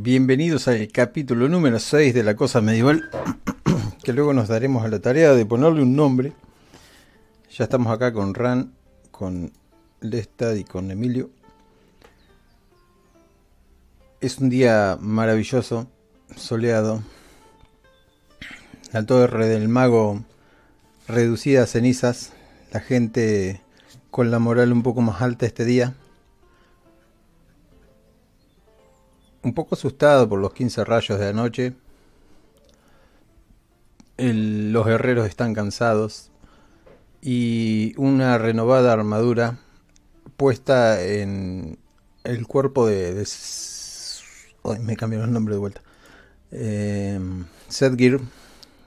Bienvenidos al capítulo número 6 de la cosa medieval, que luego nos daremos a la tarea de ponerle un nombre. Ya estamos acá con Ran, con Lestad y con Emilio. Es un día maravilloso, soleado. La torre del mago reducida a cenizas. La gente con la moral un poco más alta este día. Un poco asustado por los 15 rayos de la noche. los guerreros están cansados y una renovada armadura puesta en el cuerpo de... me cambiaron el nombre de vuelta. Eh,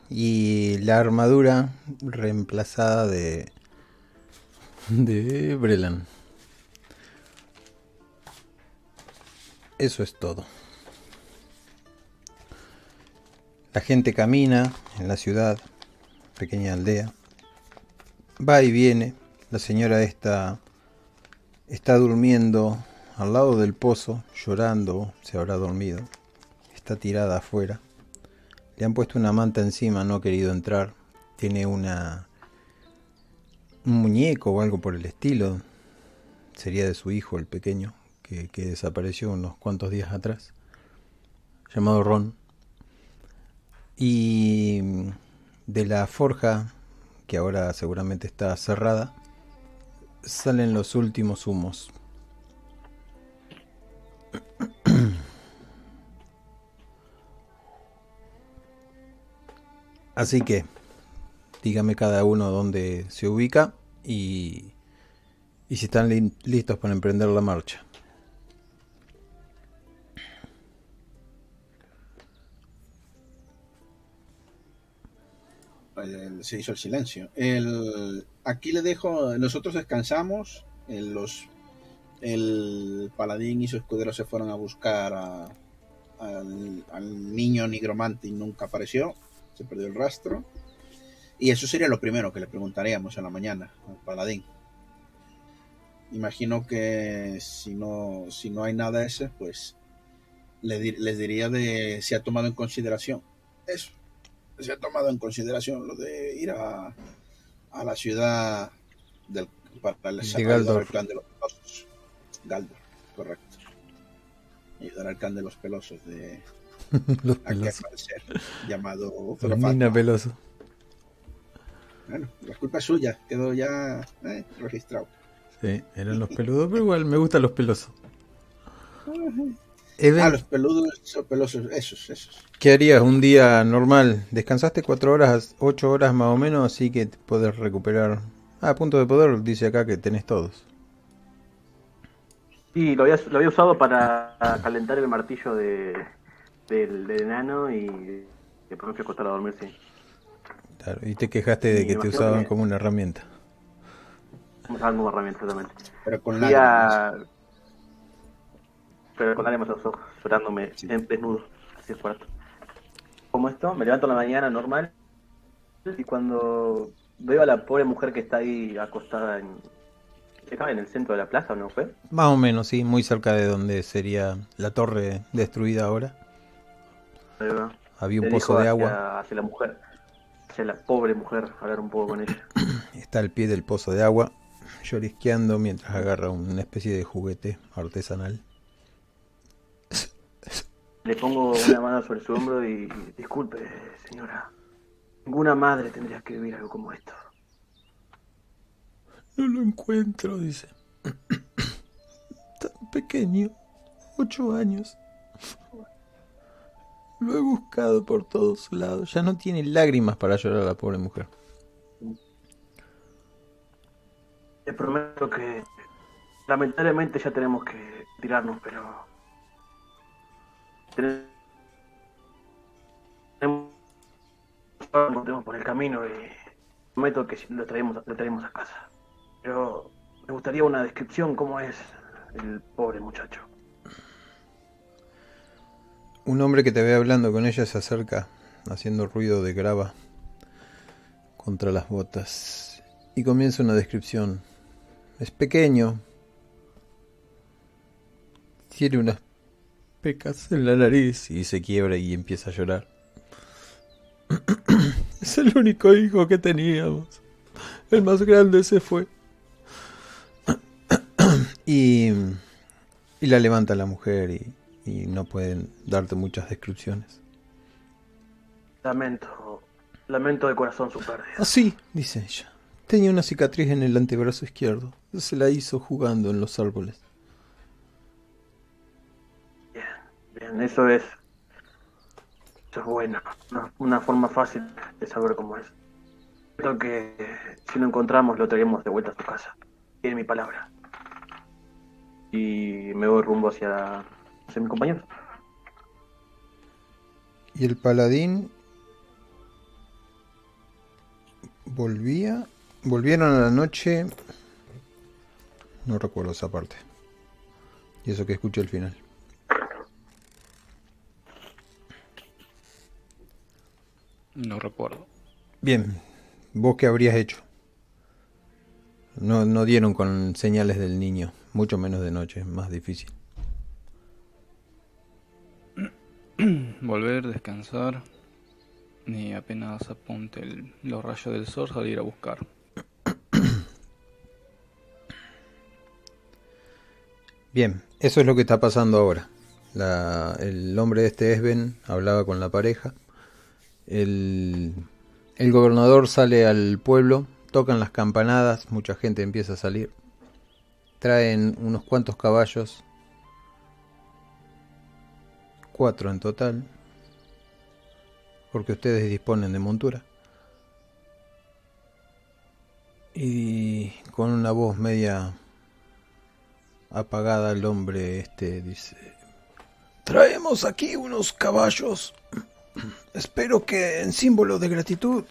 y la armadura reemplazada de... de Brelan. Eso es todo. La gente camina en la ciudad, pequeña aldea. Va y viene. La señora esta está durmiendo al lado del pozo, llorando, se habrá dormido. Está tirada afuera. Le han puesto una manta encima, no ha querido entrar. Tiene una un muñeco o algo por el estilo. Sería de su hijo, el pequeño que, desapareció unos cuantos días atrás, llamado Ron. Y de la forja, que ahora seguramente está cerrada, salen los últimos humos. Así que, dígame cada uno dónde se ubica y, y si están listos para emprender la marcha. Se hizo el silencio. El, aquí le dejo, nosotros descansamos, el, los, el paladín y su escudero se fueron a buscar al, al, niño nigromante y nunca apareció, se perdió el rastro. Y eso sería lo primero que le preguntaríamos en la mañana al paladín. Imagino que si no, si no hay nada ese, pues les diría de si ha tomado en consideración eso se ha tomado en consideración lo de ir a, a la ciudad del, para el de clan de los pelosos. Galdor, correcto. Ayudar al clan de los pelosos de los pelosos. llamado Mina Peloso. Bueno, la culpa es suya, quedó ya eh, registrado. Sí, eran los peludos, pero igual me gustan los pelosos. Ah, los peludos, pelosos, esos, esos. ¿Qué harías un día normal? Descansaste cuatro horas, ocho horas más o menos, así que puedes recuperar. Ah, punto de poder, dice acá que tenés todos. Sí, lo había, lo había usado para calentar el martillo de, del, enano y después me fui a acostar a dormir, sí. Claro, y te quejaste de que te usaban como una herramienta. Usaban como herramienta, exactamente. Pero con la pero con lágrimas a los ojos, llorándome en desnudo, así es cuarto. Como esto, me levanto en la mañana normal y cuando veo a la pobre mujer que está ahí acostada en, en el centro de la plaza, ¿no fue? Más o menos, sí, muy cerca de donde sería la torre destruida ahora. Había un pozo de agua. Hacia la mujer, hacia la pobre mujer, hablar un poco con ella. Está al pie del pozo de agua, llorisqueando mientras agarra una especie de juguete artesanal. Le pongo una mano sobre su hombro y disculpe, señora. Ninguna madre tendría que vivir algo como esto. No lo encuentro, dice. Tan pequeño, ocho años. Lo he buscado por todos lados. Ya no tiene lágrimas para llorar a la pobre mujer. Le prometo que lamentablemente ya tenemos que tirarnos, pero tenemos por el camino y prometo que lo traemos, lo traemos a casa. Pero me gustaría una descripción cómo es el pobre muchacho. Un hombre que te ve hablando con ella se acerca, haciendo ruido de grava contra las botas, y comienza una descripción. Es pequeño, tiene unas pecas en la nariz y se quiebra y empieza a llorar. es el único hijo que teníamos. El más grande se fue. y, y la levanta la mujer y, y no pueden darte muchas descripciones. Lamento, lamento de corazón su pérdida. Ah, sí, dice ella. Tenía una cicatriz en el antebrazo izquierdo. Se la hizo jugando en los árboles. Eso es. Eso es bueno. Una, forma fácil de saber cómo es. Creo que si lo encontramos lo traeremos de vuelta a su casa. Tiene mi palabra. Y me voy rumbo hacia, hacia mi compañero. Y el paladín volvía. Volvieron a la noche. No recuerdo esa parte. Y eso que escuché al final. No recuerdo. Bien, ¿vos qué habrías hecho? No, no dieron con señales del niño, mucho menos de noche, más difícil. Volver, descansar. Y apenas apunte el- los rayos del sol, salir a buscar. Bien, eso es lo que está pasando ahora. La- el hombre de este Esben hablaba con la pareja. El, gobernador sale al pueblo, tocan las campanadas, mucha gente empieza a salir. Traen unos cuantos caballos, cuatro en total, porque ustedes disponen de montura. Y con una voz media apagada el hombre este dice traemos aquí unos caballos espero que en símbolo de gratitud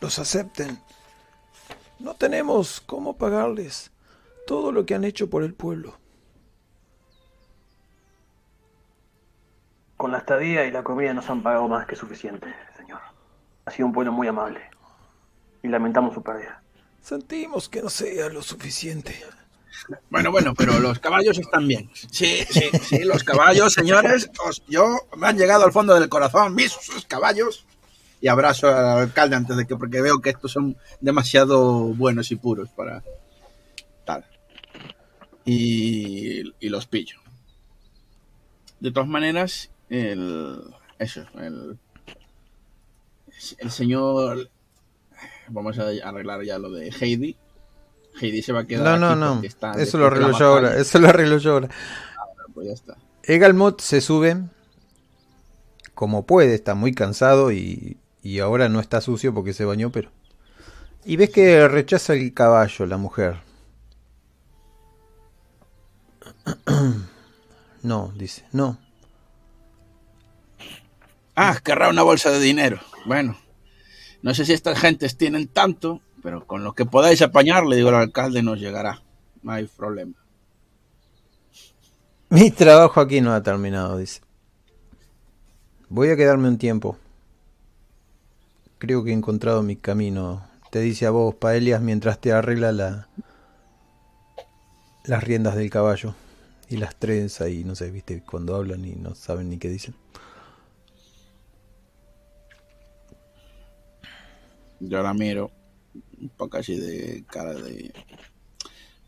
los acepten no tenemos cómo pagarles todo lo que han hecho por el pueblo Con la estadía y la comida nos han pagado más que suficiente, señor. Ha sido un pueblo muy amable. Y lamentamos su pérdida. sentimos que no sea lo suficiente Bueno, bueno, pero los caballos están bien. Sí, sí, sí, los caballos, señores, os- yo me han llegado al fondo del corazón, mis sus caballos. Y abrazo al alcalde antes de que, porque veo que estos son demasiado buenos y puros para tal. Y, y los pillo. De todas maneras, el, eso, el, el señor, vamos a arreglar ya lo de Heidi. Heidi se va a quedar no no no está eso lo arreglo yo ahora eso lo arreglo yo ahora Pues ya está. Egalmot se sube como puede, está muy cansado y, y ahora no está sucio porque se bañó, pero... Y ves que rechaza el caballo la mujer. No, dice, no. Ah, querrá una bolsa de dinero. Bueno, no sé si estas gentes tienen tanto, pero con lo que podáis apañar, le digo al alcalde, nos llegará. No hay problema. Mi trabajo aquí no ha terminado, dice. Voy a quedarme un tiempo. Creo que he encontrado mi camino. Te dice a vos, Paelias, mientras te arregla la, las riendas del caballo y las trenzas y no sé, viste, cuando hablan y no saben ni qué dicen. Yo la miro, un poco así de cara de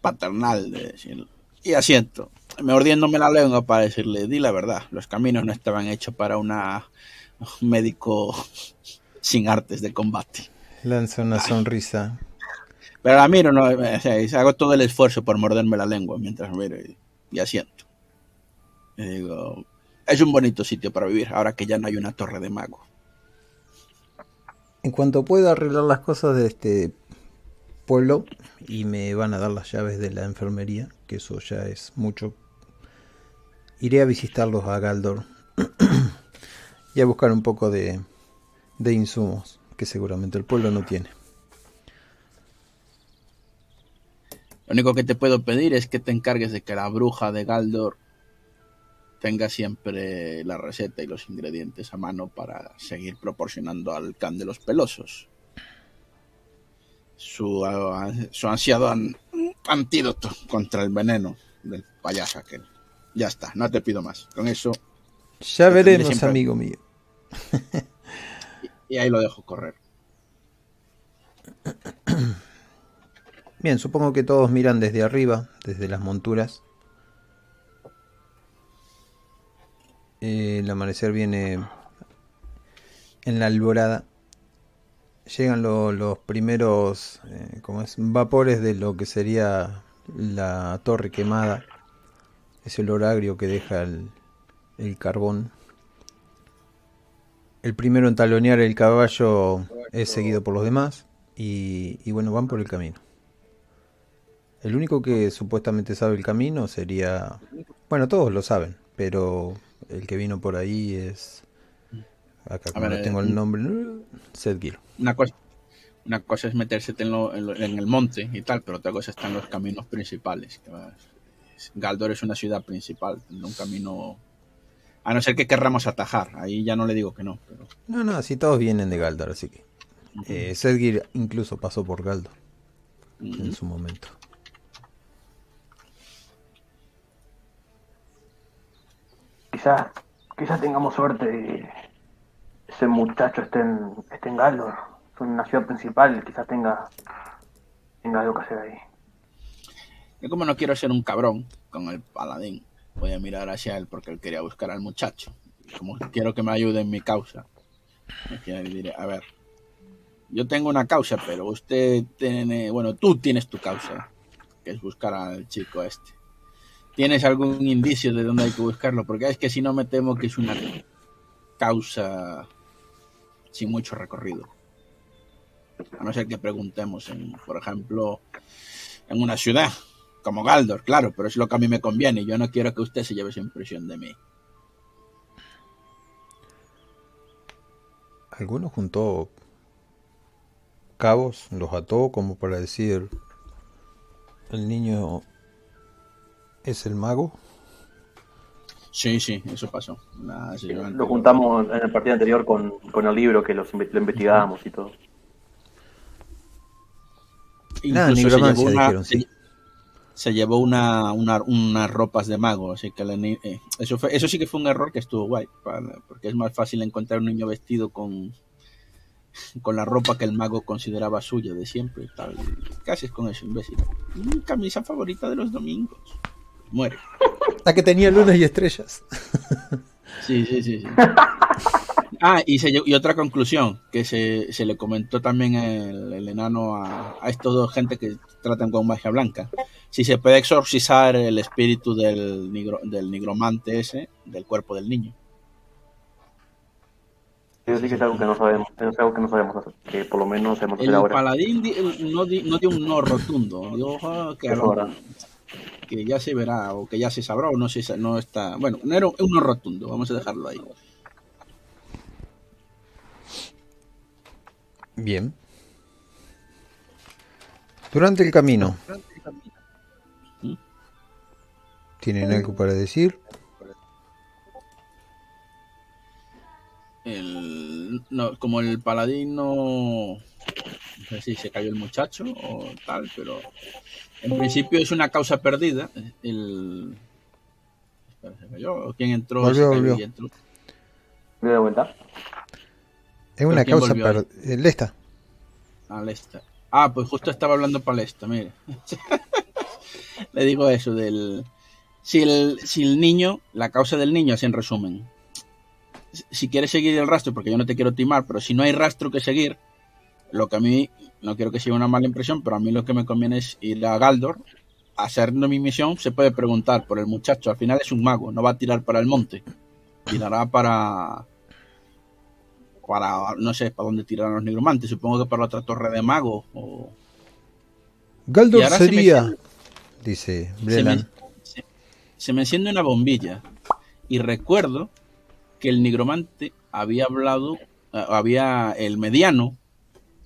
paternal, de decir, y asiento, mordiéndome la lengua para decirle, di la verdad, los caminos no estaban hechos para una un médico sin artes de combate. Lanza una sonrisa. Pero la miro, no, o sea, hago todo el esfuerzo por morderme la lengua mientras miro y, y asiento. Y digo, es un bonito sitio para vivir, ahora que ya no hay una torre de mago. En cuanto pueda arreglar las cosas de este pueblo y me van a dar las llaves de la enfermería, que eso ya es mucho, iré a visitarlos a Galdor y a buscar un poco de, de insumos que seguramente el pueblo no tiene. Lo único que te puedo pedir es que te encargues de que la bruja de Galdor tenga siempre la receta y los ingredientes a mano para seguir proporcionando al can de los pelosos su, ah, su ansiado an- antídoto contra el veneno del payaso aquel. Ya está, no te pido más. Con eso. Ya veremos, amigo mío. y ahí lo dejo correr. Bien, supongo que todos miran desde arriba, desde las monturas. Eh, el amanecer viene en la alborada. Llegan los primeros eh, es? vapores de lo que sería la torre quemada. Es el agrio que deja el, carbón. El primero en talonear el caballo es seguido por los demás. Y, y bueno, van por el camino. El único que supuestamente sabe el camino sería... Bueno, todos lo saben, pero el que vino por ahí es... Acá como no tengo el eh, nombre, Seth Una cosa, una cosa es meterse en, el monte y tal, pero otra cosa están los caminos principales. Galdor es una ciudad principal, un camino... A no ser que querramos atajar, ahí ya no le digo que no. Pero... No, no, así todos vienen de Galdor, así que... Uh incluso pasó por Galdor en su momento. Quizás, quizás tengamos suerte y ese muchacho esté en, esté en Galdor, es una ciudad principal, quizás tenga, tenga algo que hacer ahí. Yo como no quiero ser un cabrón con el paladín, voy a mirar hacia él porque él quería buscar al muchacho. como quiero que me ayude en mi causa, le diré, a ver, yo tengo una causa, pero usted tiene, bueno, tú tienes tu causa, que es buscar al chico este. ¿Tienes algún indicio de dónde hay que buscarlo? Porque es que si no me temo que es una causa sin mucho recorrido. A no ser que preguntemos, en, por ejemplo, en una ciudad como Galdor, claro, pero es lo que a mí me conviene. Yo no quiero que usted se lleve esa impresión de mí. ¿Alguno juntó cabos, los ató como para decir el niño es el mago. Sí, sí, eso pasó. lo juntamos en el partido anterior con, el libro que los, lo investigábamos y todo. Nada, se llevó, una, dijeron, sí. se, llevó una, unas ropas de mago, así que eh, eso, fue, eso sí que fue un error que estuvo guay, porque es más fácil encontrar un niño vestido con, con la ropa que el mago consideraba suya de siempre tal. ¿Qué haces con eso, imbécil? Mi camisa favorita de los domingos muere. La que tenía lunas y estrellas. Sí, sí, sí. Ah, y, y, otra conclusión que se, se le comentó también el, enano a, a estos dos gente que tratan con magia blanca. Si se puede exorcizar el espíritu del, del nigromante ese del cuerpo del niño. Eso sí que es algo que no sabemos, es algo que no sabemos hacer, que por lo menos hemos El paladín no, no dio un no rotundo, dijo ah, que, que ya se verá o que ya se sabrá o no se no está bueno no era uno rotundo vamos a dejarlo ahí. Bien. Durante el camino. ¿Mm? tienen algo para decir el, no, como el paladín no no sé si se cayó el muchacho o tal pero en principio es una causa perdida. El... Espera, se cayó. ¿Quién entró? Volvió, volvió. entró. ¿Me da vuelta? Es una causa perdida. Lesta. Ah, Lesta. Ah, pues justo estaba hablando para Lesta, mire. Le digo eso del... Si el, si el niño, la causa del niño, así en resumen. Si quieres seguir el rastro, porque yo no te quiero timar, pero si no hay rastro que seguir, lo que a mí no quiero que sea una mala impresión, pero a mí lo que me conviene es ir a Galdor, haciendo mi misión, se puede preguntar por el muchacho, al final es un mago, no va a tirar para el monte, tirará para para no sé para dónde tirarán los nigromantes, supongo que para la otra torre de mago o Galdor sería dice se me enciende una bombilla y recuerdo que el nigromante había hablado eh, había el mediano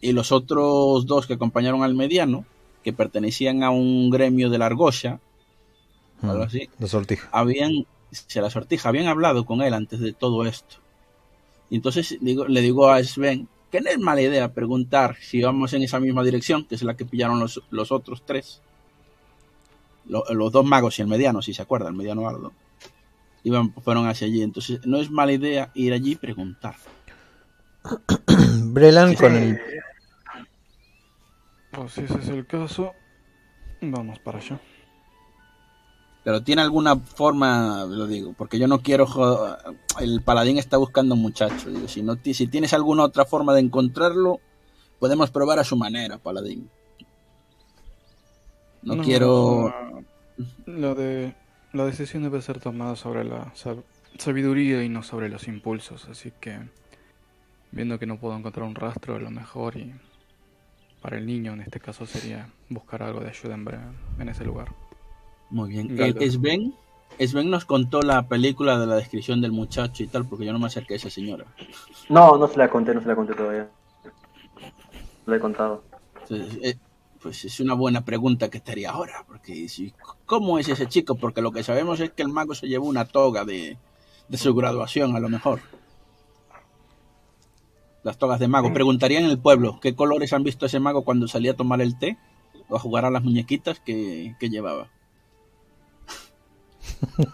y los otros dos que acompañaron al mediano, que pertenecían a un gremio de la argolla, mm, algo así, la sortija. habían, se la sortija, habían hablado con él antes de todo esto. Y entonces digo, le digo a Sven que no es mala idea preguntar si vamos en esa misma dirección, que es la que pillaron los, los otros tres, los, dos magos y el mediano, si se acuerda, el mediano Ardo. iban, fueron hacia allí. Entonces, no es mala idea ir allí y preguntar. Brelan con el... Pues si ese es el caso, vamos para allá. Pero tiene alguna forma, lo digo, porque yo no quiero. El paladín está buscando un muchacho. Digo, si, no, si tienes alguna otra forma de encontrarlo, podemos probar a su manera, paladín. No, quiero. Lo de. La decisión debe ser tomada sobre la sabiduría y no sobre los impulsos, así que. Viendo que no puedo encontrar un rastro, lo mejor y. Para el niño, en este caso, sería buscar algo de ayuda en, en ese lugar. Muy bien. Eh, Sven, Sven nos contó la película de la descripción del muchacho y tal, porque yo no me acerqué a esa señora. No, no se la conté, no se la conté todavía. Lo he contado. Eh, pues es una buena pregunta que estaría ahora, porque si, ¿cómo es ese chico? Porque lo que sabemos es que el mago se llevó una toga de, de su graduación, a lo mejor. Las togas de mago. Preguntaría en el pueblo, ¿qué colores han visto ese mago cuando salía a tomar el té? O a jugar a las muñequitas que llevaba.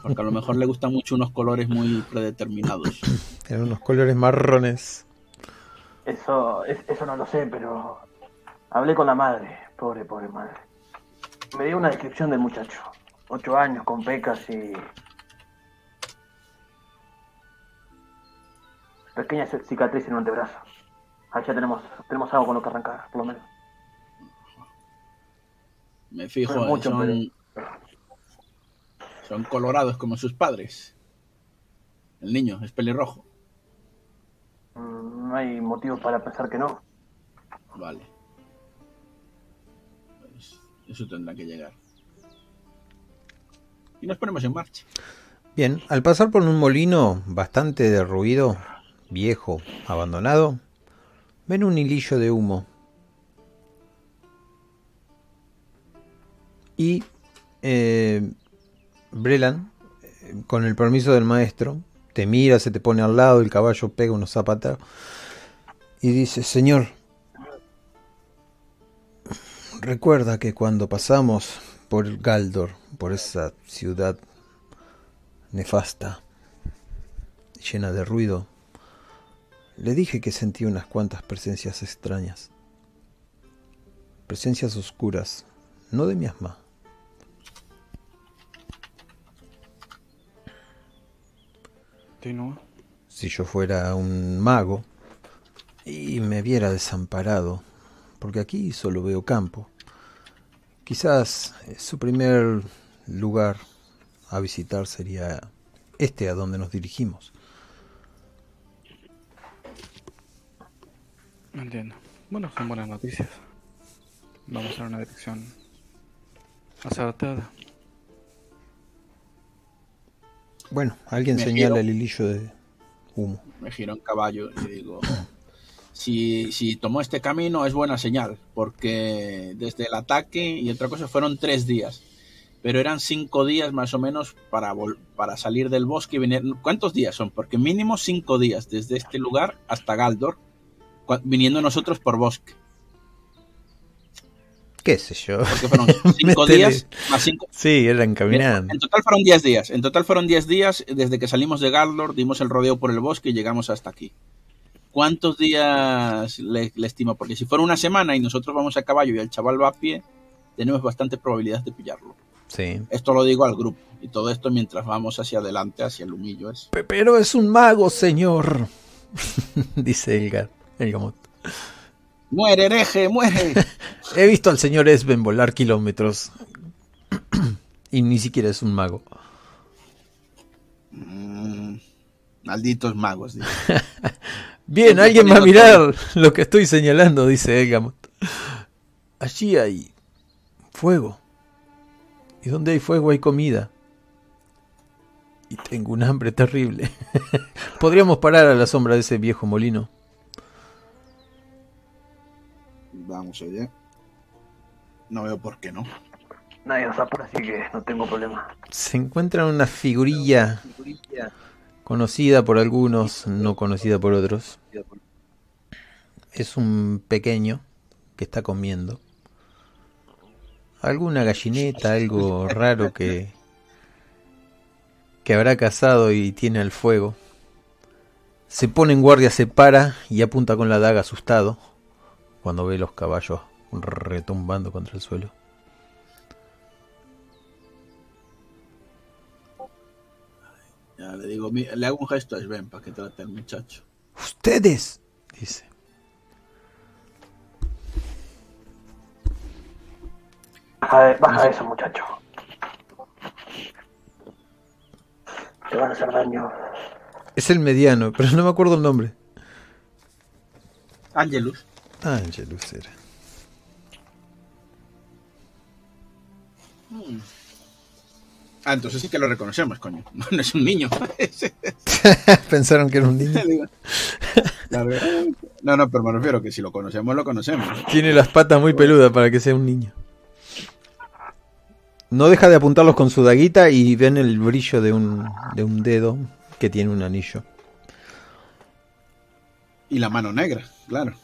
Porque a lo mejor le gustan mucho unos colores muy predeterminados. Eran unos colores marrones. Eso, eso no lo sé, pero hablé con la madre, pobre, pobre madre. Me dio una descripción del muchacho. Ocho años, con pecas y... Pequeña cicatriz en un antebrazo. Ahí ya tenemos, tenemos algo con lo que arrancar, por lo menos. Me fijo, mucho, son, son colorados como sus padres. El niño es pelirrojo. Mm, no hay motivo para pensar que no. Vale. Pues eso tendrá que llegar. Y nos ponemos en marcha. Bien, al pasar por un molino bastante derruido, viejo, abandonado, ven un hilillo de humo. Y eh, Brelan, con el permiso del maestro, te mira, se te pone al lado, el caballo pega unos zapatos y dice, Señor, recuerda que cuando pasamos por Galdor, por esa ciudad nefasta, llena de ruido, le dije que sentía unas cuantas presencias extrañas, presencias oscuras, no de mi asma, Si yo fuera un mago y me viera desamparado, porque aquí solo veo campo, quizás su primer lugar a visitar sería este a donde nos dirigimos. Entiendo. Bueno, son buenas noticias. Vamos a una dirección acertada. Bueno, alguien señala el hilillo de humo. Me giro en caballo y digo, si, si tomó este camino es buena señal, porque desde el ataque y otra cosa fueron tres días, pero eran cinco días más o menos para, para salir del bosque y venir. ¿Cuántos días son? Porque mínimo cinco días desde este lugar hasta Galdor, viniendo nosotros por bosque qué sé yo. Porque fueron cinco días más cinco. Sí, eran caminando. En total fueron diez días. En total fueron diez días desde que salimos de Galdor, dimos el rodeo por el bosque y llegamos hasta aquí. ¿Cuántos días le, estimo? Porque si fuera una semana y nosotros vamos a caballo y el chaval va a pie, tenemos bastante probabilidad de pillarlo. Sí. Esto lo digo al grupo. Y todo esto mientras vamos hacia adelante, hacia el humillo. Es. Pero es un mago, señor. Dice Elgar. El gamot. Muere, hereje, muere. He visto al señor Esben volar kilómetros. y ni siquiera es un mago. Mm, malditos magos. Bien, alguien va a mirar lo que estoy señalando, dice Elgamot. Allí hay fuego. Y donde hay fuego hay comida. Y tengo un hambre terrible. Podríamos parar a la sombra de ese viejo molino. Vamos allá. No veo por qué no. Nadie nos apura, así que no tengo problema. Se encuentra una figurilla conocida por algunos, no conocida por otros. Es un pequeño que está comiendo. Alguna gallineta, algo raro que que habrá cazado y tiene al fuego. Se pone en guardia, se para y apunta con la daga asustado cuando ve los caballos retumbando contra el suelo. Ya le digo, le hago un gesto a Sven para que trate al muchacho. ¡Ustedes! dice. Baja, baja eso, muchacho. Te van a hacer daño. Es el mediano, pero no me acuerdo el nombre. Angelus. Angelus era. Ah, entonces sí que lo reconocemos, coño. No es un niño. Pensaron que era un niño. No, no, pero me refiero que si lo conocemos, lo conocemos. Tiene las patas muy peludas para que sea un niño. No deja de apuntarlos con su daguita y ven el brillo de un, de un dedo que tiene un anillo. Y la mano negra, claro.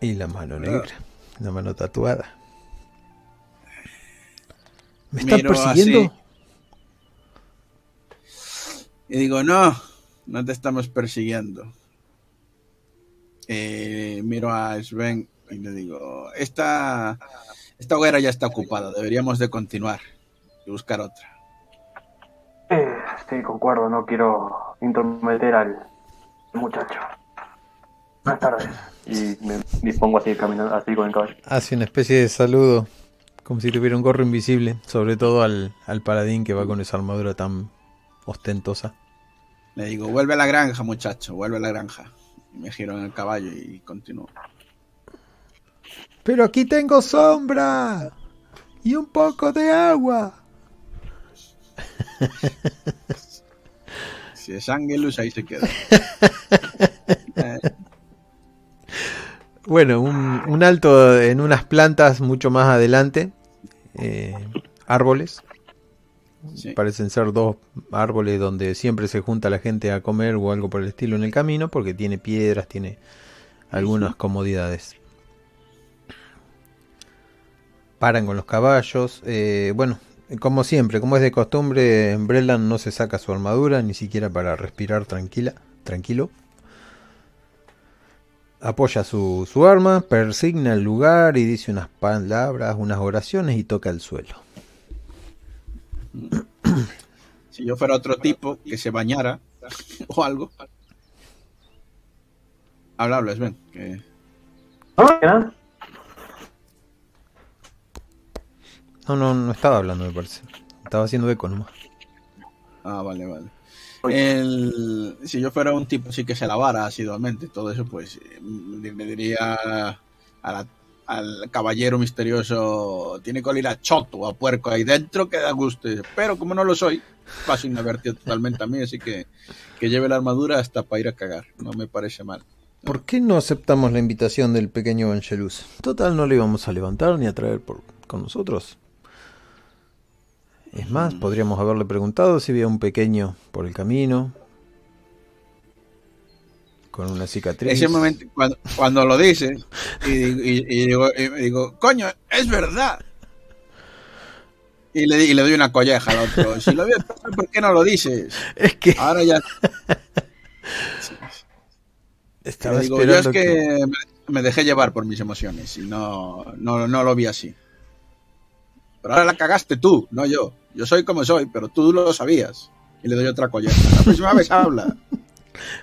Y la mano negra. La mano tatuada. ¿Me están Miro persiguiendo? así. Y digo, no, no te estamos persiguiendo. Eh, miro a Sven y le digo, esta, esta hoguera ya está ocupada, deberíamos de continuar y buscar otra. Eh, sí, concuerdo, no quiero intrometer al muchacho. Buenas tardes. Y me dispongo así caminando, así con el caballo. Hace una especie de saludo. Como si tuviera un gorro invisible. Sobre todo al, al paladín que va con esa armadura tan ostentosa. Le digo, vuelve a la granja, muchacho, vuelve a la granja. Y me giro en el caballo y continúo. Pero aquí tengo sombra. Y un poco de agua. Si es Angelus, ahí se queda. Bueno, un, un alto en unas plantas mucho más adelante. eh, árboles. sí. Parecen ser dos árboles donde siempre se junta la gente a comer o algo por el estilo en el camino, porque tiene piedras, tiene algunas comodidades. Paran con los caballos. eh, bueno, como siempre, como es de costumbre, Breland no se saca su armadura ni siquiera para respirar tranquila, tranquilo. Apoya su, su arma, persigna el lugar y dice unas palabras, unas oraciones y toca el suelo. Si yo fuera otro tipo que se bañara o algo. Habla, habla, Sven. Que... ¿No? No, no, no estaba hablando, me parece. Estaba haciendo eco nomás. Ah, vale, vale. El- si yo fuera un tipo así que se lavara asiduamente y todo eso, pues eh, le diría a la- al caballero misterioso, tiene que oler a choto, a puerco ahí dentro, que da gusto. Pero como no lo soy, paso inadvertido totalmente a mí, así que que lleve la armadura hasta para ir a cagar. No me parece mal. ¿Por qué no aceptamos la invitación del pequeño Angelus? Total, no le íbamos a levantar ni a traer por, con nosotros. Es más, podríamos haberle preguntado si había un pequeño por el camino. Con una cicatriz. Ese momento, cuando, cuando lo dice, y, digo- y- y digo, y digo, coño, es verdad. Y le, y le doy una colleja al otro. Si lo veo, ¿por qué no lo dices? Es que Ahora ya estaba digo, yo es que... que me- me dejé llevar por mis emociones y no, no, no lo vi así. Pero ahora la cagaste tú, no yo. Yo soy como soy, pero tú lo sabías. Y le doy otra colleja. La próxima vez habla.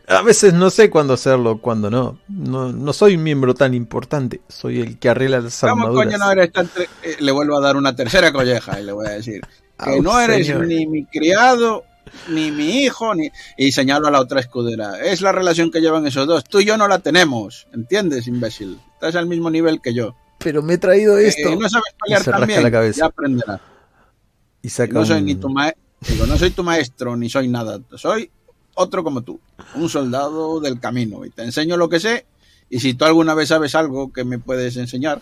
A veces no sé cuándo hacerlo, cuándo no. no. No soy un miembro tan importante. Soy el que arregla las ¿Cómo armaduras. coño no eres tan... tre- eh, Le vuelvo a dar una tercera colleja y le voy a decir que Au, no eres señor. ni mi criado, ni mi hijo, ni... Y señalo a la otra escudera. Es la relación que llevan esos dos. Tú y yo no la tenemos. ¿Entiendes, imbécil? Estás al mismo nivel que yo. Pero me he traído esto. Eh, no sabes pelear también. la cabeza. Ya aprenderás. y saca No soy ni tu maestro. Digo, no soy tu maestro ni soy nada. Soy otro como tú. Un soldado del camino. Y te enseño lo que sé. Y si tú alguna vez sabes algo que me puedes enseñar,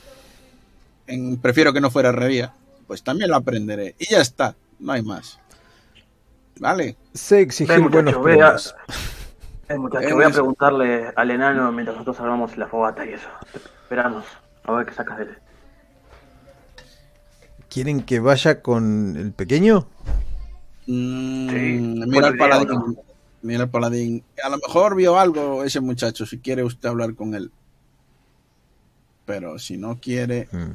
en- prefiero que no fuera revía, pues también lo aprenderé. Y ya está. No hay más. ¿Vale? Sé exigir buenos premios. Eh, muchacho, Eh, voy a preguntarle al enano mientras nosotros armamos la fogata y eso. Esperanos, a ver qué sacas de él. ¿Quieren que vaya con el pequeño? Mm, mira al paladín. Mira al paladín. A lo mejor vio algo ese muchacho, si quiere usted hablar con él. Pero si no quiere... Mm.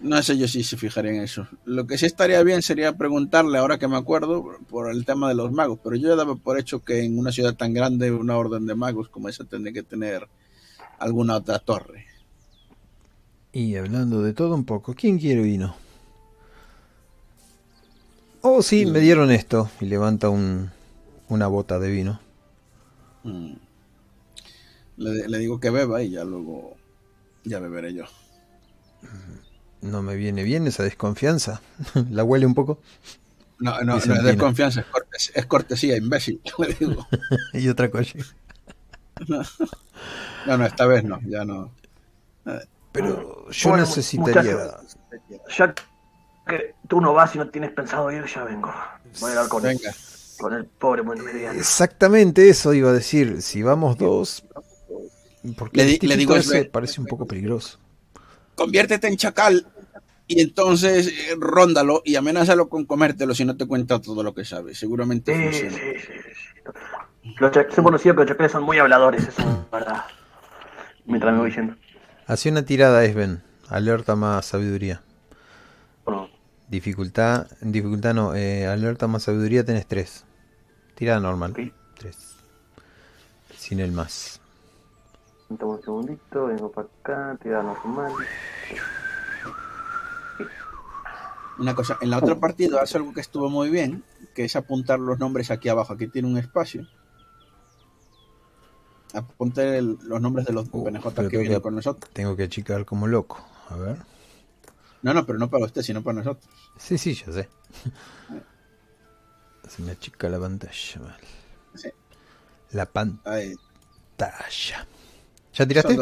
No sé yo si se fijaría en eso. Lo que sí estaría bien sería preguntarle, ahora que me acuerdo, por el tema de los magos. Pero yo daba por hecho que en una ciudad tan grande, una orden de magos como esa tendría que tener alguna otra torre. Y hablando de todo un poco, ¿quién quiere vino? Oh, sí, me dieron esto. Y levanta un, una bota de vino. Mm. Le, le digo que beba y ya luego ya beberé yo. No me viene bien esa desconfianza. ¿La huele un poco? No, no, no es desconfianza, es, cortes- es cortesía, imbécil. le digo. y otra cosa. No, no, esta vez no, ya no. Pero yo Bueno, necesitaría... muchachos, Ya que tú no vas y no tienes pensado ir, ya vengo. Voy a hablar con, Venga. con el pobre mediano. Exactamente eso iba a decir. Si vamos dos... Porque Le di- le digo ese eso. parece un poco peligroso. Conviértete en chacal y entonces eh, róndalo y amenázalo con comértelo si no te cuenta todo lo que sabe. Seguramente Sí, funciona. sí, sí, sí. Los cha- sé conocido que los chacales son muy habladores, eso es verdad. Mientras me voy yendo. Hace una tirada, Esben. Alerta más sabiduría. Bueno, Dificultad... Dificultad no. eh, alerta más sabiduría tenés tres. Tirada normal. ok. Tres. Sin el más. Toma un segundito, vengo para acá, tirada normal. Una cosa, en la otra partida hace algo que estuvo muy bien, que es apuntar los nombres aquí abajo. Aquí tiene un espacio. Apunte el- los nombres de los Uh, PNJ pero que vienen que- con nosotros. Tengo que achicar como loco. A ver. No, no, pero no para usted, sino para nosotros. Sí, sí, ya sé. Se me achica la pantalla. mal. Sí. La pantalla. ¿Ya tiraste?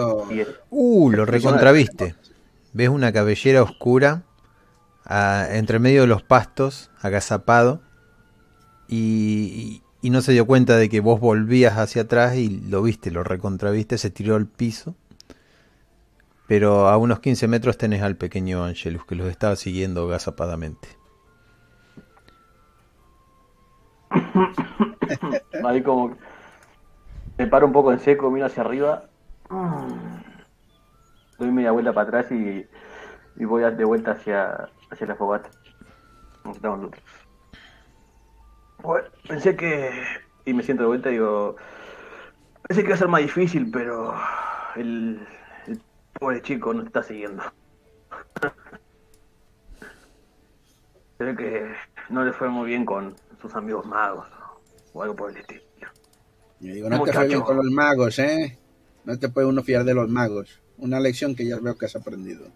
Uh, lo recontraviste. Ves una cabellera oscura ah, entre medio de los pastos, agazapado, y, y- no se dio cuenta de que vos volvías hacia atrás y lo viste, lo recontraviste, se tiró al piso. Pero a unos 15 metros tenés al pequeño Angelus que los estaba siguiendo agazapadamente. ahí como me paro un poco en seco, miro hacia arriba. Doy media vuelta para atrás y, y voy de vuelta hacia, hacia la fogata. Estamos nosotros. Pensé que. Y me siento de vuelta y digo. Pensé que iba a ser más difícil, pero. El, el pobre chico nos está siguiendo. Ve que no le fue muy bien con sus amigos magos o algo por el estilo. Y digo, no te fue bien con los magos, ¿eh? No te puede uno fiar de los magos. Una lección que ya veo que has aprendido.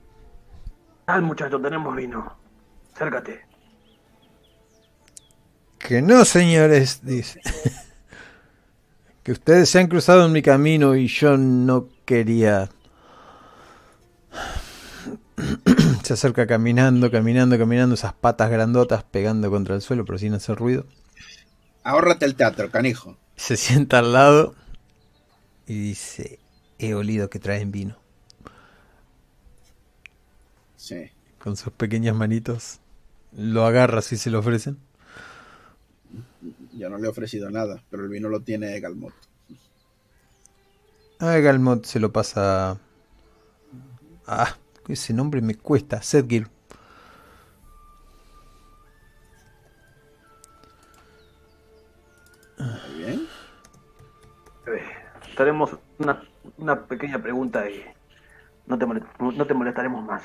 Al muchacho, tenemos vino. Acércate. Que no, señores, dice. que ustedes se han cruzado en mi camino y yo no quería. se acerca caminando, caminando, caminando, esas patas grandotas pegando contra el suelo, pero sin hacer ruido. Ahórrate el teatro, canijo. Se sienta al lado y dice: He olido que traen vino. Sí. Con sus pequeñas manitos. Lo agarra si se lo ofrecen. Yo no le he ofrecido nada, pero el vino lo tiene Galmot. Ah, Galmot se lo pasa. Ah, ese nombre me cuesta. Sedgir. Muy bien. Eh, Tenemos una, una pequeña pregunta y no te, no te molestaremos más.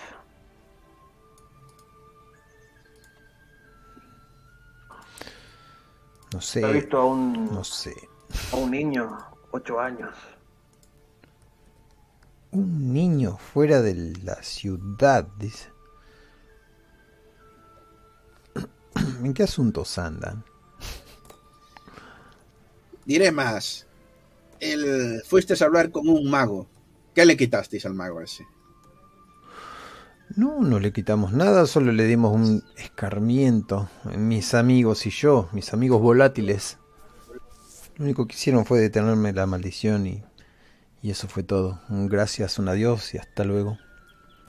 No ¿Has sé. visto a un, No sé. a un niño, ocho años? Un niño fuera de la ciudad, dice. ¿En qué asuntos andan? Diré más. El... Fuiste a hablar con un mago. ¿Qué le quitasteis al mago ese? No, no le quitamos nada, solo le dimos un escarmiento. Mis amigos y yo, mis amigos volátiles. Lo único que hicieron fue detenerme la maldición y, y eso fue todo. Un gracias, un adiós y hasta luego.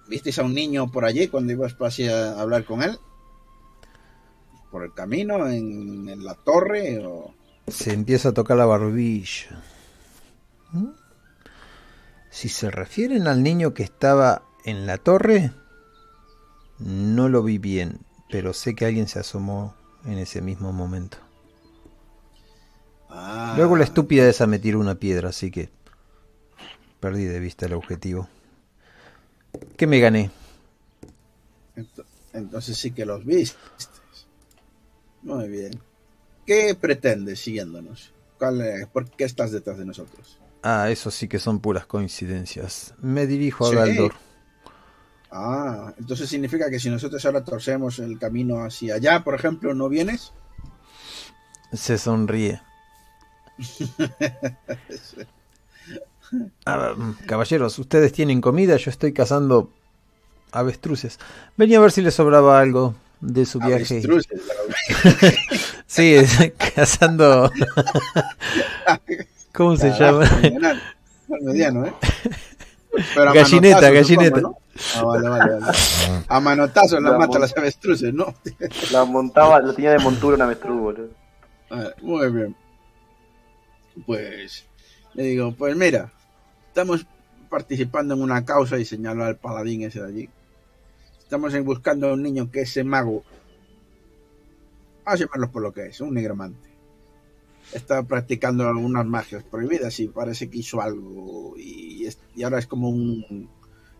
¿Visteis a un niño por allí cuando ibas a hablar con él? ¿Por el camino? ¿En, en la torre? O... Se empieza a tocar la barbilla. ¿Mm? Si se refieren al niño que estaba en la torre, no lo vi bien, pero sé que alguien se asomó en ese mismo momento. Ah, Luego la estúpida esa me tiró una piedra, así que perdí de vista el objetivo. ¿Qué me gané? ento- entonces sí que los viste. Muy bien. ¿Qué pretendes siguiéndonos? ¿Cuál es- ¿Por qué estás detrás de nosotros? Ah, eso sí que son puras coincidencias. Me dirijo a Sí. Galdor. Ah, entonces significa que si nosotros ahora torcemos el camino hacia allá, por ejemplo, ¿no vienes? Se sonríe. Ah, caballeros, ustedes tienen comida, yo estoy cazando avestruces. Venía a ver si les sobraba algo de su viaje. Avestruces, Sí, es- cazando. ¿Cómo se llama? Mediano, ¿eh? Pero a Gallineta, manotazos, gallineta. supongo, ¿no? Ah, vale, vale, vale. A manotazos las La mata las avestruces, ¿no? La montaba, lo tenía de montura un avestruz, boludo. Ah, Muy bien. Pues le digo, pues mira, estamos participando en una causa y señalo al paladín ese de allí. Estamos buscando a un niño que ese mago, vamos a llamarlo por lo que es, un negromante. Está practicando algunas magias prohibidas y parece que hizo algo y, es- y ahora es como un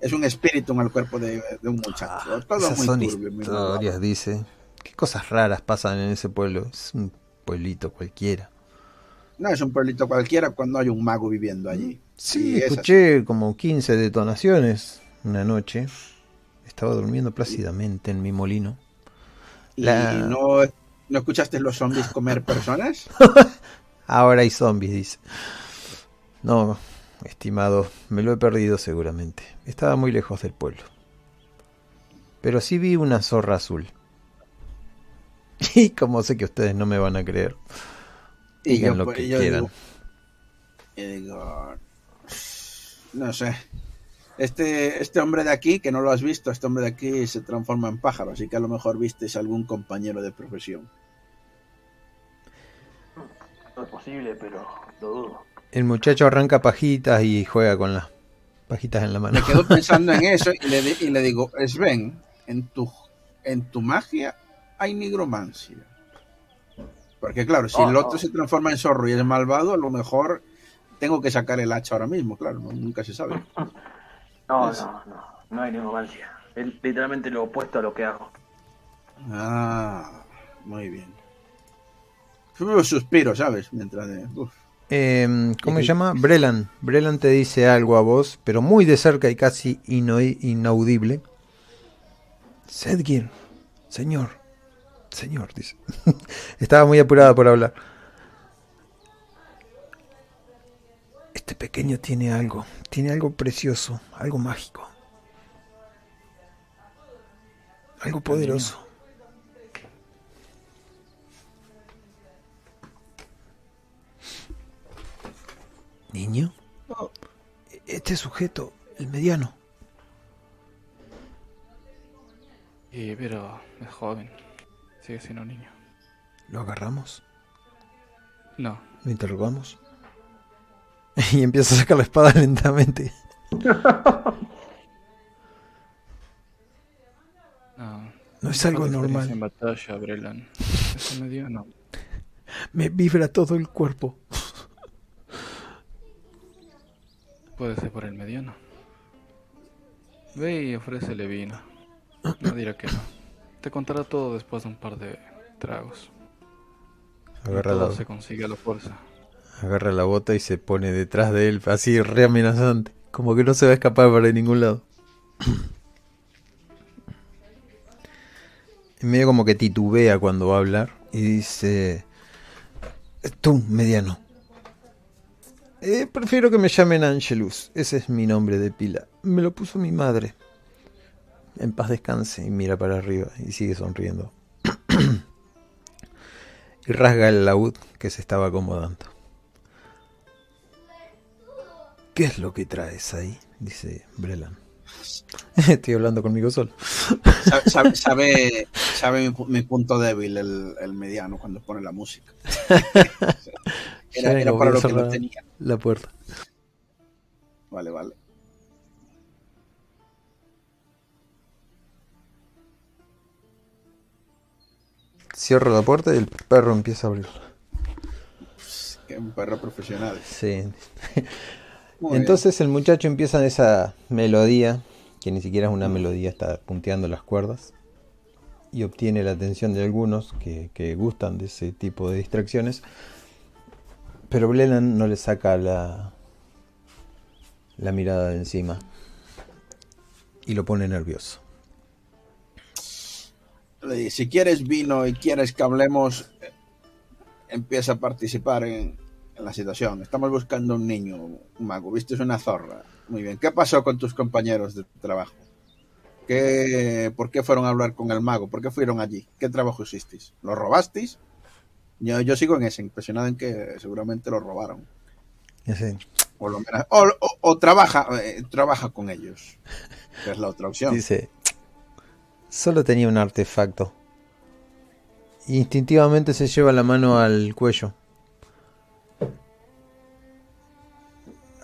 es un espíritu en el cuerpo de, de un muchacho. Ah, Todo esas muy son turbio, muy historias, dice. ¿Qué cosas raras pasan en ese pueblo? Es un pueblito cualquiera. No es un pueblito cualquiera cuando hay un mago viviendo allí. Sí, Y escuché como 15 detonaciones una noche. Estaba durmiendo plácidamente en mi molino. ¿Y La- no, no escuchaste los zombies comer personas? Ahora hay zombies, dice. No, estimado, me lo he perdido seguramente. Estaba muy lejos del pueblo. Pero sí vi una zorra azul. Y como sé que ustedes no me van a creer, digan lo que yo quieran. digo, yo digo, no sé. Este, este hombre de aquí, que no lo has visto, este hombre de aquí se transforma en pájaro, así que a lo mejor vistes algún compañero de profesión. No es posible, pero lo dudo. El muchacho arranca pajitas y juega con las pajitas en la mano. Me quedo pensando en eso y le, di- y le digo, Sven, en tu, en tu magia hay nigromancia. Porque claro, si Oh, el otro oh. se transforma en zorro y es malvado, a lo mejor tengo que sacar el hacha ahora mismo, claro, nunca se sabe. No, Es- no, no. No hay negromancia. Es literalmente lo opuesto a lo que hago. Ah, muy bien. Yo suspiro, ¿sabes? Mientras de... uf. Eh, ¿Cómo se llama? Brelan. Brelan te dice algo a vos, pero muy de cerca y casi ino- inaudible. Sedgir, señor, señor, dice. Estaba muy apurada por hablar. Este pequeño tiene algo, tiene algo precioso, algo mágico. Algo poderoso. ¿Niño? Este sujeto, el mediano. Y pero es joven. Sigue siendo un niño. ¿Lo agarramos? No, ¿Lo interrogamos? Y empieza a sacar la espada lentamente. no. No es algo experiencia En normal. batalla, Brelan. Eso me dio, no. Me vibra todo el cuerpo. Puede ser por el mediano. Ve y ofrécele vino. No dirá que no. Te contará todo después de un par de tragos. Agarra todo la, se consigue a la fuerza. agarra la bota y se pone detrás de él, así re amenazante. Como que no se va a escapar para ningún lado. Y medio como que titubea cuando va a hablar. Y dice... Tú, mediano. Eh, prefiero que me llamen Angelus. Ese es mi nombre de pila. Me lo puso mi madre. En paz descanse y mira para arriba y sigue sonriendo. y rasga el laúd que se estaba acomodando. ¿Qué es lo que traes ahí? dice Brelan. Estoy hablando conmigo solo. Sabe, sabe, sabe mi, mi, punto débil el, el, mediano cuando pone la música. era, era para lo que lo tenía. La puerta. Vale, vale. Cierro la puerta y el perro empieza a abrirla. Un perro profesional. Sí. Entonces bien. el muchacho empieza en esa melodía, que ni siquiera es una melodía, está punteando las cuerdas, y obtiene la atención de algunos que, que gustan de ese tipo de distracciones. Pero Blennan no le saca la, la mirada de encima y lo pone nervioso. Si quieres vino y quieres que hablemos, empieza a participar en, en la situación. Estamos buscando un niño, un mago. Viste, es una zorra. Muy bien. ¿Qué pasó con tus compañeros de trabajo? ¿Qué, ¿Por qué fueron a hablar con el mago? ¿Por qué fueron allí? ¿Qué trabajo hicisteis? ¿Lo robasteis? Yo, yo sigo en ese, impresionado en que seguramente lo robaron. Sí. O, lo, o, o, o trabaja, eh, trabaja con ellos. Que es la otra opción. Dice, solo tenía un artefacto. Instintivamente se lleva la mano al cuello.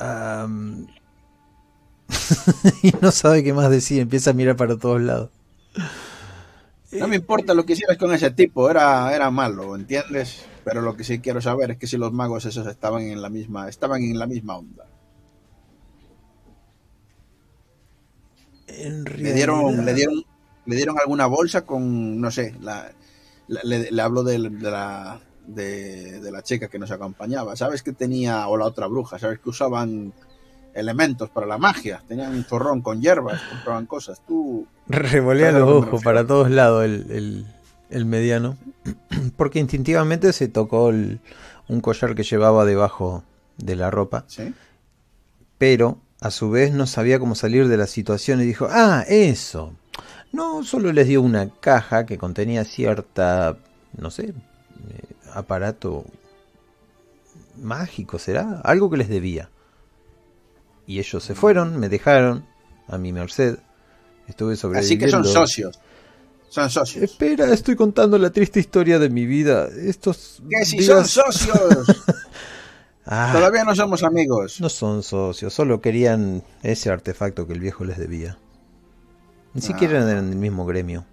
Um... y no sabe qué más decir, empieza a mirar para todos lados. No me importa lo que hicieras con ese tipo, era, era malo, ¿entiendes? Pero lo que sí quiero saber es que si los magos esos estaban en la misma, estaban en la misma onda. En le dieron, le dieron, le dieron alguna bolsa con, no sé, la, la, le, le, hablo de, de la de, de, la chica que nos acompañaba. ¿Sabes que tenía, o la otra bruja, sabes que usaban elementos para la magia? Tenían un zorrón con hierbas, compraban cosas. Tú. Revolea los ojos para todos lados el, el, el, mediano, porque instintivamente se tocó el, un collar que llevaba debajo de la ropa. ¿Sí? Pero a su vez no sabía cómo salir de la situación y dijo: Ah, eso. No, solo les dio una caja que contenía cierta, no sé, aparato mágico, ¿será? Algo que les debía. Y ellos se fueron, me dejaron a mi merced. Estuve sobreviviendo. Así que son socios. Son socios. Espera, estoy contando la triste historia de mi vida. Estos ¿Qué si días... son socios? ah, Todavía no somos amigos. No son socios, solo querían ese artefacto que el viejo les debía. Ni ah. siquiera eran del mismo gremio.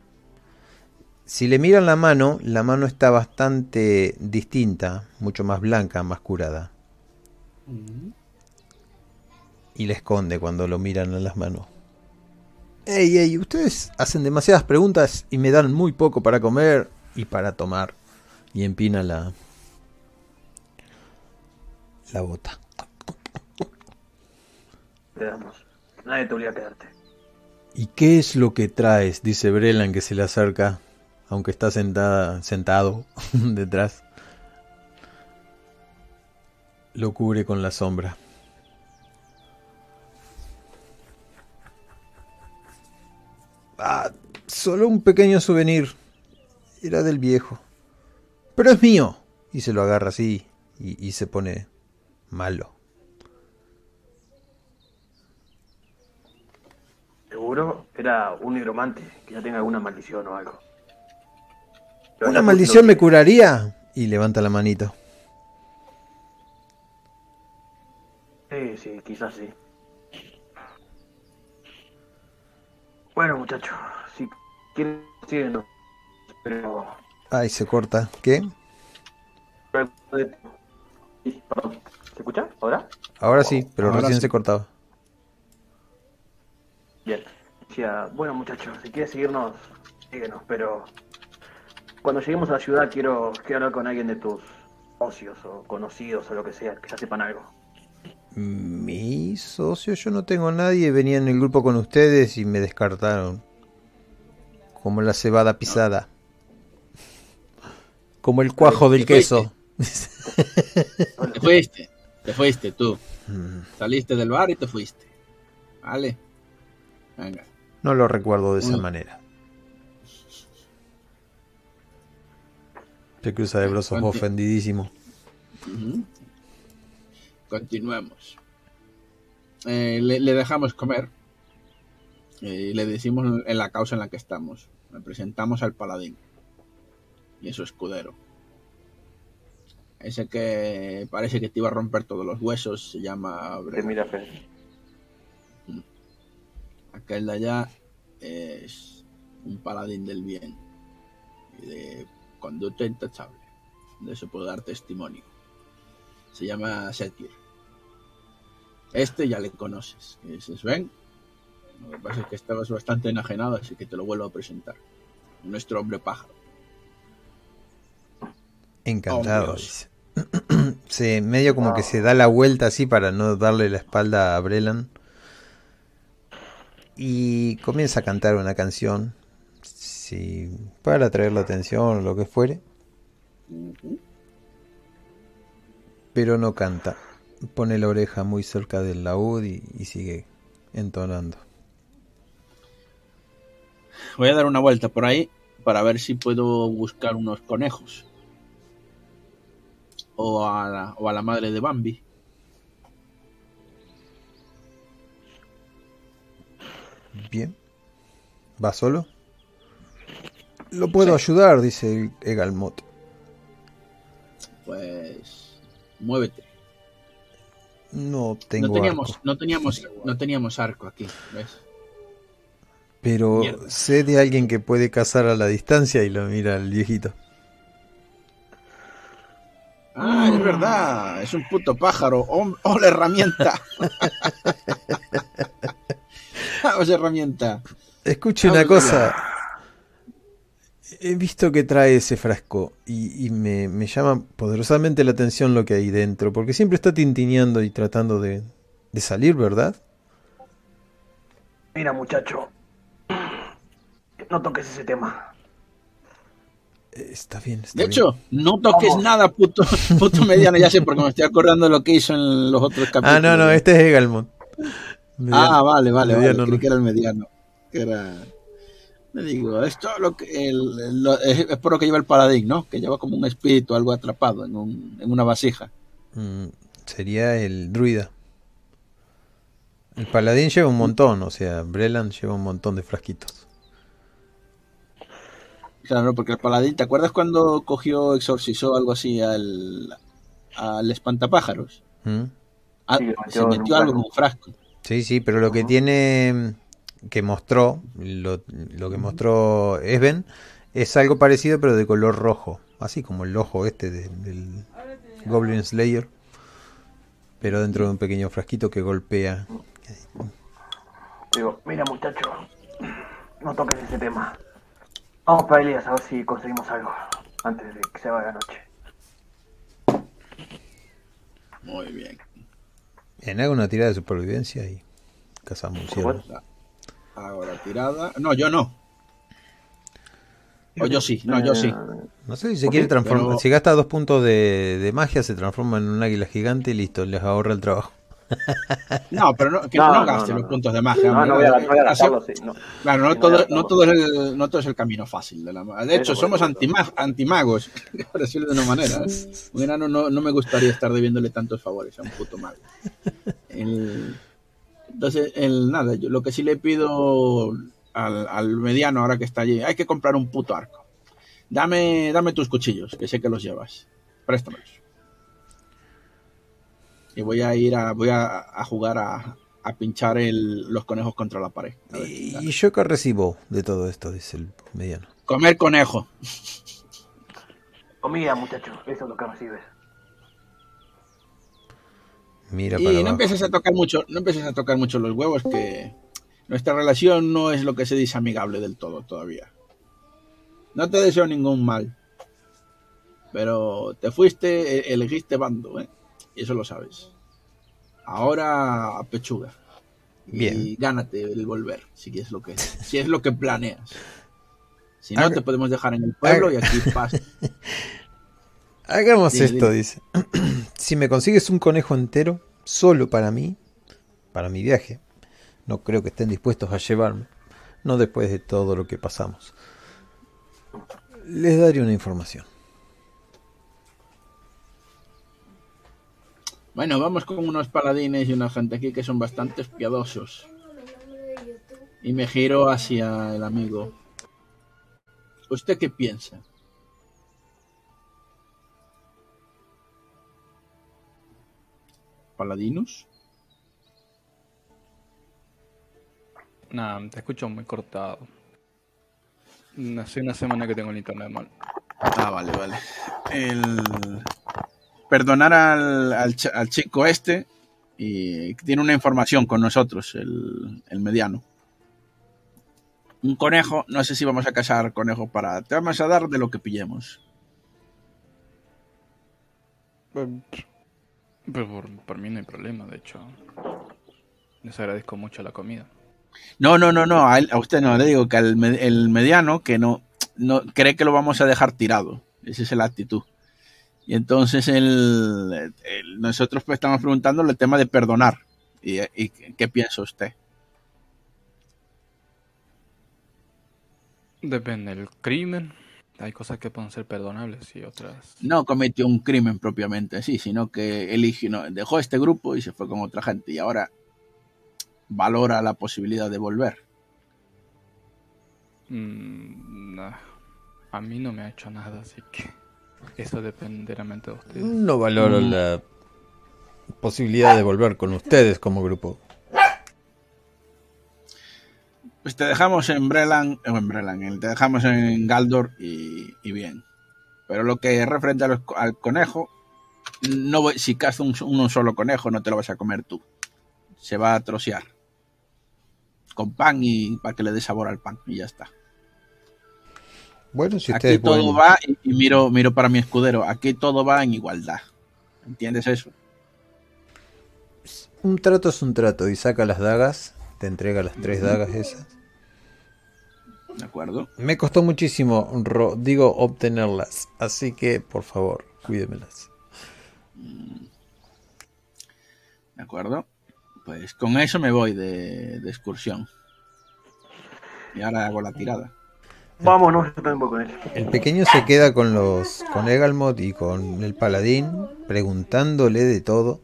Si le miran la mano, la mano está bastante distinta, mucho más blanca, más curada. Mm. Y le esconde cuando lo miran en las manos. Ey, ey, ustedes hacen demasiadas preguntas y me dan muy poco para comer y para tomar. Y empina la. la bota. Veamos. Nadie te obliga a quedarte. ¿Y qué es lo que traes? dice Brelan que se le acerca aunque está sentada, sentado detrás. Lo cubre con la sombra. Ah, solo un pequeño souvenir. Era del viejo. Pero es mío. Y se lo agarra así y, y se pone malo. Seguro era un nigromante que ya tenga alguna maldición o algo. ¿Una maldición me curaría? Y levanta la manito. Sí, sí, quizás sí. Bueno, muchachos, si quieren, síguenos. Pero. Ay, se corta. ¿Qué? ¿Se escucha? ¿Ahora? Ahora sí, pero Ahora recién sí. se cortaba. Bien. Decía, bueno, muchachos, si quieres seguirnos, síguenos, pero cuando lleguemos a la ciudad quiero, quiero hablar con alguien de tus socios o conocidos o lo que sea, que ya sepan algo. Mi socio, yo no tengo nadie, venía en el grupo con ustedes y me descartaron. Como la cebada pisada. Como el cuajo del queso. Te fuiste, te fuiste tú. Saliste del bar y te fuiste. Vale. Venga. No lo recuerdo de esa Mm. manera. Se cruza de brazos ofendidísimo. Continuemos. Eh, le, le dejamos comer. Y le decimos en la causa en la que estamos. Le presentamos al paladín y a su escudero. Ese que parece que te iba a romper todos los huesos se llama Te mira feo. Aquel de allá es un paladín del bien y de conducta intachable. De eso puedo dar testimonio. Se llama Setir. Este ya le conoces. Es Sven. Lo que pasa es que estabas bastante enajenado, así que te lo vuelvo a presentar. Nuestro hombre pájaro. Encantado, Hombre, dice. Se, medio como que se da la vuelta así para no darle la espalda a Brelan. Y comienza a cantar una canción. Sí, para atraer la atención o lo que fuere. Pero no canta. Pone la oreja muy cerca del laúd y, y sigue entonando. Voy a dar una vuelta por ahí para ver si puedo buscar unos conejos. O a la, o a la madre de Bambi. Bien. ¿Va solo? Lo puedo ayudar, dice Egalmot. Pues muévete. No tengo no teníamos, arco, no teníamos, no teníamos arco aquí, ¿ves? pero Mierda. sé de alguien que puede cazar a la distancia y lo mira el viejito. Ah, es verdad, es un puto pájaro. ¡Oh, oh, la herramienta! ¡Oh, esa herramienta! Escuche Ah, una cosa. He visto que trae ese frasco y, y me, me llama poderosamente la atención lo que hay dentro, porque siempre está tintineando y tratando de, de salir, ¿verdad? Mira, muchacho. No toques ese tema. Eh, Está bien, está De bien. hecho, no toques Vamos. nada, puto, puto mediano. Ya sé, porque me estoy acordando de lo que hizo en los otros capítulos. Ah, no, no, este es Egalmont. Ah, vale, vale, vale. Mediano, Creí no. que era el mediano. Que era. Le digo, esto lo que el- el- lo- es, es por lo que lleva el paladín, ¿no? Que lleva como un espíritu, algo atrapado en, un, en una vasija. Mm, sería el druida. El paladín lleva un montón, o sea, Brelan lleva un montón de frasquitos. Claro, porque el paladín, ¿te acuerdas cuando cogió, exorcizó algo así al, al espantapájaros? ¿Mm? Ah, Sí, se metió algo en un frasco. Sí, sí, pero lo que Ajá. tiene que mostró, lo, lo que mostró Esben, es algo parecido pero de color rojo, así como el ojo este de- del Goblin Slayer, pero dentro de un pequeño frasquito que golpea. Digo, mira, muchacho. No toques ese tema. Vamos para Elías a ver si conseguimos algo antes de que se vaya la noche. Muy bien. En haga una tirada de supervivencia y cazamos un ciervo. Ahora tirada. No, yo no. O yo sí, no, yo sí. Eh, No sé si se quiere transformar. pero- Si gasta dos puntos de, de magia, se transforma en un águila gigante y listo, les ahorra el trabajo. No, pero no, que No, no, no, gaste no, los no. puntos de magia. No, no voy a, no voy a Así- gastarlo, sí. No. Claro, no todo, no, es el, no todo es el camino fácil de la De hecho, somos antimagos, por decirlo de una manera. Un enano no, no me gustaría estar debiéndole tantos favores a un puto mago. El- entonces, el, nada, yo lo que sí le pido al, al mediano ahora que está allí, hay que comprar un puto arco. Dame, dame tus cuchillos, que sé que los llevas. Préstamelos. Y voy a ir a, voy a, a jugar a, a pinchar el- los conejos contra la pared. A ver quién ¿Y gana. y yo qué recibo de todo esto? Dice el mediano. Comer conejo. Comida, muchacho. Eso es lo que recibes. Mira Y para no empieces a tocar mucho, no empieces a tocar mucho los huevos, que nuestra relación no es lo que se dice amigable del todo todavía. No te deseo ningún mal. Pero te fuiste, e- elegiste bando, ¿eh? Y eso lo sabes. Ahora a pechuga. Y Bien. gánate el volver, si es lo que si es lo que planeas. Si no, te podemos dejar en el pueblo y aquí pasa. Hagamos Dime, esto, dime. dice. si me consigues un conejo entero, solo para mí, para mi viaje, no creo que estén dispuestos a llevarme, no después de todo lo que pasamos. Les daré una información. Bueno, vamos con unos paladines y una gente aquí que son bastante piadosos. Y me giro hacia el amigo. ¿Usted qué piensa? ¿Paladinus? Nah, te escucho muy cortado. Hace una semana que tengo el internet mal. Ah, vale, vale. El... Perdonar al, al, al chico este y tiene una información con nosotros, el, el, mediano. Un conejo, no sé si vamos a cazar conejo para... Te vamos a dar de lo que pillemos. Pero por, por mí no hay problema, de hecho. Les agradezco mucho la comida. No, no, no, no, a, él, a usted no, le digo que al el mediano que no, no cree que lo vamos a dejar tirado. Esa es la actitud. Y entonces el, el, nosotros pues estamos preguntando el tema de perdonar. ¿Y, y qué piensa usted? Depende del crimen. Hay cosas que pueden ser perdonables y otras. No cometió un crimen propiamente así, sino que eligió, no, dejó este grupo y se fue con otra gente. Y ahora valora la posibilidad de volver. Mm, nah. A mí no me ha hecho nada, así que eso depende realmente de ustedes. No valoro mm. la posibilidad de volver con ustedes como grupo. Pues te dejamos en Brelan, o en Brelan, te dejamos en Galdor y, y bien. Pero lo que es referente al, al conejo, no voy, si cazas un, un, solo conejo, no te lo vas a comer tú. Se va a trocear. Con pan y para que le dé sabor al pan. Y ya está. Bueno, si aquí todo va, y, y, miro, miro para mi escudero, aquí todo va en igualdad. ¿Entiendes eso? Un trato es un trato y saca las dagas, te entrega las tres dagas esas. De acuerdo. Me costó muchísimo, digo, obtenerlas, así que por favor, cuídemelas. De acuerdo. Pues con eso me voy de, de excursión. Y ahora hago la tirada. Vámonos, yo también con él. El pequeño se queda con los con Egalmod y con el paladín preguntándole de todo,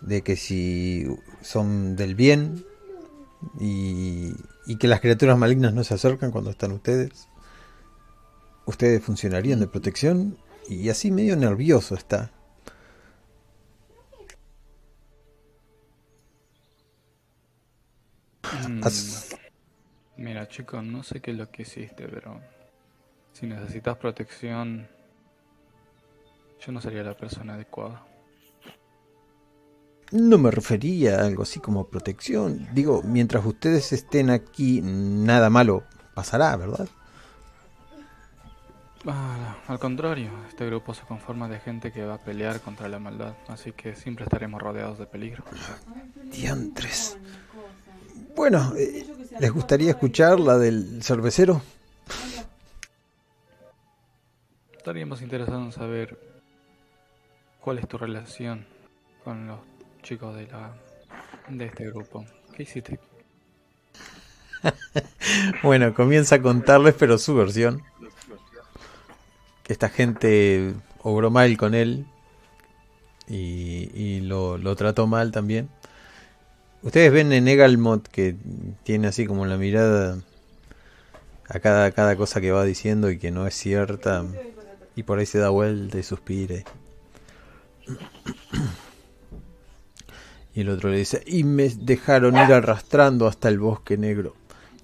de que si son del bien y, y que las criaturas malignas no se acercan cuando están ustedes. Ustedes funcionarían de protección y así medio nervioso está. Mm. Mira, chicos, no sé qué es lo que hiciste, pero si necesitas protección, yo no sería la persona adecuada. No me refería a algo así como protección. Digo, mientras ustedes estén aquí, nada malo pasará, ¿verdad? Ah, al contrario, este grupo se conforma de gente que va a pelear contra la maldad, así que siempre estaremos rodeados de peligro. Diantres. Bueno, eh, ¿les gustaría escuchar la del cervecero? Estaríamos interesados en saber cuál es tu relación con los chicos de la de este grupo. ¿Qué hiciste? bueno, comienza a contarles, pero su versión. Esta gente obró mal con él y, lo, lo trató mal también. Ustedes ven en Egalmot que tiene así como la mirada a cada, cada cosa que va diciendo y que no es cierta. Y por ahí se da vuelta y suspire. Y el otro le dice, y me dejaron ir arrastrando hasta el bosque negro.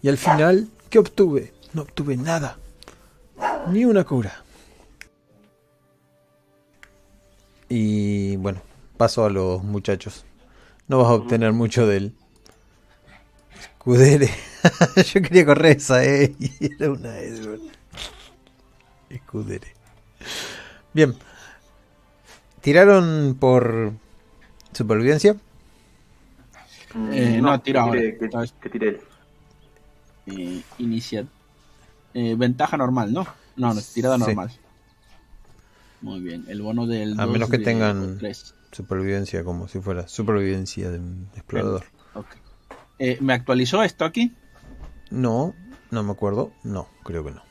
Y al final, ¿qué obtuve? No obtuve nada. Ni una cura. Y bueno, paso a los muchachos. No vas a obtener mucho de él. Escudere. Yo quería correr esa, eh. Y era una. Escudere. Bien. ¿Tiraron por supervivencia? Eh, no, no tira ahora. Que, que tiré. Eh, inicia. Eh, ventaja normal, ¿no? No, no tirada Sí. normal. Muy bien. El bono del. A menos que de tengan-. Supervivencia, como si fuera supervivencia de un explorador. Eh, ¿Me actualizó esto aquí? No, no me acuerdo. No, creo que no.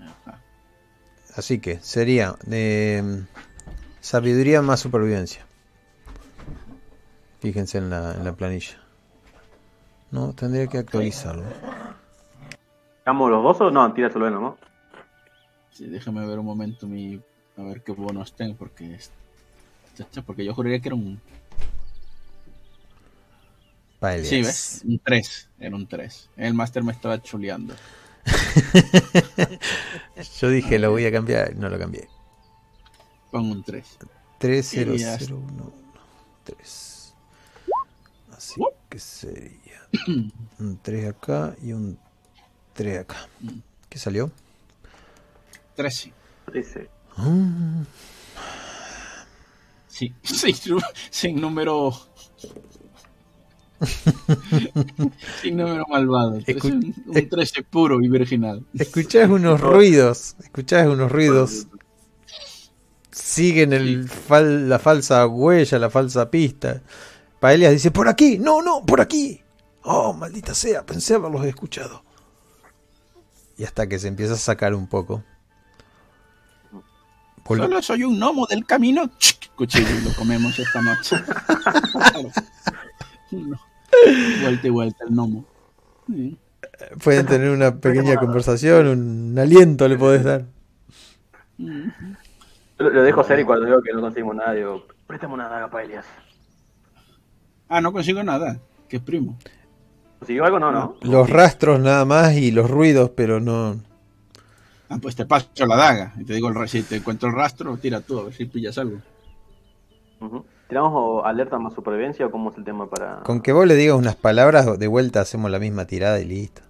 Ajá. Así que sería eh, sabiduría más supervivencia. Fíjense en la, en la planilla. No, tendría que actualizarlo. ¿Estamos los dos o no? Tíratelo de nomás. Sí, déjame ver un momento mi. A ver qué bonos tengo, porque. Porque yo juraría que era un. Paelias. Sí, ¿ves? Un 3. Era un 3. El máster me estaba chuleando. yo dije, lo voy a cambiar. No lo cambié. Pongo un 3. 3 0 0 1 3 ¿Qué sería? un 3 acá y un 3 acá. ¿Qué salió? 13. 13. Mm. Sí, sí, sin número. sin número malvado. Escu un, un 13 puro y virginal. Escuchás unos ruidos. Escuchás unos ruidos. Siguen el fal la falsa huella, la falsa pista. Paelias dice, por aquí, no, no, por aquí. Oh, maldita sea, pensé haberlos escuchado. Y hasta que se empieza a sacar un poco. Vol- Solo soy un gnomo del camino. Chic, Cuchillo y lo comemos esta noche. No. Vuelta y vuelta el gnomo. Sí. Pueden tener una pequeña conversación, un aliento le podés dar. Lo, lo dejo ser y cuando veo que no conseguimos nada, digo, préstame una daga para Elias. Ah, no consigo nada. Que primo. ¿Consiguió algo? No, no. Los rastros nada más y los ruidos, pero no. Ah, pues te paso la daga. Y te digo, el si te encuentro el rastro, tira tú a ver si pillas algo. ¿Tiramos o alerta más supervivencia o cómo es el tema para...? Con que vos le digas unas palabras, de vuelta hacemos la misma tirada y listo.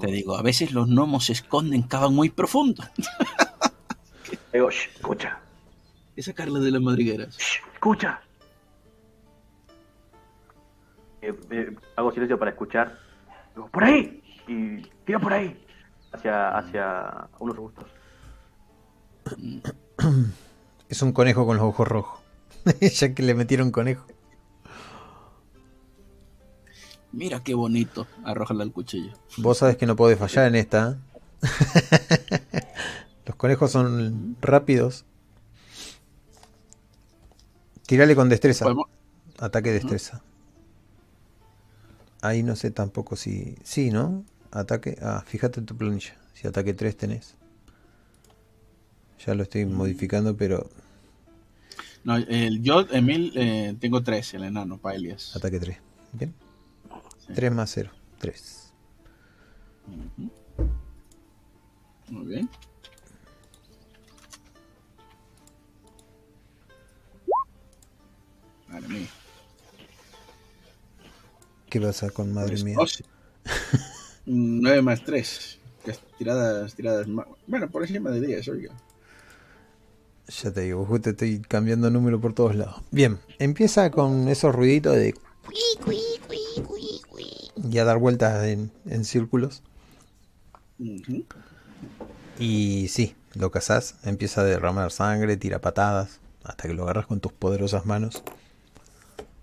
Te digo, a veces los gnomos se esconden, cavan muy profundo. Digo, "Shh, escucha, Es sacarle de las madrigueras. shh, escucha. Eh, eh, hago silencio para escuchar. Digo, por ahí. Y tira por ahí. Hacia, hacia unos arbustos. Es un conejo con los ojos rojos. ya que le metieron conejo. Mira qué bonito. Arrójale al cuchillo. Vos sabés que no podés fallar en esta. ¿eh? los conejos son rápidos. Tírale con destreza. Podemos- Ataque destreza. Ahí no sé tampoco si. Sí, ¿no? Ataque. Ah, fíjate en tu planilla. Si ataque 3 tenés. Ya lo estoy modificando, pero No, el, yo, Emil, eh, tengo 13, el enano, Paelias. ataque 3. Bien. Sí. 3 más 0. 3. Muy bien. Madre mía. ¿Qué pasa con madre Pues, mía? 12. 9 más 3. Tiradas, tiradas más. Bueno, por encima de 10, oiga. Ya te digo, justo estoy cambiando número por todos lados. Bien, empieza con esos ruiditos de y a dar vueltas en, en círculos. Y sí, lo cazás, empieza a derramar sangre, tira patadas, hasta que lo agarras con tus poderosas manos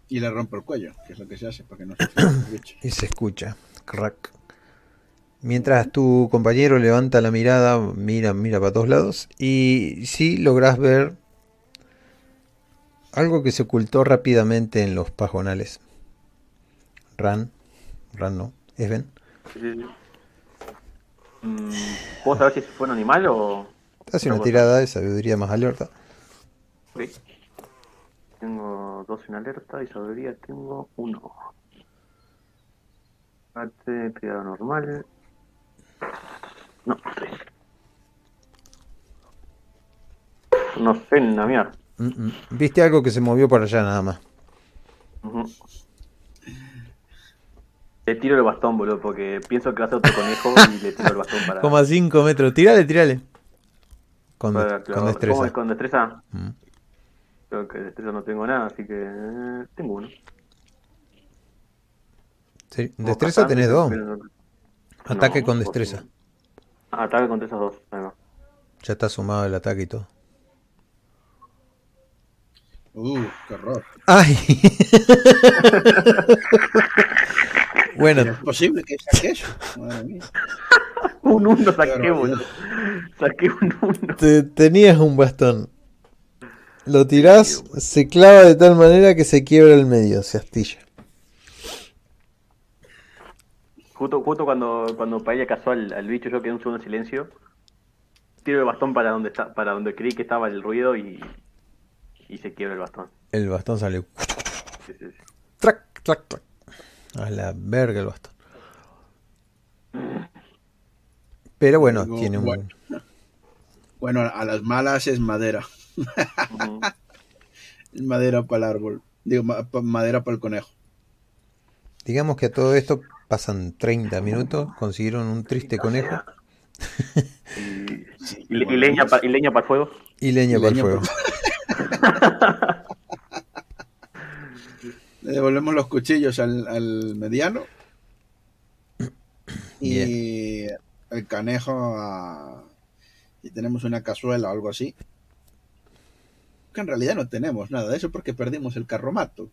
Y le rompo el cuello, que es lo que se hace para que no se bicho. y se escucha. Crack. Mientras tu compañero levanta la mirada, mira, mira para todos lados y sí lográs ver algo que se ocultó rápidamente en los pajonales. Ran, Ran no, Even. Sí, sí, sí. Mm, ¿Puedo saber si fue un animal o...? Hace una tirada de sabiduría más alerta. Ok. Tengo dos en alerta y sabiduría tengo uno. Arte, tirada normal. No, tres. No sé, en la mierda. Mm, mm. Viste algo que se movió para allá nada más. Le tiro el bastón, boludo, porque pienso que va a ser otro conejo y le tiro el bastón para... Como a 5 metros. Tirale, tirale. Con, de- con clavar. ¿Cómo destreza. es con destreza? Mm. Creo que destreza no tengo nada, así que... eh, tengo uno. Sí, Destreza cazar, tenés dos. pero Ataque No, con destreza. ataque con destreza dos. Ahí va. Ya está sumado el ataque y todo. Uh, qué horror. ¡Ay! bueno, ¿Es posible que saque eso? Madre mía. Un uno saqué, boludo. Saqué un uno. te- tenías un bastón. Lo tirás, se clava de tal manera que se quiebra el medio, se astilla. Justo, justo cuando, cuando Paella cazó al, al bicho, yo quedé un segundo en silencio. Tiro el bastón para donde está, para donde creí que estaba el ruido y, y se quiebra el bastón. El bastón sale. Sí, sí, sí. Trac, trac, trac. A la verga el bastón. Pero bueno, Digo, tiene un. bueno. Bueno, a las malas es madera. Madera para el árbol. Digo, ma- pa- madera para el conejo. Digamos que a todo esto pasan 30 minutos, consiguieron un triste conejo Y, Sí, y y leña, pa- y leña para el fuego. y leña Y para el fuego. Le devolvemos los cuchillos al, al mediano. Y el canejo a... Si tenemos una cazuela o algo así. En realidad no tenemos nada de eso porque perdimos el carromato.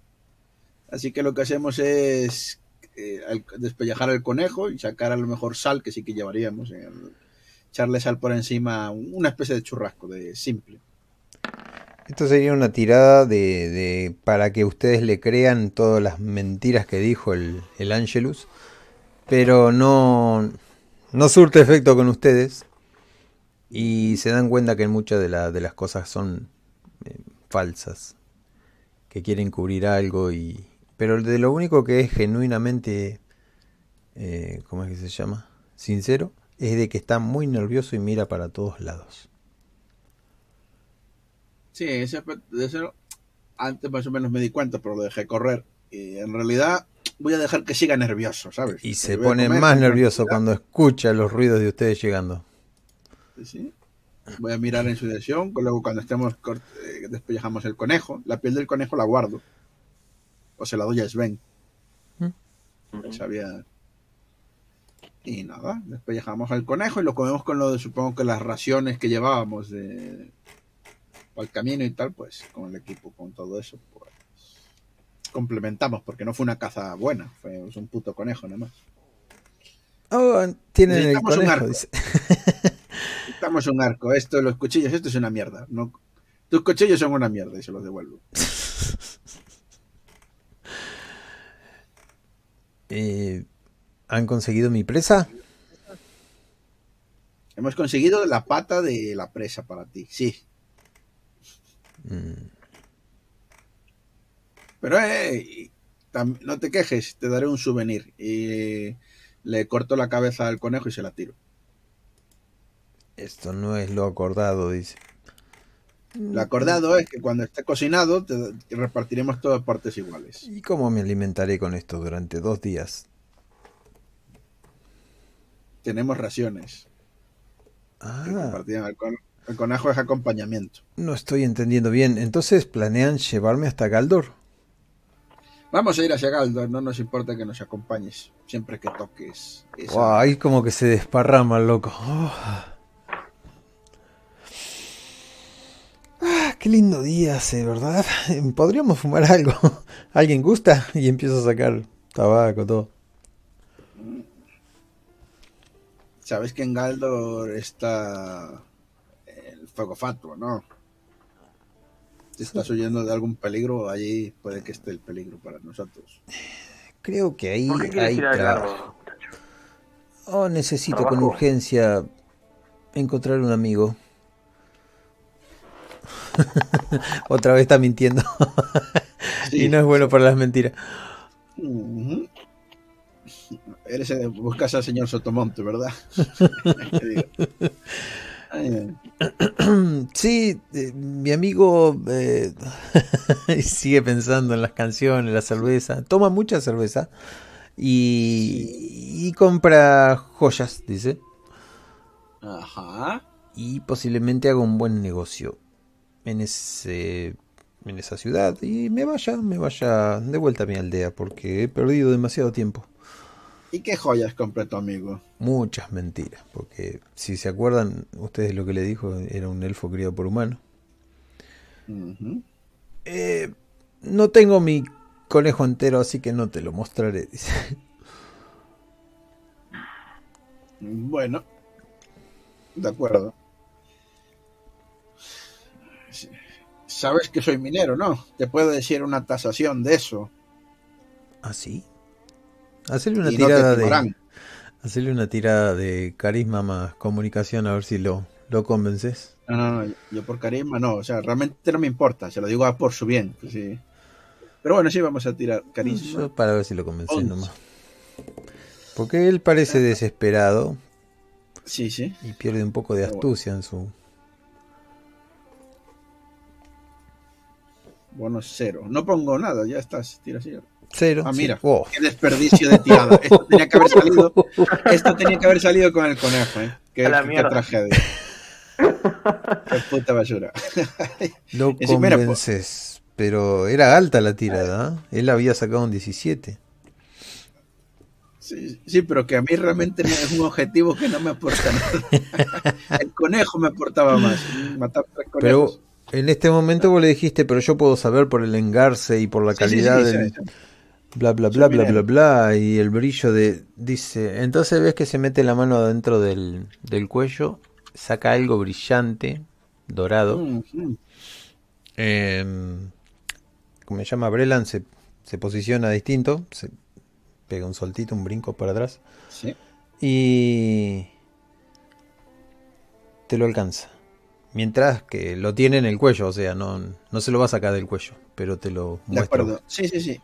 Así que lo que hacemos es eh, despellejar al conejo y sacar a lo mejor sal, que sí que llevaríamos. eh, echarle sal por encima, una especie de churrasco, de simple. Esto sería una tirada de, para que ustedes le crean todas las mentiras que dijo el, el Angelus, pero no, no surte efecto con ustedes y se dan cuenta que muchas de, la- de las cosas son falsas, que quieren cubrir algo y pero de lo único que es genuinamente, eh, ¿cómo es que se llama? Sincero, es de que está muy nervioso y mira para todos lados. Sí, ese aspecto- de eso antes más o menos me di cuenta, pero lo dejé correr. Y en realidad voy a dejar que siga nervioso, ¿sabes? Y se pone comer más nervioso cuando escucha los ruidos de ustedes llegando. ¿sí? Voy a mirar en su dirección, luego cuando estemos eh, despellejamos el conejo, la piel del conejo la guardo. O se la doy a Sven, sabía. Y nada, despellejamos al conejo y lo comemos con lo de, supongo que las raciones que llevábamos de el camino y tal, pues con el equipo, con todo eso, pues complementamos, porque no fue una caza buena, fue un puto conejo nada más. Oh, tienen el Necesitamos un conejo, arco. dice. Un arco, esto, los cuchillos, esto es una mierda. No, tus cuchillos son una mierda y se los devuelvo. Eh, ¿Han conseguido mi presa? Hemos conseguido la pata de la presa para ti, sí. Mm, Pero eh, no te quejes, te daré un souvenir. Y le corto la cabeza al conejo y se la tiro. Esto no es lo acordado, dice. Lo acordado es que cuando esté cocinado te, repartiremos todas partes iguales. ¿Y cómo me alimentaré con esto durante dos días? Tenemos raciones. Ah. El, con- el conejo es acompañamiento. no estoy entendiendo bien. Entonces planean llevarme hasta Galdor. Vamos a ir hacia Galdor, no nos importa que nos acompañes siempre que toques. esa- Guau, ahí como que se desparrama loco. Oh. Qué lindo día hace, ¿verdad? Podríamos fumar algo. ¿Alguien gusta? Y empiezo a sacar tabaco, todo. Sabes que en Galdor está el fuego fatuo, ¿no? Si estás huyendo de algún peligro, allí puede que esté el peligro para nosotros. Creo que ahí ¿Por qué quieres hay trabajo. Oh, necesito con urgencia encontrar un amigo. Otra vez está mintiendo. y no es bueno para las mentiras. Eres, eh, buscas al señor Sotomonte, ¿verdad? Sí, eh, mi amigo eh, sigue pensando en las canciones, la cerveza. Toma mucha cerveza y, y compra joyas, dice. Ajá. Y posiblemente haga un buen negocio en ese en esa ciudad y me vaya, me vaya de vuelta a mi aldea porque he perdido demasiado tiempo. ¿Y qué joyas compré tu amigo? Muchas mentiras, porque si se acuerdan ustedes lo que le dijo, era un elfo criado por humano. Eh, no tengo mi conejo entero, así que no te lo mostraré. Bueno, de acuerdo. Sabes que soy minero, ¿no? Te puedo decir una tasación de eso. ¿Ah, sí? Hacerle una y no tirada de. Hacerle una tirada de carisma más comunicación a ver si lo, lo convences. No, no, no, yo por carisma no, o sea, realmente no me importa, se lo digo a por su bien. pues sí. Pero bueno, sí, vamos a tirar carisma. Yo para ver si lo convences nomás. Porque él parece desesperado Sí, sí. y pierde un poco de astucia en su... Bueno, cero. No pongo nada, ya estás, tira así. Cero. Ah, sí. mira. Oh, Qué desperdicio de tirada. Esto tenía que haber salido, esto tenía que haber salido con el conejo, ¿eh? Qué, la qué tragedia. Qué puta basura. mira, po- convences. Pero era alta la tirada. ¿eh? Él había sacado un 17. Sí, sí, pero que a mí realmente no es un objetivo que no me aporta nada. El conejo me aportaba más. Matar tres Pero conejos. En este momento vos le dijiste, pero yo puedo saber por el engarce y por la sí, calidad sí, sí, del... Bla, bla, bla, bla, bla, bla. Y el brillo de... Dice, entonces ves que se mete la mano adentro del, del cuello, saca algo brillante, dorado. Mm. Eh, como se llama Brelan, se, se posiciona distinto, se pega un soltito, un brinco para atrás Sí. y te lo alcanza. Mientras que lo tiene en el cuello, o sea, no, no se lo va a sacar del cuello, pero te lo De muestra. acuerdo. Sí, sí, sí.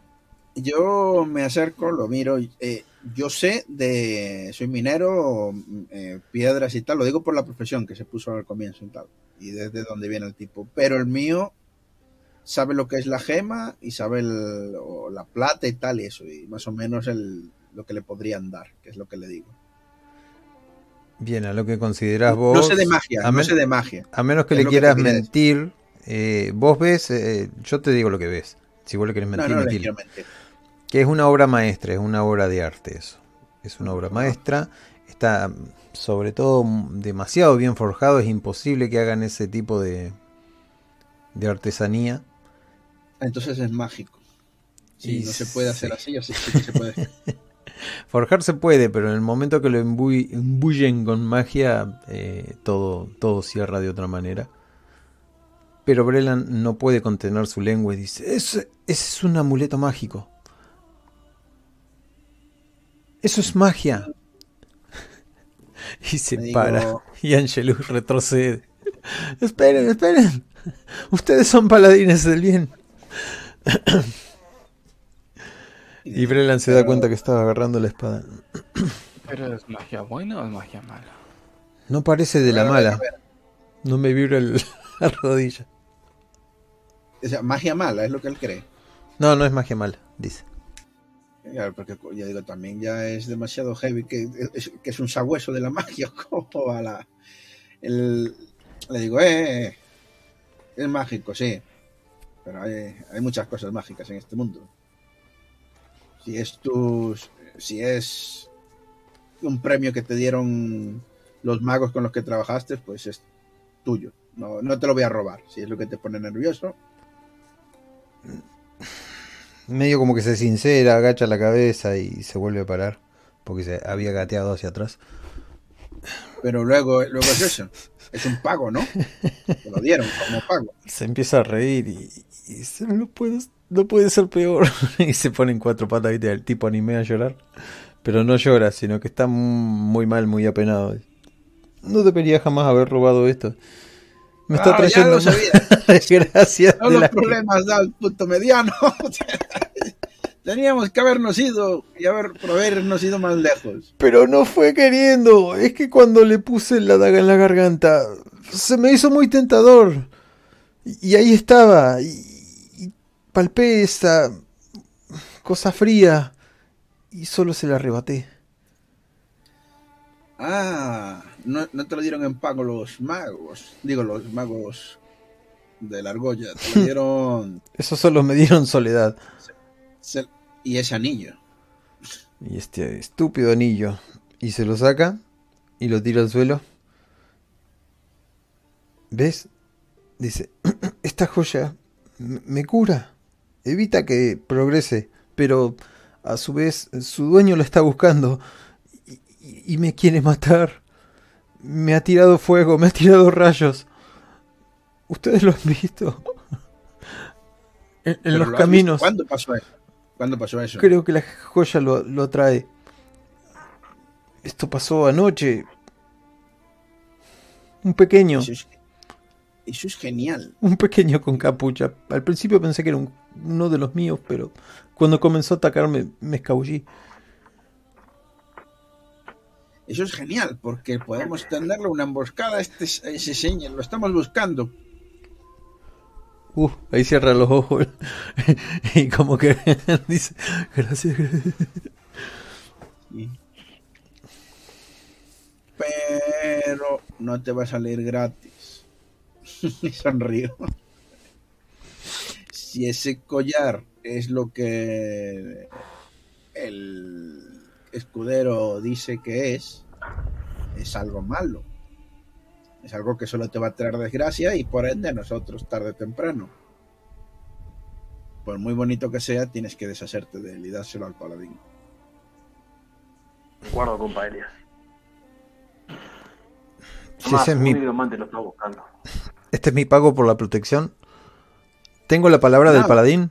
Yo me acerco, lo miro. eh, yo sé de. Soy minero, eh, piedras y tal. Lo digo por la profesión que se puso al comienzo y tal. Y desde dónde viene el tipo. Pero el mío sabe lo que es la gema y sabe el- o la plata y tal y eso. Y más o menos el, lo que le podrían dar, que es lo que le digo. Bien, a lo que considerás vos. no sé de magia, a no sé de magia. A menos que Es le que quieras mentir, eh, vos ves, eh, yo te digo lo que ves. Si vos le querés No, mentir, no mentile. quiero mentir. Que es una obra maestra, es una obra de arte eso. Es una obra maestra. Está sobre todo demasiado bien forjado. Es imposible que hagan ese tipo de, de artesanía. Entonces es mágico. Si Y no se puede hacer sí. así, así sí que se puede. Forjar se puede, pero en el momento que lo imbuyen con magia, eh, todo, todo cierra de otra manera. Pero Brelan no puede contener su lengua y dice, ese, ese es un amuleto mágico. Eso es magia. Y se digo- para. Y Angelus retrocede. esperen, esperen. Ustedes son paladines del bien. Y Brelan se da cuenta que estaba agarrando la espada. ¿Pero es magia buena o es magia mala? No parece de la mala. No me vibra el- la rodilla. O sea, magia mala es lo que él cree. No, no es magia mala, dice. Claro, porque ya digo, también ya es demasiado heavy, que es, que es un sabueso de la magia, como a la... el- le digo, eh, eh, es mágico, sí, pero hay, hay muchas cosas mágicas en este mundo. Si es tus, si es un premio que te dieron los magos con los que trabajaste, pues es tuyo. No, no te lo voy a robar. Si es lo que te pone nervioso, Medio como que se sincera, agacha la cabeza y se vuelve a parar. Porque se había gateado hacia atrás. pero luego, luego es eso. Es un pago, ¿no? Te lo dieron como pago. Se empieza a reír y, y dice, no, puedo, no puede ser peor. y se pone en cuatro patas, viste, el tipo anime a llorar. Pero no llora, sino que está muy mal, muy apenado. No debería jamás haber robado esto. Me está Ah, trayendo más desgracias Todos de los que- problemas da el punto mediano. Teníamos que habernos ido y haber, por habernos ido más lejos. Pero no fue queriendo. Es que cuando le puse la daga en la garganta, se me hizo muy tentador. Y, ahí estaba. Y palpé esa cosa fría. Y solo se la arrebaté. Ah, no, no te lo dieron en pago los magos. Digo, los magos de la argolla. Te lo dieron. Eso solo me dieron soledad. se- y ese anillo. Y este estúpido anillo. Y se lo saca y lo tira al suelo. ¿Ves? Dice, esta joya me cura. Evita que progrese. Pero a su vez su dueño lo está buscando. Y, me quiere matar. Me ha tirado fuego, me ha tirado rayos. ¿Ustedes lo han visto? En, los lo caminos. ¿Cuándo pasó eso? ¿Cuándo pasó eso? Creo que la joya lo, lo atrae. Esto pasó anoche. Un pequeño. Eso es, eso es genial. Un pequeño con capucha. Al principio pensé que era un- uno de los míos, pero cuando comenzó a atacarme me escabullí. Eso es genial, porque podemos tenderle una emboscada a este, a ese señor. Lo estamos buscando. Uh, ahí cierra los ojos. y como que dice, gracias, gracias. Sí. Pero no te va a salir gratis. Sonrío. Si ese collar es lo que el escudero dice que es, es algo malo. Es algo que solo te va a traer desgracia y por ende a nosotros tarde o temprano. Por muy bonito que sea, tienes que deshacerte de él y dárselo al paladín. Guardo, compa Elias. Si Más, ese es mi, nigromante lo está buscando. este es mi pago por la protección. Tengo la palabra del paladín.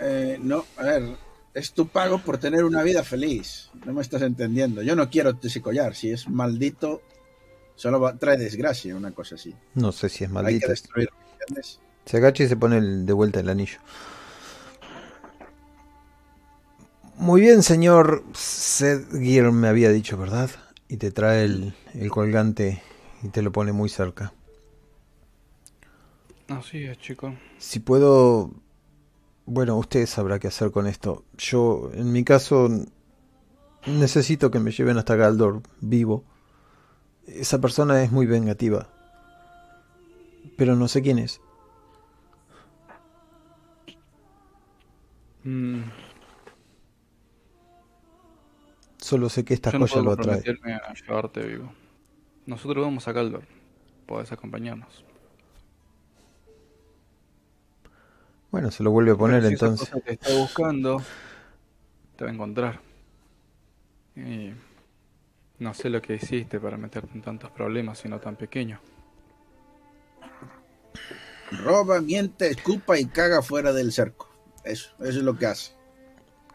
Eh, no, a ver, es tu pago por tener una vida feliz. No me estás entendiendo. Yo no quiero ese collar. Si es maldito, solo va- trae desgracia, una cosa así. No sé si es Hay que maldito. destruirlo, ¿entiendes? Se agacha y se pone el- de vuelta el anillo. Muy bien, señor Sedgir me había dicho, ¿verdad? Y te trae el, el colgante y te lo pone muy cerca. Así es, chico. Si puedo... Bueno, usted sabrá qué hacer con esto. Yo, en mi caso, necesito que me lleven hasta Galdor vivo. Esa persona es muy vengativa. Pero no sé quién es. Mm, Solo sé que esta yo no lo puedo atrae. comprometerme a llevarte vivo. Nosotros vamos a Caldor. Puedes acompañarnos. Bueno, se lo vuelve a poner si esa entonces. cosa que está buscando, te va a encontrar. Y no sé lo que hiciste para meterte en tantos problemas siendo tan pequeño. Roba, miente, escupa y caga fuera del cerco. Eso, eso es lo que hace.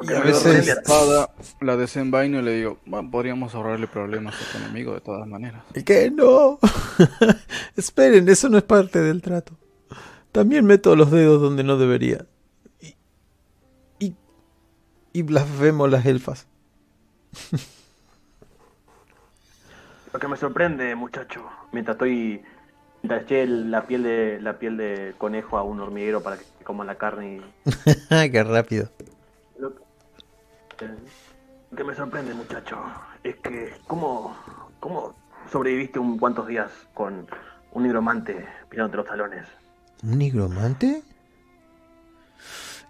Y a veces- la espada, la desenvaino y le digo, "Bueno, podríamos ahorrarle problemas a tu enemigo de todas maneras. ¿Qué? No. Esperen, eso no es parte del trato. También meto los dedos donde no debería. Y, y, y blasfemo las elfas. Lo que me sorprende, muchacho, mientras estoy. Mientras eché la piel de la piel de conejo a un hormiguero para que coma la carne y. Qué rápido. Lo, lo que me sorprende, muchacho, es que. ¿Cómo, cómo sobreviviste un cuantos días con un nigromante pirándote los talones? ¿Un nigromante?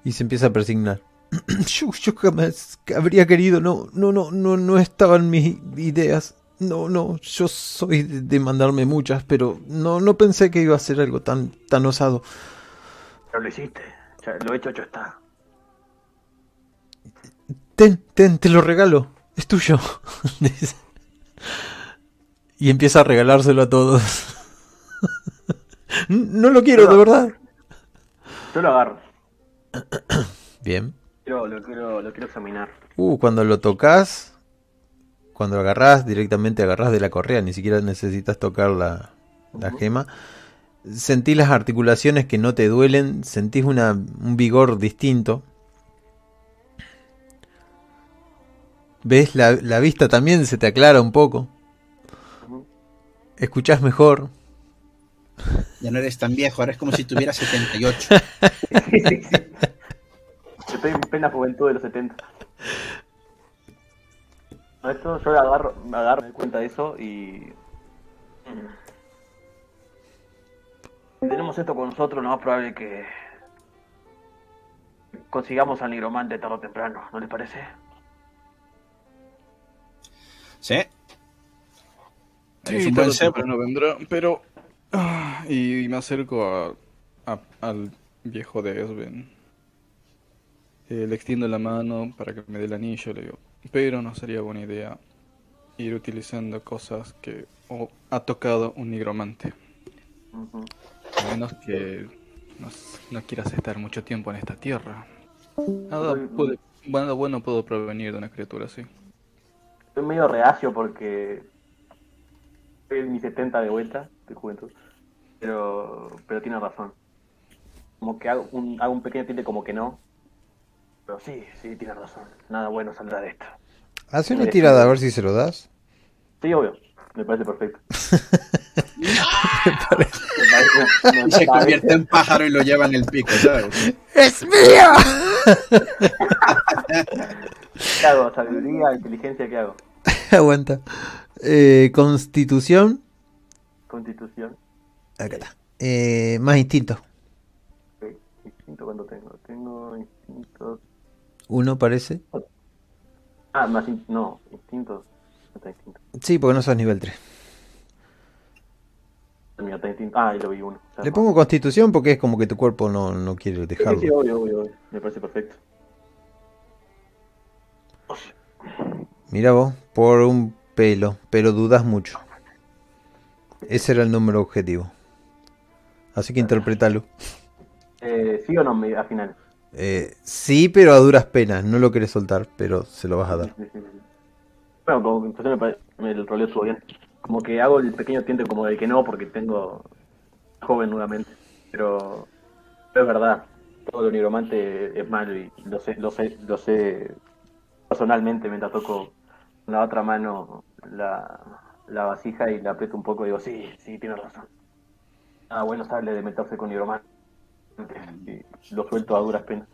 Y se empieza a persignar. yo, yo jamás habría querido, no, no, no, no, no estaban mis ideas. No, no, yo soy de, de mandarme muchas, pero no, no pensé que iba a ser algo tan, tan osado. Pero lo hiciste. Ya, lo hecho, hecho está. Ten, ten, te lo regalo. Es tuyo. Y empieza a regalárselo a todos. no lo quiero, de verdad. Yo lo agarro. Bien. Quiero- lo, quiero, lo quiero examinar. Uh, cuando lo tocas, cuando agarrás, directamente agarrás de la correa, ni siquiera necesitas tocar la, la gema. Sentís las articulaciones que no te duelen, sentís una, un vigor distinto. ¿Ves? La, la vista también se te aclara un poco. Escuchás mejor. Ya no eres tan viejo, ahora es como si tuvieras 78. Estoy en plena juventud de los 70. No, Esto yo agarro, me agarro, me doy cuenta de eso y. Si tenemos esto con nosotros, lo más probable es que consigamos al nigromante tarde o temprano, ¿no les parece? ¿Sí? Sí, Es un buen o cebo. temprano vendrá, pero... ah, y me acerco a, a- al viejo de Esben. Eh, le extiendo la mano para que me dé el anillo, le digo, pero no sería buena idea ir utilizando cosas que ha tocado un nigromante. A menos que no quieras estar mucho tiempo en esta tierra. Nada, puede- nada bueno puedo provenir de una criatura así. Estoy medio reacio porque estoy en mi 70 de vuelta de juventud. Pero, pero tiene razón. Como que hago un, hago un pequeño tinte como que no. Pero sí, sí, tiene razón. Nada bueno saldrá de esto. Hace una tirada a ver si se lo das. Sí, obvio. Me parece perfecto. Y se convierte en pájaro y lo lleva en el pico, ¿sabes? ¡Es mía! ¿Qué hago? ¿Sabiduría? ¿Inteligencia? ¿Qué hago? Aguanta. Eh, Constitución. Constitución. Acá está. Eh, más instinto. ¿Instinto cuánto tengo? Tengo instintos. Uno parece. Ah, más in- no, instintos. Instinto. Sí, porque no sos nivel 3. Mira, está instinto. Ah, ahí lo vi uno. O sea, Le pongo constitución porque es como que tu cuerpo no, no quiere Sí, sí, dejarlo. sí, obvio, obvio, obvio. Me parece perfecto. Mira vos, por un pelo, pero dudas mucho. Ese era el número objetivo. Así que interprétalo. Eh, ¿Sí o no al final? Eh, sí, pero a duras penas. No lo querés soltar, pero se lo vas a dar. Bueno, como que entonces me pare- me- el roleo estuvo bien. Como que hago el pequeño tiente como de que no, porque tengo joven nuevamente. Pero, pero es verdad, todo lo nigromante es malo y lo sé, lo sé, lo sé personalmente mientras toco con la otra mano la, la vasija y la aprieto un poco y digo, sí, sí, tienes razón. Ah, bueno sale de meterse con nigromante. Y lo suelto a duras penas.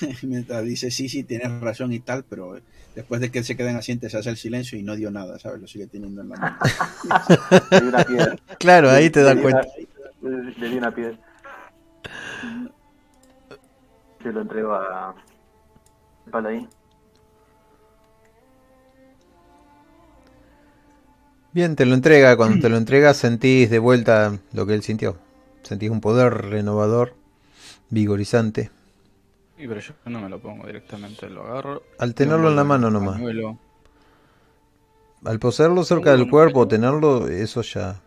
Mientras dice, sí, sí, tienes razón y tal, pero después de que él se queden asientes se hace el silencio y no dio nada, ¿sabes? Lo sigue teniendo en la mano. Una piedra. Claro, ahí te das cuenta. una- le di una piedra. Se lo entrego a Paladín. Bien, te lo entrega. Cuando te lo entrega sentís de vuelta lo que él sintió. Sentís un poder renovador, vigorizante. Y pero yo no me lo pongo directamente, lo agarro. Al tenerlo en la mano nomás. Pañuelo. Al poseerlo cerca del cuerpo, tenerlo, eso ya...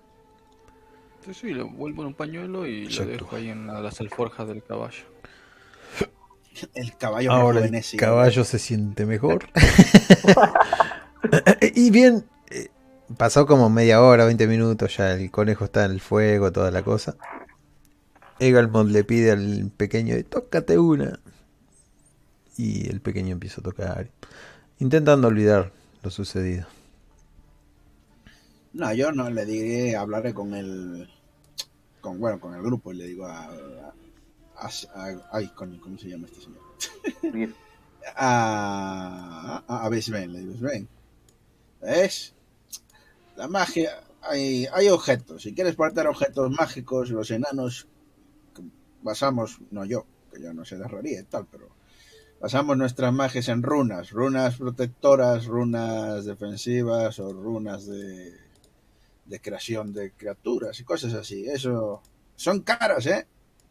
Sí, sí, lo vuelvo en un pañuelo y Exacto. lo dejo ahí en la- las alforjas del caballo. El caballo Ahora el caballo se siente mejor. y bien, eh, pasó como media hora, 20 minutos, ya el conejo está en el fuego, toda la cosa. Egalmond le pide al pequeño, tócate una. Y el pequeño empieza a tocar, intentando olvidar lo sucedido. No, yo no le diré, hablaré con el. Con, bueno, con el grupo y le digo a. a- a- ay, coño, ¿cómo se llama este señor? A. A, a le digo, Bisbeen. ¿Ves? La magia. Hay, hay objetos. Si quieres portar objetos mágicos, los enanos. Basamos, no yo, que yo no sé de herrería y tal, pero. Basamos nuestras magias en runas, runas protectoras, runas defensivas o runas de, de creación de criaturas y cosas así. Eso son caras, ¿eh?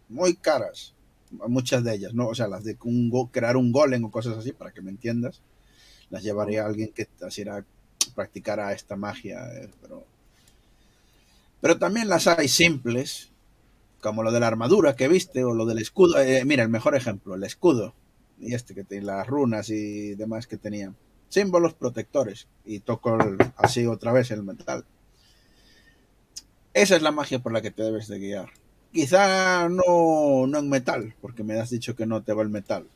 Muy caras. Muchas de ellas, ¿no? O sea, las de un go- crear un golem o cosas así, para que me entiendas, las llevaría a alguien que hiciera, practicara esta magia, eh, pero... Pero también las hay simples, como lo de la armadura que viste o lo del escudo. Eh, mira, el mejor ejemplo, el escudo. Y este que tiene las runas y demás que tenía. Símbolos protectores. Y toco así otra vez el metal. Esa es la magia por la que te debes de guiar. Quizá no, no en metal, porque me has dicho que no te va el metal.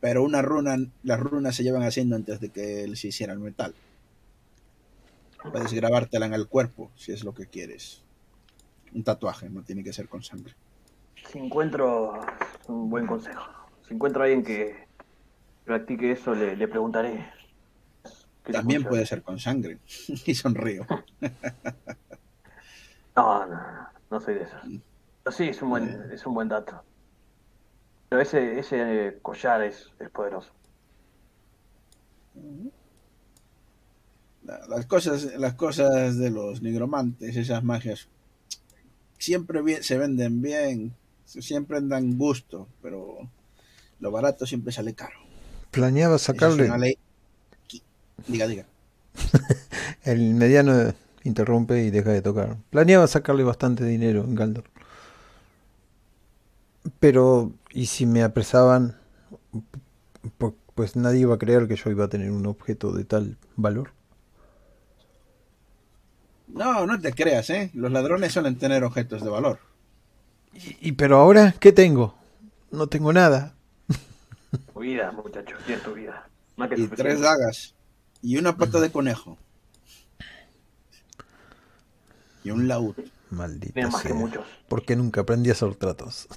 Pero una runa, las runas se llevan haciendo antes de que se hiciera el metal. Puedes grabártela en el cuerpo, si es lo que quieres. Un tatuaje, no tiene que ser con sangre. Si encuentro un buen consejo, si encuentro a alguien que practique eso, le, le preguntaré. ¿Qué te También puede ser con sangre. y sonrío. No, no, no, no soy de esos. Pero sí, es un buen, es un buen dato. Pero ese, ese eh, collar es, es poderoso. La- Las cosas, las cosas de los nigromantes, esas magias, siempre bien- se venden bien, siempre dan gusto, pero lo barato siempre sale caro. Planeaba es sacarle... ley. Diga, diga. El mediano interrumpe y deja de tocar. Planeaba sacarle bastante dinero en Galdor. Pero, ¿y si me apresaban? Pues nadie iba a creer que yo iba a tener un objeto de tal valor. No, no te creas, ¿eh? Los ladrones suelen tener objetos de valor. ¿Y, y pero ahora qué tengo? No tengo nada. Tu vida, muchacho, tienes tu vida. Más que Y tres dagas. Y una pata de conejo. Y un laúd. Maldita más que sea. muchos. ¿Por qué nunca aprendí a hacer tratos?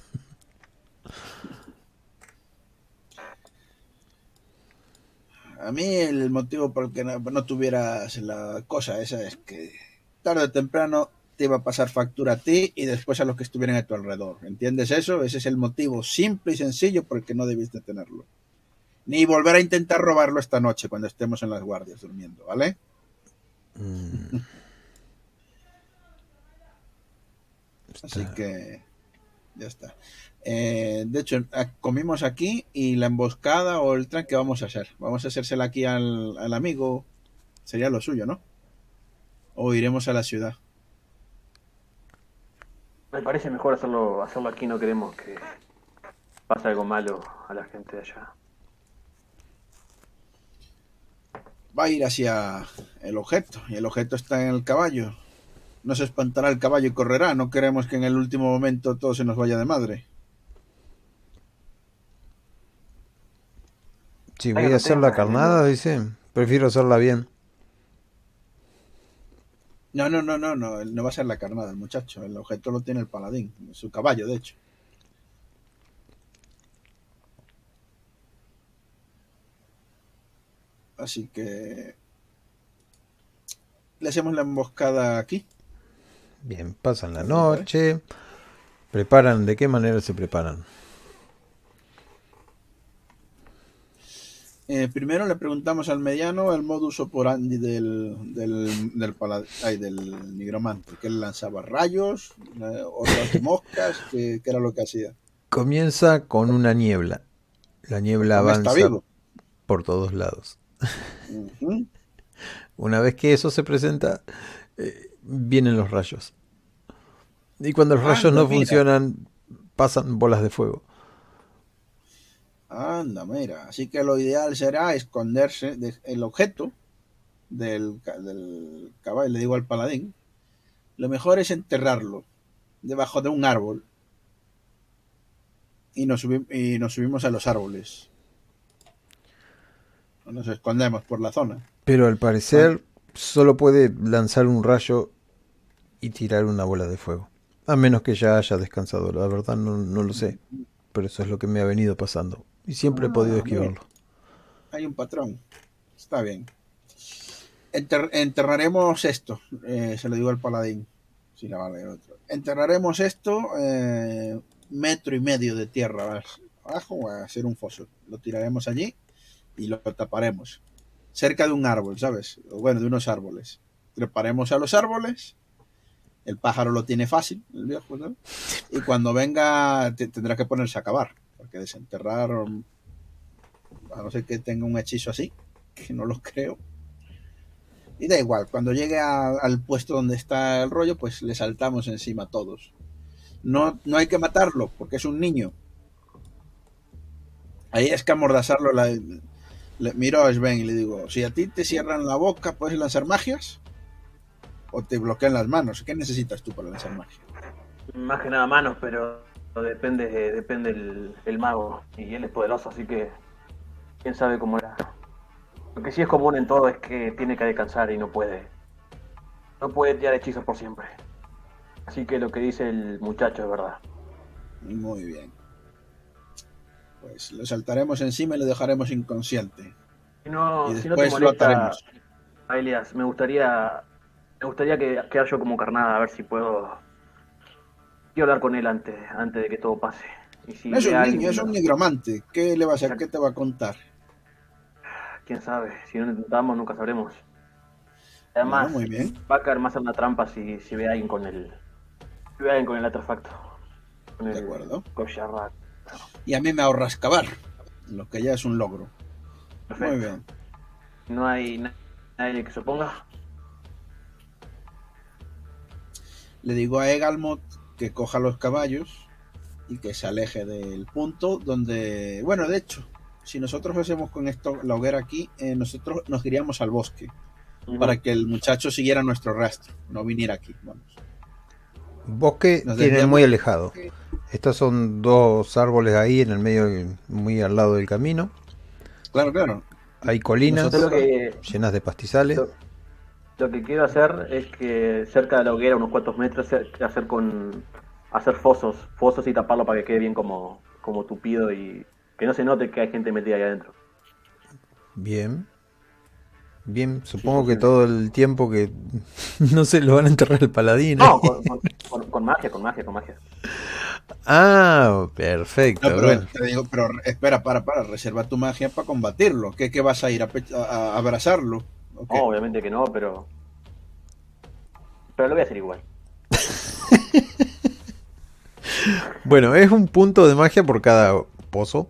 A mí el motivo por el que no, no tuvieras la cosa esa es que tarde o temprano te iba a pasar factura a ti y después a los que estuvieran a tu alrededor. ¿Entiendes eso? Ese es el motivo simple y sencillo por el que no debiste tenerlo. Ni volver a intentar robarlo esta noche cuando estemos en las guardias durmiendo, ¿vale? Mm, Así que ya está. Eh, de hecho, a- comimos aquí y la emboscada o el tren, ¿qué vamos a hacer? Vamos a hacérsela aquí al, al amigo. Sería lo suyo, ¿no? O iremos a la ciudad. Me parece mejor hacerlo, hacerlo aquí, no queremos que pase algo malo a la gente de allá. Va a ir hacia el objeto y el objeto está en el caballo. No se espantará el caballo y correrá. No queremos que en el último momento todo se nos vaya de madre. Si voy a hacer la carnada, dice, prefiero hacerla bien. No, no, no, no, no. No va a ser la carnada el muchacho. El objeto lo tiene el paladín. Su caballo, de hecho. Así que... Le hacemos la emboscada aquí. Bien, pasan la noche. Preparan, ¿de qué manera se preparan? Eh, primero le preguntamos al mediano el modus operandi del, del, del, ay, del nigromante. Que él lanzaba rayos, eh, de moscas, que, que era lo que hacía. Comienza con una niebla. La niebla avanza vivo. por todos lados. Una vez que eso se presenta, eh, vienen los rayos. Y cuando los rayos Anda, no funcionan, pasan bolas de fuego. Anda, mira. Así que lo ideal será esconderse de- el objeto del, del caballo. Le digo al paladín. Lo mejor es enterrarlo debajo de un árbol. Y nos, subi- y nos subimos a los árboles. Nos escondemos por la zona. Pero al parecer solo puede lanzar un rayo y tirar una bola de fuego. A menos que ya haya descansado. La verdad no, no lo sé. Pero eso es lo que me ha venido pasando. Y siempre he Ah, podido mira. esquivarlo. Hay un patrón. Está bien. Enter- enterraremos esto. eh, se lo digo al paladín. Si la va a leer otro. Enterraremos esto eh, metro y medio de tierra abajo a hacer un foso. Lo tiraremos allí y lo taparemos. Cerca de un árbol, ¿sabes? O Bueno, de unos árboles. Treparemos a los árboles. El pájaro lo tiene fácil, el viejo, ¿no? Y cuando venga te- tendrá que ponerse a cavar. Porque desenterrar a no ser que tenga un hechizo así, que no lo creo. Y da igual, cuando llegue a- al puesto donde está el rollo, pues le saltamos encima a todos. No, no hay que matarlo, porque es un niño. Ahí es que amordazarlo. La, le miro a Sven y le digo, si a ti te cierran la boca, ¿puedes lanzar magias? ¿O te bloquean las manos? ¿Qué necesitas tú para lanzar magia? Más que nada manos, pero depende, depende el, el mago. Y él es poderoso, así que quién sabe cómo era. Lo que sí es común en todo es que tiene que descansar y no puede. No puede tirar hechizos por siempre. Así que lo que dice el muchacho es verdad. Muy bien. Pues lo saltaremos encima y lo dejaremos inconsciente. Si no, Y si no te después lo molesta, ataremos. Elias, me gustaría, me gustaría que quedar yo como carnada, a ver si puedo. Quiero hablar con él antes, antes de que todo pase. Y si es un niño, alguien- es un nigromante. ¿Qué le va a hacer? ¿Qué te va a contar? Quién sabe, si no lo intentamos nunca sabremos. Además, Bueno, muy bien. va a caer más en una trampa si, si ve a alguien con el. Si ve a alguien con el artefacto. Con De el acuerdo. Kosharak. Y a mí me ahorras cavar, lo que ya es un logro. Perfecto. Muy bien. No hay na- nadie que se oponga. Le digo a Egalmot que coja los caballos y que se aleje del punto donde, bueno, de hecho, si nosotros hacemos con esto la hoguera aquí, eh, nosotros nos iríamos al bosque para que el muchacho siguiera nuestro rastro, no viniera aquí. Vamos. Bosque Nos desviamos. muy alejado. Estos son dos árboles ahí en el medio, muy al lado del camino. Claro, claro. Hay colinas llenas de pastizales. Lo que quiero hacer es que cerca de la hoguera, unos cuantos metros, hacer con hacer fosos, fosos y taparlo para que quede bien como, como tupido y que no se note que hay gente metida ahí adentro. Bien. Bien, supongo sí, que sí. todo el tiempo que no se lo van a enterrar el paladín. No, ahí. con, con- con- con magia, con magia, con magia. Ah, perfecto. No, pero, bueno. te digo, pero espera, para, para, reserva tu magia para combatirlo. ¿Qué, qué vas a ir a, pe- a- a abrazarlo? No, obviamente que no, pero. Pero lo voy a hacer igual. Bueno, es un punto de magia por cada pozo.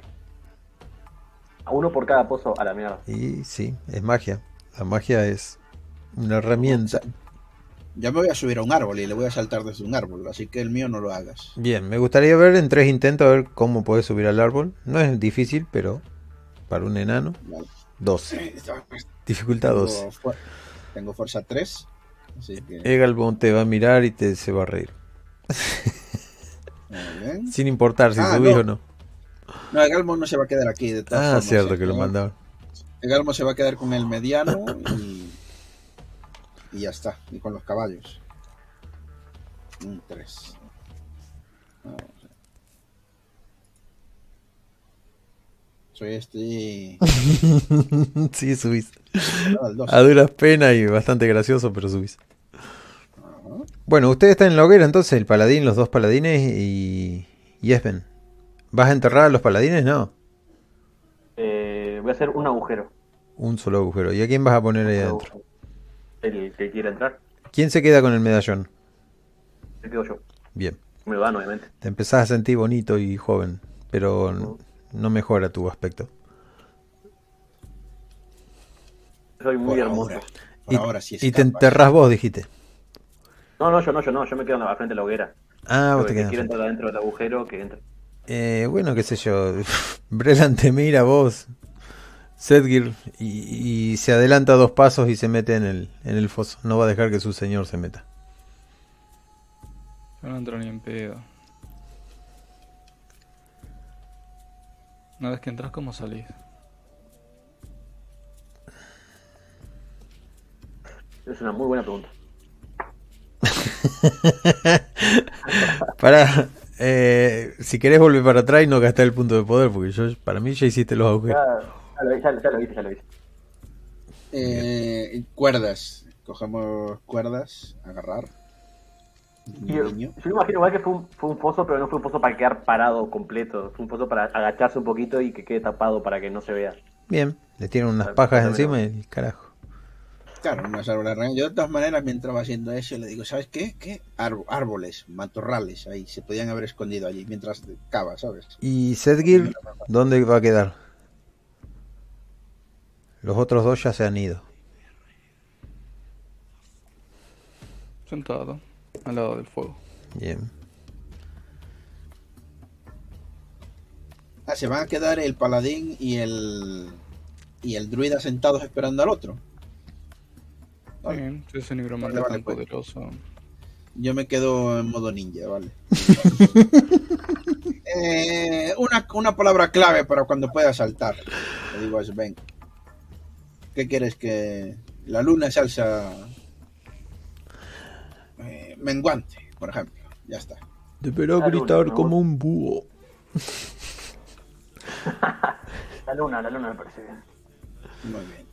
A uno por cada pozo a la mierda. Y sí, es magia. La magia es una herramienta. Ya me voy a subir a un árbol y le voy a saltar desde un árbol, así que el mío no lo hagas. Bien, me gustaría ver en tres intentos a ver cómo puedes subir al árbol. No es difícil, pero para un enano, Vale. 12. Dificultad Tengo, 12. fu- tengo fuerza 3, así que... Egalbon te va a mirar y te se va a reír. muy bien. Sin importar si Ah, subís no. o no. No, Egalmo no se va a quedar aquí. De todas Ah, formas, cierto que lo mandaron. Egalmo se va a quedar con el mediano y, y ya está. Y con los caballos. Un 3. Soy este. sí, subís. al dos. A duras penas y bastante gracioso, pero subís. Bueno, usted está en la hoguera entonces, el paladín, los dos paladines y, y Esben. ¿Vas a enterrar a los paladines? No, Eh, voy a hacer un agujero. un solo agujero. ¿Y a quién vas a poner ahí adentro? El que quiera entrar, ¿Quién se queda con el medallón? me quedo yo. Bien, Me lo dan, obviamente. te empezás a sentir bonito y joven, pero no mejora tu aspecto. Soy muy Por hermoso. ahora. Por Y, ahora sí y te enterrás vos, dijiste. No, no, yo no, yo no. Yo me quedo en la frente de la hoguera. Ah, vos te que quedas. quiera entrar adentro del agujero, que entre. Eh, bueno, qué sé yo. Brelan te mira vos, Sedgir, y, y se adelanta dos pasos y se mete en el, en el foso. No va a dejar que su señor se meta. Yo no entro ni en pedo. Una vez que entras, ¿cómo salís? Es una muy buena pregunta. Para, eh, si querés volver para atrás y no gastar el punto de poder, porque yo, para mí ya hiciste los agujeros. Ya, ya lo, ya, ya lo hice, ya lo hice. Eh, cuerdas. Cogemos cuerdas, agarrar. Yo, me imagino igual que fue un, fue un foso, pero no fue un foso para quedar parado completo. Fue un foso para agacharse un poquito y que quede tapado para que no se vea. Bien, le tienen unas pajas encima y carajo. Claro, árboles arrancados. Yo de todas maneras, mientras va haciendo eso, le digo, ¿sabes qué? ¿Qué? Árb- árboles, matorrales, ahí, se podían haber escondido allí mientras cava, ¿sabes? ¿Y Sedgir dónde va a quedar? Los otros dos ya se han ido. Sentado, al lado del fuego. Bien. Ah, se van a quedar el paladín y el y el druida sentados esperando al otro. Vale. Bien, nigromante Vale, vale, tan pues. poderoso. Yo me quedo en modo ninja, vale. Eh, una, una palabra clave para cuando pueda saltar. Le digo a Sven. ¿Qué quieres que la luna salsa menguante, por ejemplo? Ya está. Deberá La gritar como un búho. La luna, la luna me parece bien. Muy bien.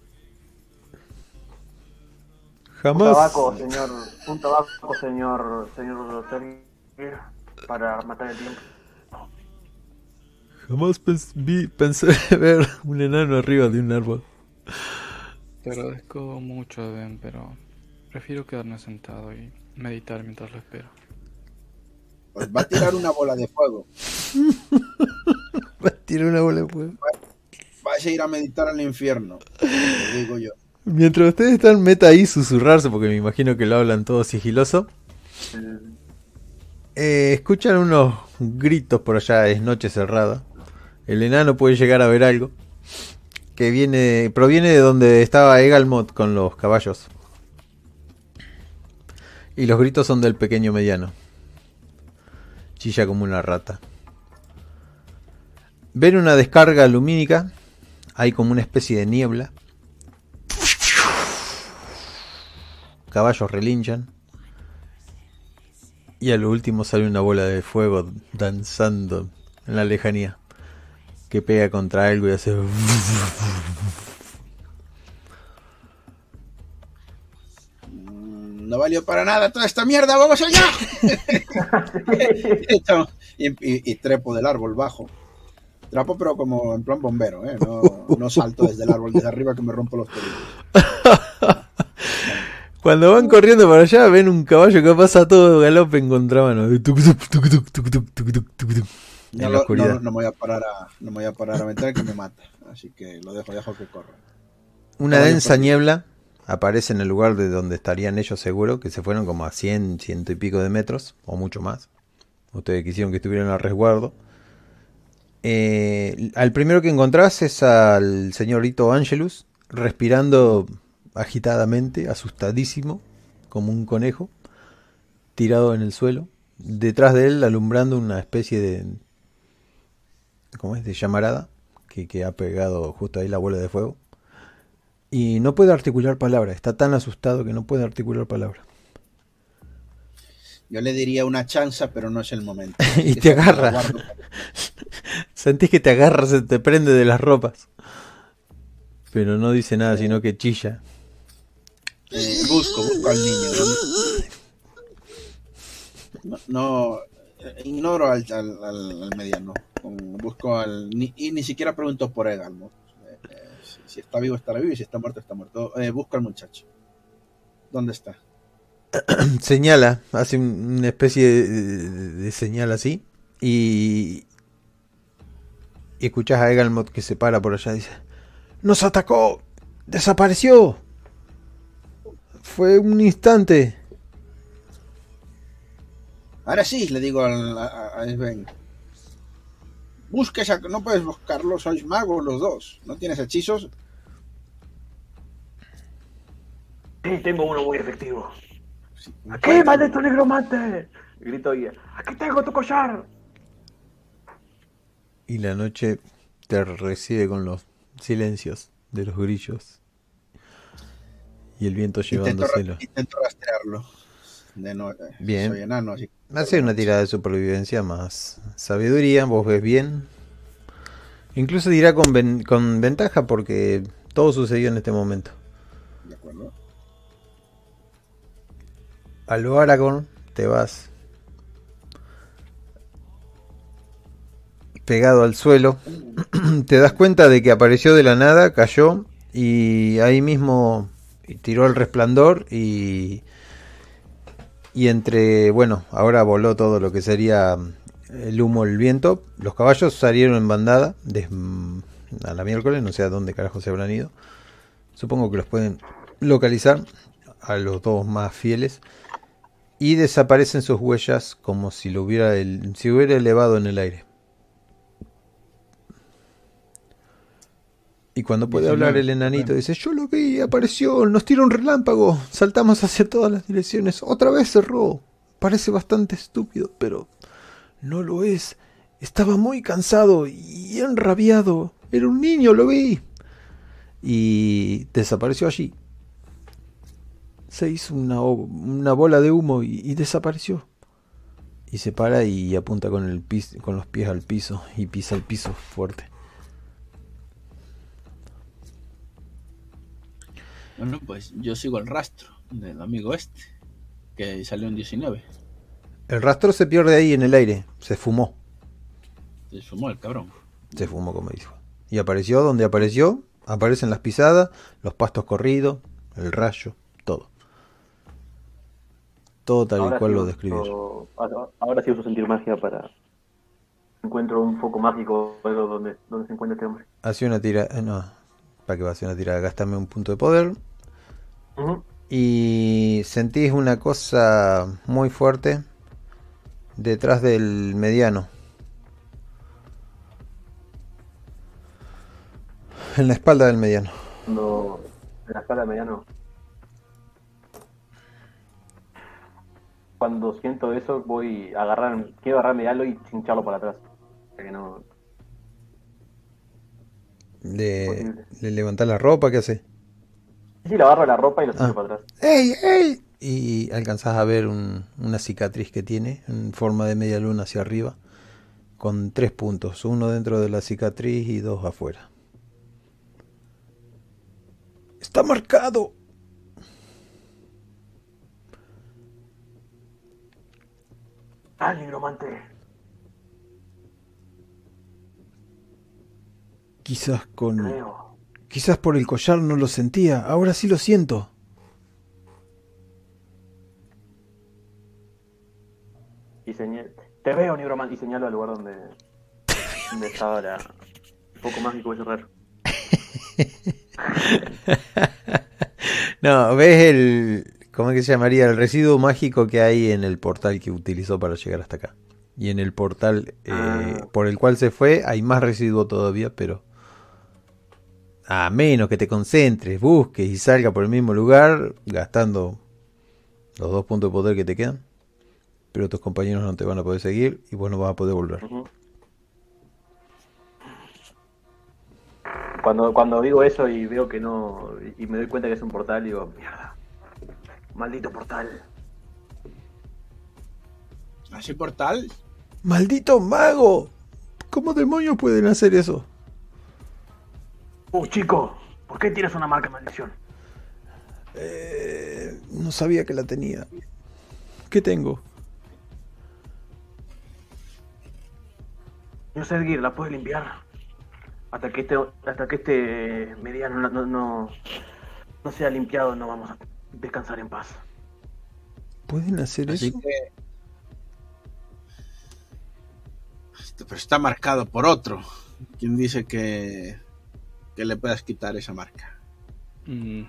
Un Jamás. tabaco, señor. Un tabaco, señor. Señor Sergio, para matar el tiempo. Jamás pens- vi- pensé ver un enano arriba de un árbol. Te agradezco mucho, Ben, pero prefiero quedarme sentado y meditar mientras lo espero. Pues va a tirar una bola de fuego. Tiene una bola de fuego. Vais a ir a meditar al infierno. Lo digo yo. Mientras ustedes están, meta ahí susurrarse, porque me imagino que lo hablan todo sigiloso. Eh, escuchan unos gritos por allá, es noche cerrada. El enano puede llegar a ver algo. que viene proviene de donde estaba Egalmot con los caballos. Y los gritos son del pequeño mediano. Chilla como una rata. Ven una descarga lumínica. Hay como una especie de niebla. Caballos relinchan. Y a lo último sale una bola de fuego danzando en la lejanía. Que pega contra algo y hace... no valió para nada toda esta mierda, vamos allá. y, y, trepo del árbol bajo. Trapo, pero como en plan bombero, ¿eh? no, salto desde el árbol desde arriba que me rompo los pelos. Cuando van corriendo para allá, ven un caballo que pasa todo galope en contramano. No, no, me voy a parar a, no voy a parar a meter que me mata. Así que lo dejo, dejo que corra. Una densa niebla aparece en el lugar de donde estarían ellos seguro, que se fueron como a 100, ciento y pico de metros, o mucho más. Ustedes quisieron que estuvieran a resguardo. Eh, al primero que encontrás es al señorito Angelus, respirando agitadamente, asustadísimo, como un conejo, tirado en el suelo. Detrás de él, alumbrando una especie de. ¿Cómo es? De llamarada, que, que ha pegado justo ahí la bola de fuego. Y no puede articular palabra, está tan asustado que no puede articular palabra. Yo le diría una chanza, pero no es el momento. Y te agarra. Sentís que te agarra, se te prende de las ropas. Pero no dice nada, sino que chilla. Eh, busco, busco al niño. No, no, eh, ignoro al, al, mediano. Busco al. Ni, y ni siquiera pregunto por. Eh, eh, si, está vivo, estará vivo. Y si está muerto, está muerto. Eh, busco al muchacho. ¿Dónde está? Señala, hace un- una especie de, de- de señal así. Y, y escuchás a Egalmot que se para por allá y dice: ¡Nos atacó! ¡Desapareció! Fue un instante. Ahora sí, le digo al- a, a, a Sven. Busca esa. No puedes buscarlo, sois magos los dos. ¿No tienes hechizos? Sí, tengo uno muy efectivo. Sí, ¿Qué, cuéntame. maldito negromante? Grito guía. Aquí tengo tu collar. Y la noche te recibe con los silencios de los grillos. Y el viento Intento, llevándoselo. ra- intento rastrearlo. De no, eh, Bien. Soy enano, así que- Hace una tirada de supervivencia más sabiduría, vos ves bien. Incluso dirá con, ven- con ventaja porque todo sucedió en este momento. A lo Aragorn te vas pegado al suelo. te das cuenta de que apareció de la nada, cayó y ahí mismo tiró el resplandor y y entre, bueno, ahora voló todo lo que sería el humo, el viento. Los caballos salieron en bandada des- a la miércoles, no sé a dónde carajo se habrán ido. Supongo que los pueden localizar a los dos más fieles y desaparecen sus huellas como si lo hubiera si hubiera elevado en el aire. Y cuando puede hablar 19, el enanito bueno. dice, yo lo vi, apareció, nos tiró un relámpago, saltamos hacia todas las direcciones, otra vez cerró. Parece bastante estúpido, pero no lo es. Estaba muy cansado y enrabiado. Era un niño, lo vi. Y desapareció allí. Se hizo una, o- una bola de humo y, y desapareció. Y se para y apunta con, el pis- con los pies al piso y pisa el piso fuerte. Bueno, pues yo sigo el rastro del amigo este, que salió en 19. El rastro se pierde ahí en el aire. Se fumó. Se sumó el cabrón. Se fumó, como dijo. Y apareció donde apareció. Aparecen las pisadas, los pastos corridos, el rayo, todo. Tal y cual sí lo describió. ahora- Ahora sí uso sentir magia para. Encuentro un foco mágico donde, donde se encuentra este hombre. Hace una tirada. No, para que va a hacer una tirada. Gastame un punto de poder. Ujú. Y sentís una cosa muy fuerte detrás del mediano. En la espalda del mediano. Cuando. En la espalda del mediano. Cuando siento eso, voy a agarrar. Quiero agarrar mediano y hincharlo para atrás. Para que no. Le, le levantás la ropa, ¿qué hace? Sí, le agarro la ropa y lo Ah. para atrás. ¡Ey, ey! Y alcanzás a ver un- una cicatriz que tiene en forma de media luna hacia arriba, con tres puntos, uno dentro de la cicatriz y dos afuera. ¡Está marcado! ¡Ah, nigromante! Quizás con... Creo. Quizás por el collar no lo sentía, ahora sí lo siento. Y señal... Te veo, nigromante. Y señalo al lugar donde. donde estaba la. Un poco mágico ese raro. No, ves el... ¿Cómo es que se llamaría? El residuo mágico que hay en el portal que utilizó para llegar hasta acá. Y en el portal eh, Ah. por el cual se fue hay más residuo todavía, pero... A menos que te concentres, busques y salga por el mismo lugar, gastando los dos puntos de poder que te quedan. Pero tus compañeros no te van a poder seguir y vos no vas a poder volver. Cuando, cuando digo eso y veo que no. y y me doy cuenta que es un portal, digo, mierda. Maldito portal. ¿Así portal? ¡Maldito mago! ¿Cómo demonios pueden hacer eso? Uh, chico, ¿por qué tienes una marca de maldición? Eh, no sabía que la tenía. ¿Qué tengo? No sé, Gear, ¿la puedes limpiar? Hasta que este, hasta que este mediano no, no, no, no sea limpiado, no vamos a descansar en paz. ¿Pueden hacer Así eso? que. Este, Pero está marcado por otro. ¿Quién dice que, que le puedas quitar esa marca? Mm,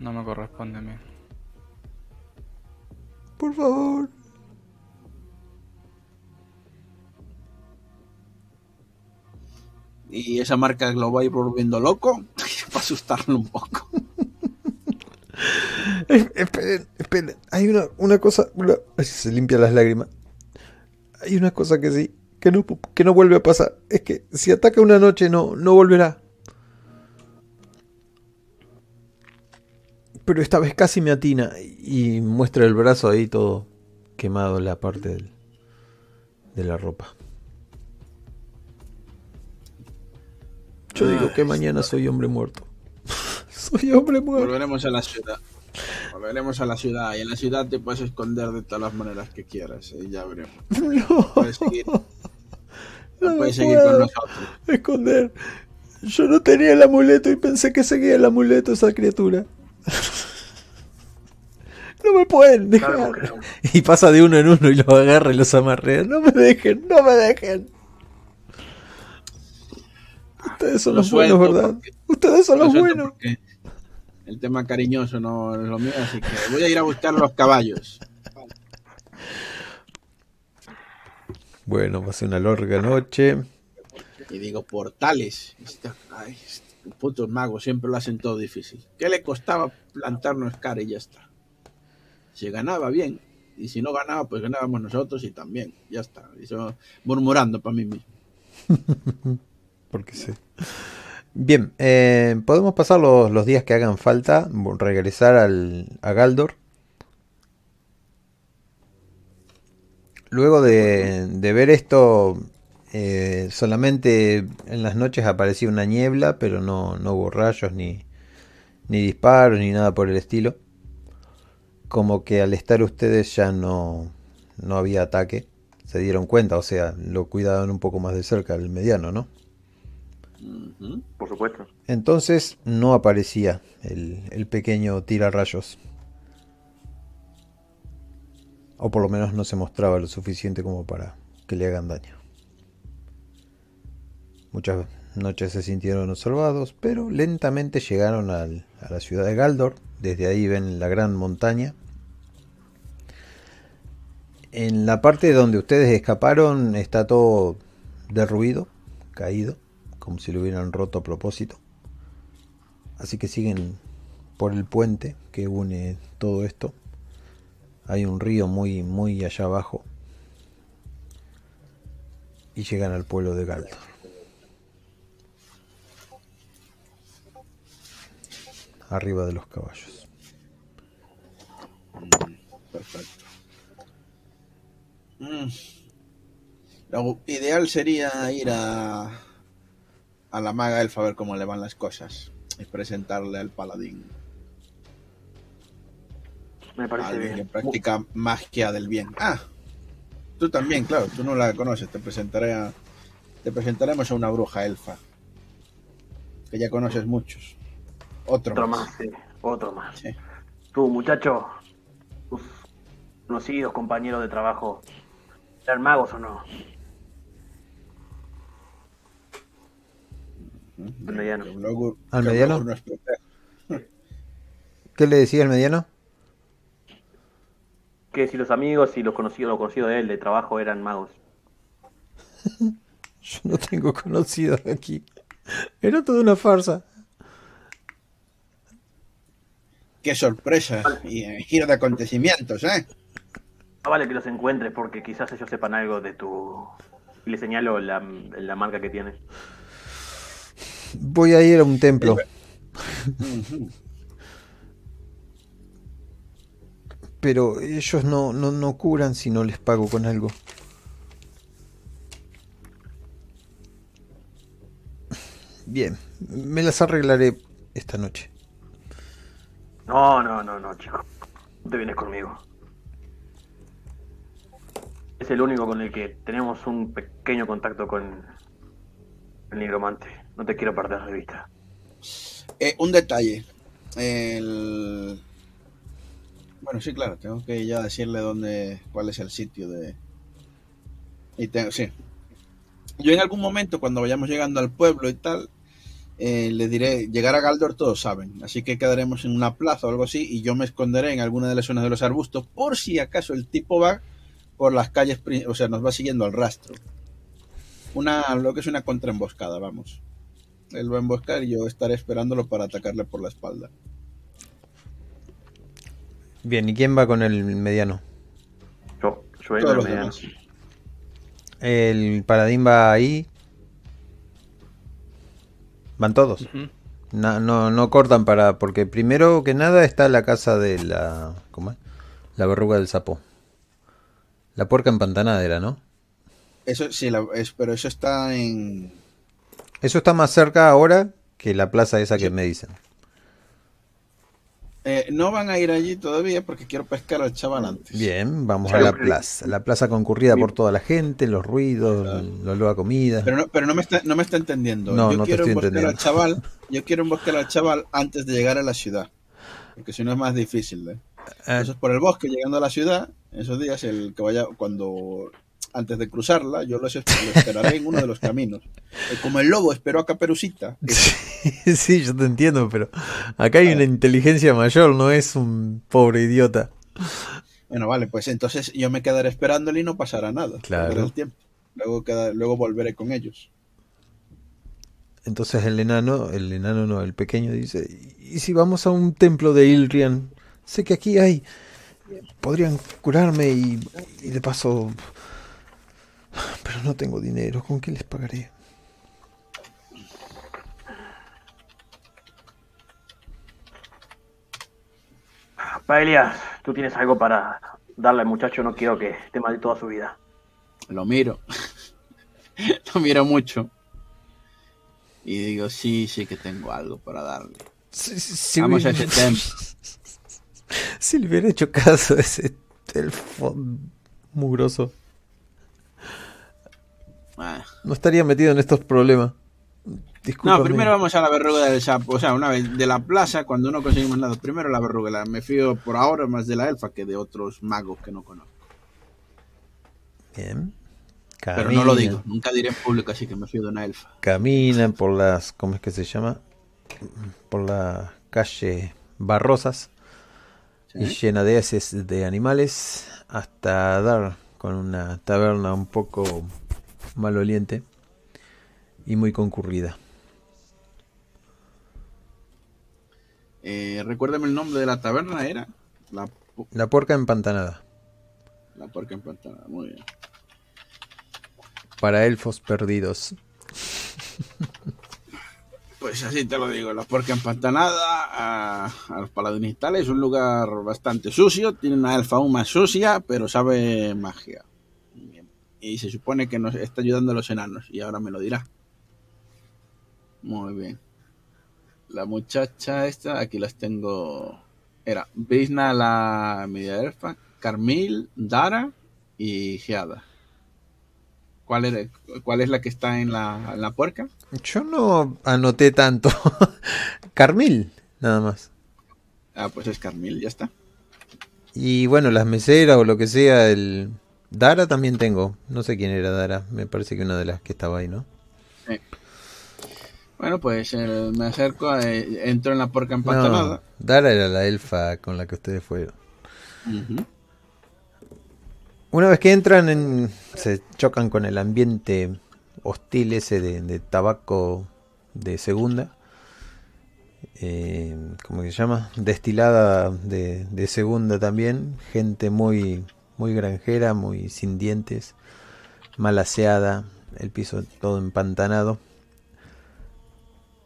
no me corresponde a mí. Por favor. Y esa marca lo va a ir volviendo loco para asustarlo un poco. Esperen, esperen. Hay una, una cosa. una- se limpia las lágrimas. Hay una cosa que sí. Que no, que no vuelve a pasar. Es que si ataca una noche no, no volverá. Pero esta vez casi me atina. Y muestra el brazo ahí todo quemado en la parte del- de la ropa. Yo digo que mañana soy hombre muerto. Soy hombre muerto. Volveremos a la ciudad. Volveremos a la ciudad. Y en la ciudad te puedes esconder de todas las maneras que quieras. Y ya veremos. No. Puedes seguir, No puedes seguir con nosotros. Esconder. Yo no tenía el amuleto y pensé que seguía el amuleto esa criatura. No me pueden Claro, dejar. Y pasa de uno en uno y los agarra y los amarrea. No me dejen, no me dejen. Ustedes son Lo los buenos, ¿verdad? porque- Ustedes son Lo los buenos. porque El tema cariñoso no es lo mío, así que voy a ir a buscar los caballos. Bueno, pasé una larga noche. Y digo, portales. Ay, estos putos magos siempre lo hacen todo difícil. ¿Qué le costaba plantarnos cara y ya está? Si ganaba bien. Y si no ganaba, pues ganábamos nosotros y también. Ya está. Eso murmurando para mí mismo. Porque sí. Bien, eh, podemos pasar los, los días que hagan falta, regresar al, a Galdor. Luego de, de ver esto, eh, solamente en las noches aparecía una niebla, pero no, no hubo rayos, ni, ni disparos, ni nada por el estilo. Como que al estar ustedes ya no, no había ataque. Se dieron cuenta, o sea, lo cuidaban un poco más de cerca el mediano, ¿no? Por supuesto. Entonces no aparecía el, el pequeño tirarrayos. O por lo menos no se mostraba lo suficiente como para que le hagan daño. Muchas noches se sintieron observados, pero lentamente llegaron al- a la ciudad de Galdor. Desde ahí ven la gran montaña. En la parte donde ustedes escaparon está todo derruido, caído, como si lo hubieran roto a propósito. Así que siguen por el puente que une todo esto. Hay un río muy, muy allá abajo. Y llegan al pueblo de Galdor. Arriba de los caballos. Perfecto. Mm. Lo ideal sería ir a, a la maga elfa a ver cómo le van las cosas y presentarle al paladín. Me parece Alguien que bien. practica magia del bien. Ah, tú también, claro, tú no la conoces. Te presentaré a, te presentaremos a una bruja elfa. Que ya conoces muchos. Otro, Otro más. más, sí. Otro más. Sí. Tú, muchacho, tus conocidos compañeros de trabajo, ¿eran magos o no? Ujú. mediano. ¿Al mediano? ¿Qué le decía el mediano? Que si los amigos y los conocidos, los conocidos de él de trabajo eran magos. Yo no tengo conocidos aquí. Era toda una farsa. Qué sorpresa y eh, giro de acontecimientos, ¿eh? No vale que los encuentres porque quizás ellos sepan algo de tu... Y le señalo la, la marca que tiene. Voy a ir a un templo. Pero ellos no, no, no curan si no les pago con algo. Bien, me las arreglaré esta noche. No, no, no, no, chico. No te vienes conmigo. Es el único con el que tenemos un pequeño contacto con el nigromante. No te quiero perder de vista. Eh, un detalle. El... Bueno, sí, claro, tengo que ya decirle dónde, cuál es el sitio de... Y tengo, sí. Yo en algún momento, cuando vayamos llegando al pueblo y tal, eh, le diré, llegar a Galdor todos saben, así que quedaremos en una plaza o algo así y yo me esconderé en alguna de las zonas de los arbustos por si acaso el tipo va por las calles, o sea, nos va siguiendo al rastro. Una, lo que es una contraemboscada, vamos. Él va a emboscar y yo estaré esperándolo para atacarle por la espalda. Bien, ¿y quién va con el mediano? Yo, yo los de demás. El paladín va ahí. Van todos. No, no cortan para. Porque primero que nada está la casa de la. ¿Cómo es? La verruga del sapo. La puerca empantanada era, ¿no? Eso sí, la- es, pero eso está en... Eso está más cerca ahora que la plaza esa que Sí. me dicen. eh, no van a ir allí todavía porque quiero pescar al chaval antes. Bien, vamos a la plaza. La plaza concurrida por toda la gente, los ruidos, la olor a comida. Pero no, pero no me está, no me está entendiendo. No, yo no te quiero estoy emboscar al entendiendo. chaval. Yo quiero emboscar al chaval antes de llegar a la ciudad. Porque si no es más difícil. ¿eh? Eh, Entonces por el bosque llegando a la ciudad, esos días el que vaya cuando antes de cruzarla, yo lo, esperaré en uno de los caminos. Eh, Como el lobo esperó a Caperucita. que- sí, yo te entiendo, pero acá hay una inteligencia mayor, no es un pobre idiota. Bueno, vale, pues entonces yo me quedaré esperándole y no pasará nada. Claro. Perderé el tiempo. Luego, queda- luego volveré con ellos. Entonces el enano, el enano no, el pequeño dice, ¿y si vamos a un templo de Ilrian? Sé que aquí hay, podrían curarme y, y de paso... Pero no tengo dinero, ¿con qué les pagaré? Paelias, tú tienes algo para darle al muchacho, no quiero que esté mal toda su vida. Lo miro. Lo miro mucho. Y digo, sí, sí que tengo algo para darle. Si- si Vamos a ese templo. si le hubiera hecho caso a ese elfo mugroso, Ah. no estaría metido en estos problemas. Discúlpame. No, primero vamos a la verruga del sapo. O sea, una vez de la plaza, cuando no conseguimos nada, primero la verruga. La- Me fío por ahora más de la elfa que de otros magos que no conozco. Bien. Pero no lo digo, nunca diré en público, así que me fío de una elfa. caminan por las, ¿cómo es que se llama? Por las calles barrosas y llena de heces de animales hasta dar con una taberna un poco maloliente y muy concurrida. Eh, recuérdame el nombre de la taberna, ¿era? La, la porca empantanada. La porca empantanada, muy bien. Para elfos perdidos. Pues así te lo digo, la porca empantanada a, a los paladinistales es un lugar bastante sucio, tiene una elfa aún más sucia, pero sabe magia. Y se supone que nos está ayudando a los enanos, y ahora me lo dirá. Muy bien. La muchacha esta, aquí las tengo. Era Bisna la media elfa, Carmil, Dara y Geada. ¿Cuál es, ¿Cuál es la que está en la, en la puerca? Yo no anoté tanto. Carmil, nada más. Ah, pues es Carmil, ya está. Y bueno, las meseras o lo que sea, el Dara también tengo. No sé quién era Dara. Me parece que una de las que estaba ahí, ¿no? Sí. Bueno, pues eh, me acerco, eh, entro en la porca empantanada. No, Dara era la elfa con la que ustedes fueron. Uh -huh. Una vez que entran, en, se chocan con el ambiente hostil ese de, de tabaco de segunda. Eh, ¿Cómo se llama? Destilada de, de, segunda también. Gente muy, muy granjera, muy sin dientes. Mal aseada. El piso todo empantanado.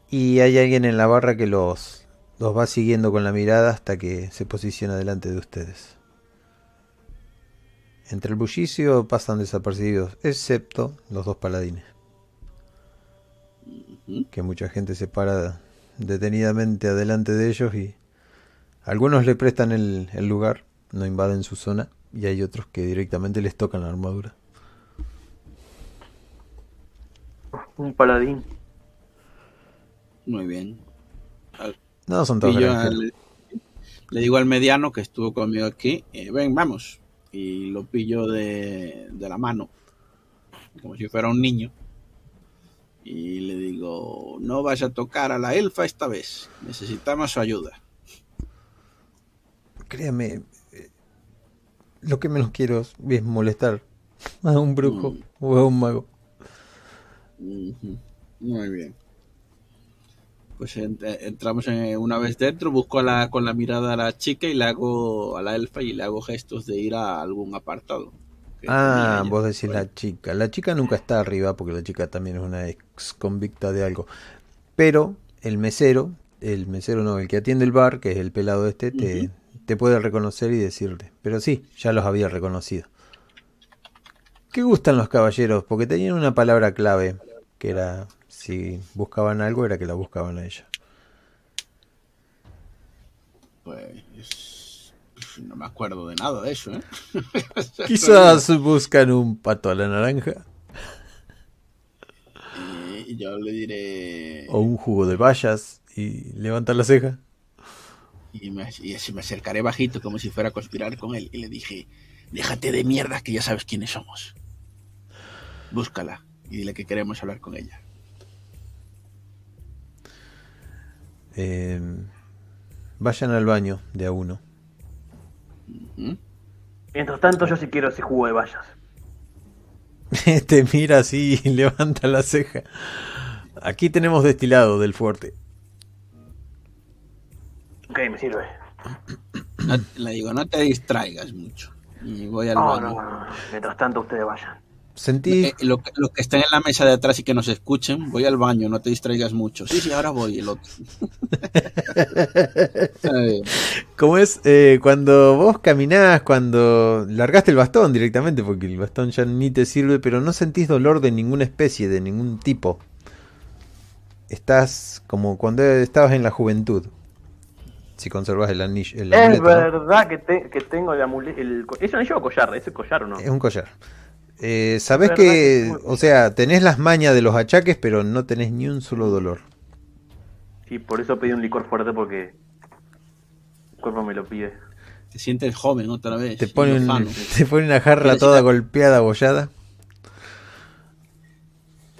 Y hay alguien en la barra que los, los va siguiendo con la mirada hasta que se posiciona delante de ustedes. Entre el bullicio pasan desapercibidos, excepto los dos paladines. Que mucha gente se para detenidamente adelante de ellos y algunos le prestan el, el, lugar, no invaden su zona, y hay otros que directamente les tocan la armadura. Un paladín. Muy bien. Al, no, son todos le, le, digo al mediano que estuvo conmigo aquí, eh, ven, vamos, y lo pillo de, de, la mano, como si fuera un niño. Y le digo, no vas a tocar a la elfa esta vez, necesitamos su ayuda. Créame, lo que menos quiero es molestar a un brujo mm. o a un mago. Mm -hmm. Muy bien. Pues entramos en, una vez dentro, busco a la, con la mirada a la chica y le hago a la elfa y le hago gestos de ir a algún apartado. Ah, vos decís la chica. La chica nunca está arriba porque la chica también es una ex convicta de algo. Pero el mesero, el mesero no, el que atiende el bar, que es el pelado este, te, uh -huh. Te puede reconocer y decirle. Pero sí, ya los había reconocido. ¿Qué gustan los caballeros? Porque tenían una palabra clave que era si buscaban algo era que la buscaban a ella. Pues no me acuerdo de nada de eso, ¿eh? Quizás buscan un pato a la naranja. Y yo le diré... O un jugo de bayas y levanta la ceja. Y me, y me acercaré bajito como si fuera a conspirar con él y le dije, déjate de mierda que ya sabes quiénes somos. Búscala y dile que queremos hablar con ella. Eh, vayan al baño de a uno. Mientras tanto, yo sí quiero ese jugo de bayas. Te mira así y levanta la ceja. Aquí tenemos destilado del fuerte. Ok, me sirve. No, le digo, no te distraigas mucho. Y voy al no, baño. no, no. Mientras tanto, ustedes vayan. Sentí. Eh, lo, lo, que estén en la mesa de atrás y que nos escuchen, voy al baño, no te distraigas mucho. Sí, sí, ahora voy, el otro. ¿Cómo es? Eh, cuando vos caminás, cuando largaste el bastón directamente, porque el bastón ya ni te sirve, pero no sentís dolor de ninguna especie, de ningún tipo. Estás como cuando estabas en la juventud. Si conservas el anillo. El es amuleto, verdad ¿no? que, te, que, tengo el amuleto. El, ¿Es un anillo o collar? ¿Es el collar o no? Es un collar. Eh, Sabés que, o sea, tenés las mañas de los achaques, pero no tenés ni un solo dolor. Sí, por eso pedí un licor fuerte porque el cuerpo me lo pide. Te sientes joven otra vez. Te ponen, te pone una jarra toda golpeada, abollada.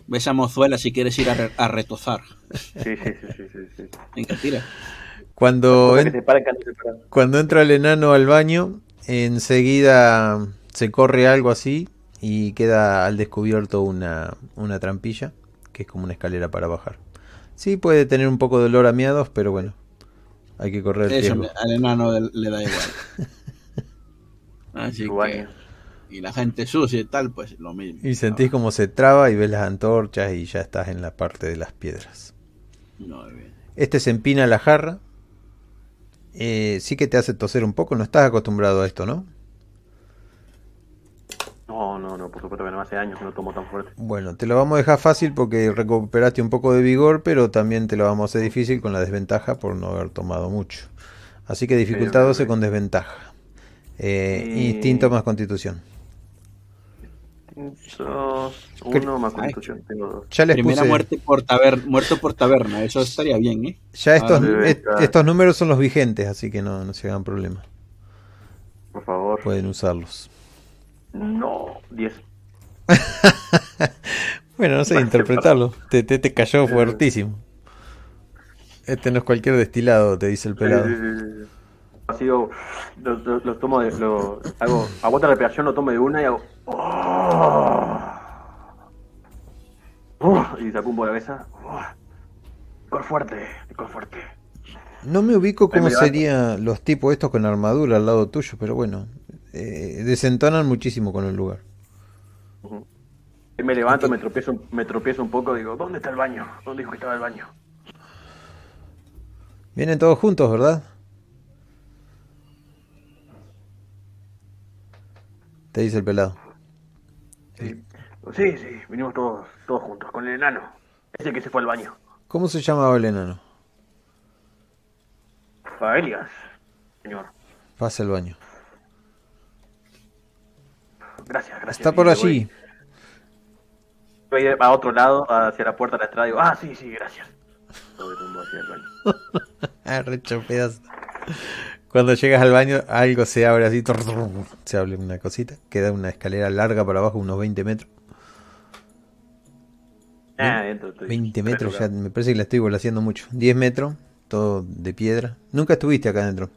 Ves a mozuela si quieres ir a, re a retozar. Sí, sí, sí, sí, sí, sí. Venga, tira. Cuando, en, cuando entra el enano al baño, enseguida se corre algo así y queda al descubierto una, una trampilla, que es como una escalera para bajar. Sí, puede tener un poco de olor a miados, pero bueno, Hay que correr el Eso al enano le, le da igual. Así que. Y la gente sucia y tal, pues lo mismo. Y sentís como se traba y ves las antorchas y ya estás en la parte de las piedras. No, bien. Este se empina la jarra. Eh, sí que te hace toser un poco. No estás acostumbrado a esto, ¿no? No, no, no, por supuesto que no hace años que no tomo tan fuerte. Bueno, te lo vamos a dejar fácil porque recuperaste un poco de vigor, pero también te lo vamos a hacer difícil con la desventaja por no haber tomado mucho. Así que dificultad Pero- 12 con desventaja. Eh, Y- Instinto más constitución. Uno más Ay. constitución, tengo dos. Ya les Primera puse- muerte por taberna, muerto por taberna, eso estaría bien, ¿eh? Ya estos, Ah, est- claro. estos números son los vigentes, así que no, no se hagan problema. Por favor. Pueden usarlos. No, 10. Bueno, no sé interpretarlo. Te, te, te cayó fuertísimo. Este no es cualquier destilado, te dice el pelado. Así lo, lo, lo- lo tomo de. Lo, hago, aguanta la respiración, lo tomo de una y hago. y saco un poco la cabeza. Licor fuerte, licor fuerte. No me ubico cómo serían los tipos estos con armadura al lado tuyo, pero bueno, eh, desentonan muchísimo con el lugar. Ujú. Y me levanto, me tropiezo, me tropiezo un poco, digo, ¿dónde está el baño? ¿Dónde dijo que estaba el baño? Vienen todos juntos, ¿verdad? Te dice el pelado. Sí, sí, sí, vinimos todos, todos juntos, con el enano. Ese que se fue al baño. ¿Cómo se llamaba el enano? Faelias, señor. Pasa el baño. Gracias, gracias. Está Y por allí. Voy, voy a otro lado, hacia la puerta de la entrada, digo, ah, sí, sí, gracias. Voy rumbo hacia el baño. Ah, recho pedazo. Cuando llegas al baño, algo se abre así. Se abre una cosita. Queda una escalera larga para abajo, unos 20 metros. Ah, adentro estoy. 20 metros, ya me parece que la estoy volaseando mucho. 10 metros, todo de piedra. Nunca estuviste acá adentro.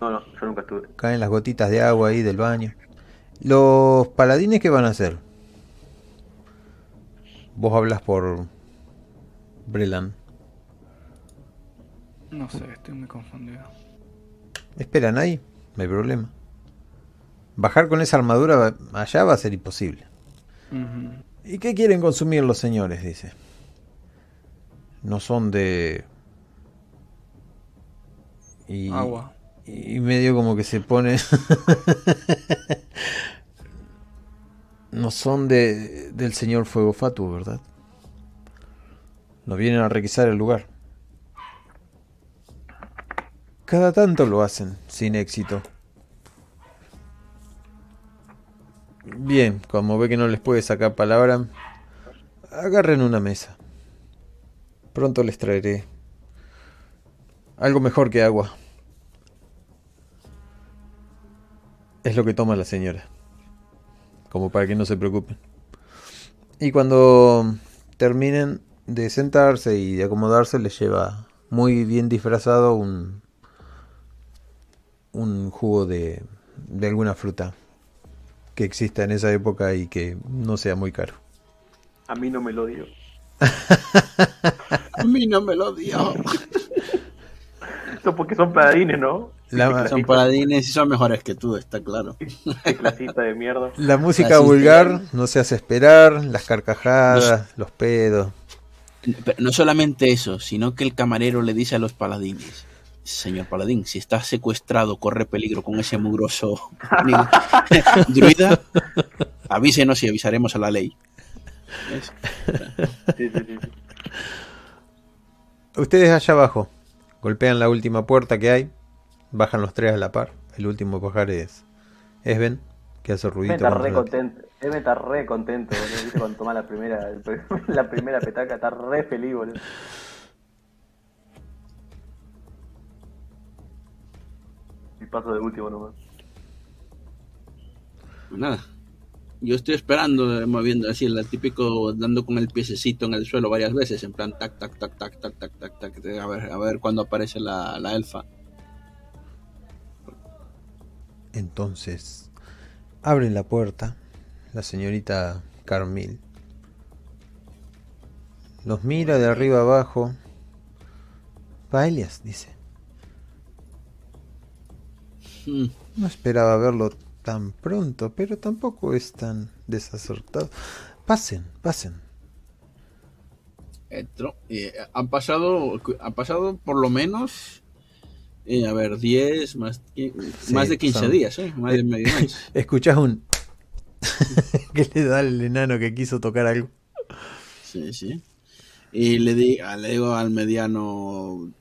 No, no, yo nunca estuve. Caen las gotitas de agua ahí del baño. Los paladines, ¿qué van a hacer? Vos hablas por Brelan. No sé, estoy muy confundido. Esperan ahí, no hay problema. Bajar con esa armadura allá va a ser imposible. ¿Y qué quieren consumir los señores? Dice. No son de... Y, Agua. y medio como que se pone... no son de del señor Fuego Fatuo, ¿verdad? No vienen a requisar el lugar. Cada tanto lo hacen, sin éxito. Bien, como ve que no les puede sacar palabra, agarren una mesa. Pronto les traeré algo mejor que agua. Es lo que toma la señora. Como para que no se preocupen. Y cuando terminen de sentarse y de acomodarse, les lleva muy bien disfrazado un, un jugo de, de alguna fruta que exista en esa época y que no sea muy caro. A mí no me lo dio. A mí no me lo dio. Eso porque son paladines, ¿no? La, Son paladines y son mejores que tú, está claro. De mierda. la música vulgar no se hace esperar, las carcajadas, los pedos. Pero no solamente eso, sino que el camarero le dice a los paladines, señor paladín, si está secuestrado, corre peligro con ese mugroso druida, avísenos y avisaremos a la ley. ¿Ves? Sí, sí, sí. sí. Ustedes allá abajo golpean la última puerta que hay, bajan los tres a la par. El último bajar es Esben, que hace ruidito. está contra re contento. Me está re contento. Cuando toma la primera, la primera petaca, está re feliz, boludo. Paso de último nomás. Nada. Yo estoy esperando, eh, moviendo así, el típico dando con el piececito en el suelo varias veces, en plan tac, tac, tac, tac, tac, tac, tac, tac, de- a ver, a ver cuándo aparece la, la elfa. Entonces, abren la puerta, la señorita Carmil. Los mira de arriba abajo paelias, dice. Mm. No esperaba verlo tan pronto, pero tampoco es tan desacertado. Pasen, pasen. Entro. Eh, han pasado han pasado por lo menos eh, a ver 10 más Sí, más de 15 son- días eh más de medio mes Escuchás un... que le da al enano que quiso tocar algo. sí sí y le, di, le digo al mediano eh,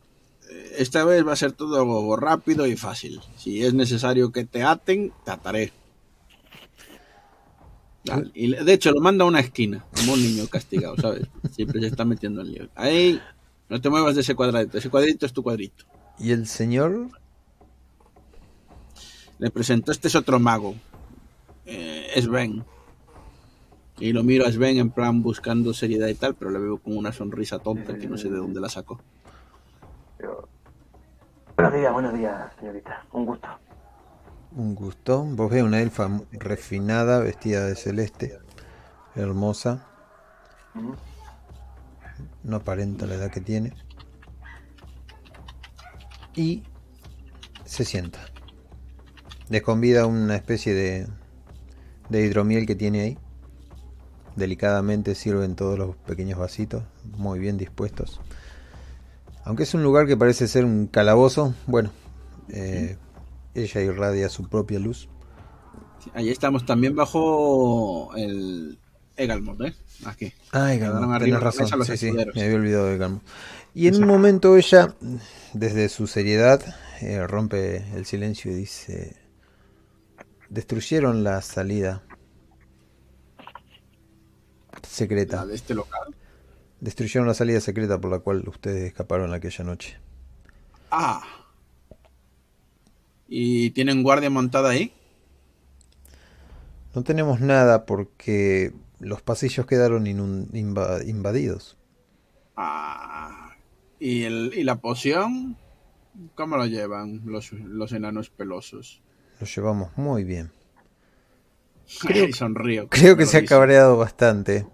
esta vez va a ser todo rápido y fácil si es necesario que te aten te ataré Dale. Y le- de hecho lo manda a una esquina como un niño castigado sabes siempre se está metiendo en lío ahí no te muevas de ese cuadradito ese cuadrito es tu cuadrito ¿Y el señor? Le presentó este es otro mago. Eh, Sven. Y lo miro a Sven en plan buscando seriedad y tal, pero le veo con una sonrisa tonta que no sé de dónde la sacó. Buenos días, buenos días, señorita. Un gusto. Un gusto. Vos ves una elfa refinada, vestida de celeste, hermosa. No aparenta la edad que tiene. Y se sienta. Les convida una especie de, de hidromiel que tiene ahí. Delicadamente sirven todos los pequeños vasitos, muy bien dispuestos. Aunque es un lugar que parece ser un calabozo, bueno, eh, ella irradia su propia luz. Ahí estamos también bajo el Egalmod, ¿eh? Aquí. Galmo, arriba tenés razón. Sí, sí, me había olvidado de. Y en un momento ella, desde su seriedad, eh, rompe el silencio y dice: Destruyeron la salida La secreta. de este local. Destruyeron la salida secreta por la cual ustedes escaparon aquella noche. Ah. ¿Y tienen guardia montada ahí? No tenemos nada porque los pasillos quedaron invadidos. Ah. ¿Y, el, ¿Y la poción? ¿Cómo lo llevan los, los enanos pelosos? Los llevamos muy bien. Creo, sonrío. Creo que Lo se ha cabreado bastante.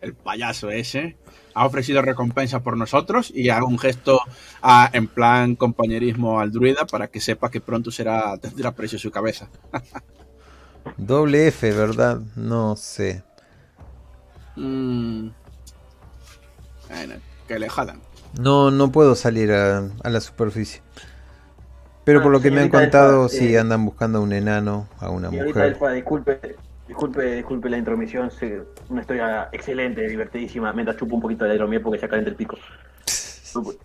El payaso ese ha ofrecido recompensa por nosotros y hago un gesto ah, en plan compañerismo al druida para que sepa que pronto será tendrá precio su cabeza. Doble F, ¿verdad? No sé. Mm. Bueno, que le jadan. No, no puedo salir a, a la superficie. Pero Ah, por lo que me han contado, Elfa, sí eh, andan buscando a un enano, a una mujer. Elfa, disculpe, disculpe, disculpe la intromisión. Una historia excelente, divertidísima. Mientras chupo un poquito de hidromiel porque ya calienta el pico.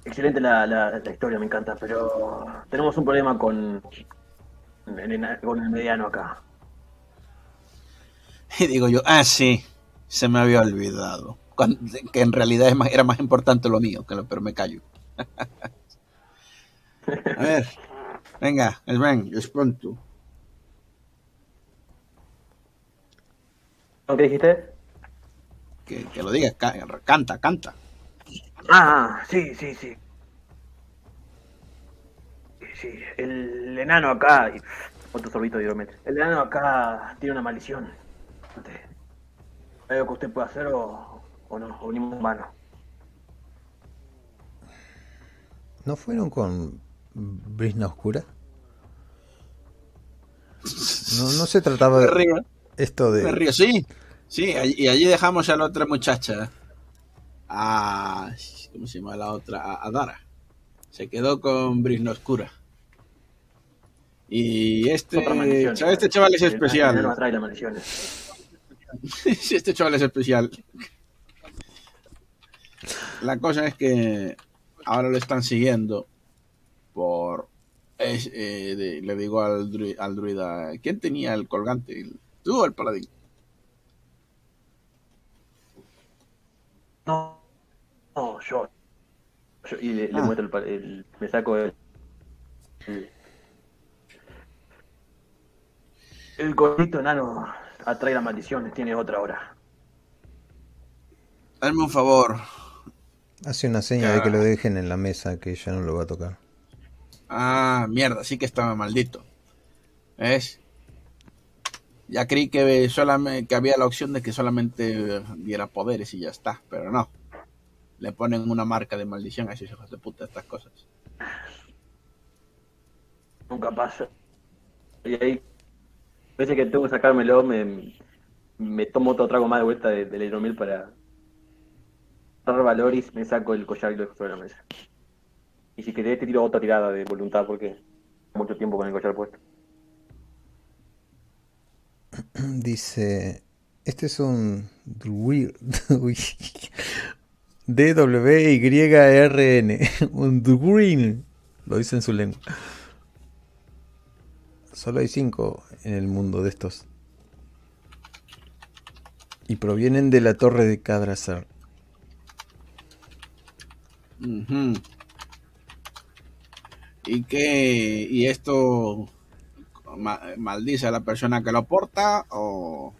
Excelente la, la, la historia, me encanta, pero tenemos un problema con el, con el mediano acá. Y digo yo, ah, sí, se me había olvidado. Cuando- que en realidad es más- era más importante lo mío, que lo, pero me callo. A ver, venga, ven, es pronto. ¿Qué dijiste? Que, que lo digas, ca- canta, canta. Ah, sí, sí, sí. Sí, el enano acá. Otro sorbito de hidrometro. El enano acá tiene una maldición. ¿Hay algo que usted pueda hacer o, o no? O venimos. ¿No fueron con Brisna Oscura? No, no se trataba de esto me de... río, sí. Sí, allí- y allí dejamos a la otra muchacha. A. ¿Cómo se llama la otra? A, a Dara. Se quedó con Brisna Oscura. Y este. Chaval- Este chaval es especial. atrae las maldiciones. Sí, este chaval es especial. La cosa es que ahora lo están siguiendo por... es, eh, de- le digo al, dru- al druida, ¿quién tenía el colgante? ¿Tú o el paladín? No, no, yo. Yo- y le, le Ah. muestro el, el- Me saco el. El, el colito enano atrae las maldiciones, tiene otra hora. Hazme un favor. Hace una seña de que lo dejen en la mesa, que ya no lo va a tocar. Ah, mierda, sí que estaba maldito. ¿Ves? Ya creí que, solamente, que había la opción de que solamente diera poderes y ya está, pero no. le ponen una marca de maldición a esos hijos de puta estas cosas. Nunca pasa. Y ahí, a veces que tengo que sacármelo, me, me tomo otro trago más de vuelta de, del hidromil para dar valor y me saco el collar y lo dejo sobre la mesa. Y si querés te tiro otra tirada de voluntad porque mucho tiempo con el collar puesto. Dice, este es un D-W-Y-R-N, un green, lo dice en su lengua. Solo hay cinco en el mundo de estos. Y provienen de la torre de Kadrazar. Ujú. ¿Y qué? ¿Y esto ma- maldice a la persona que lo porta? ¿O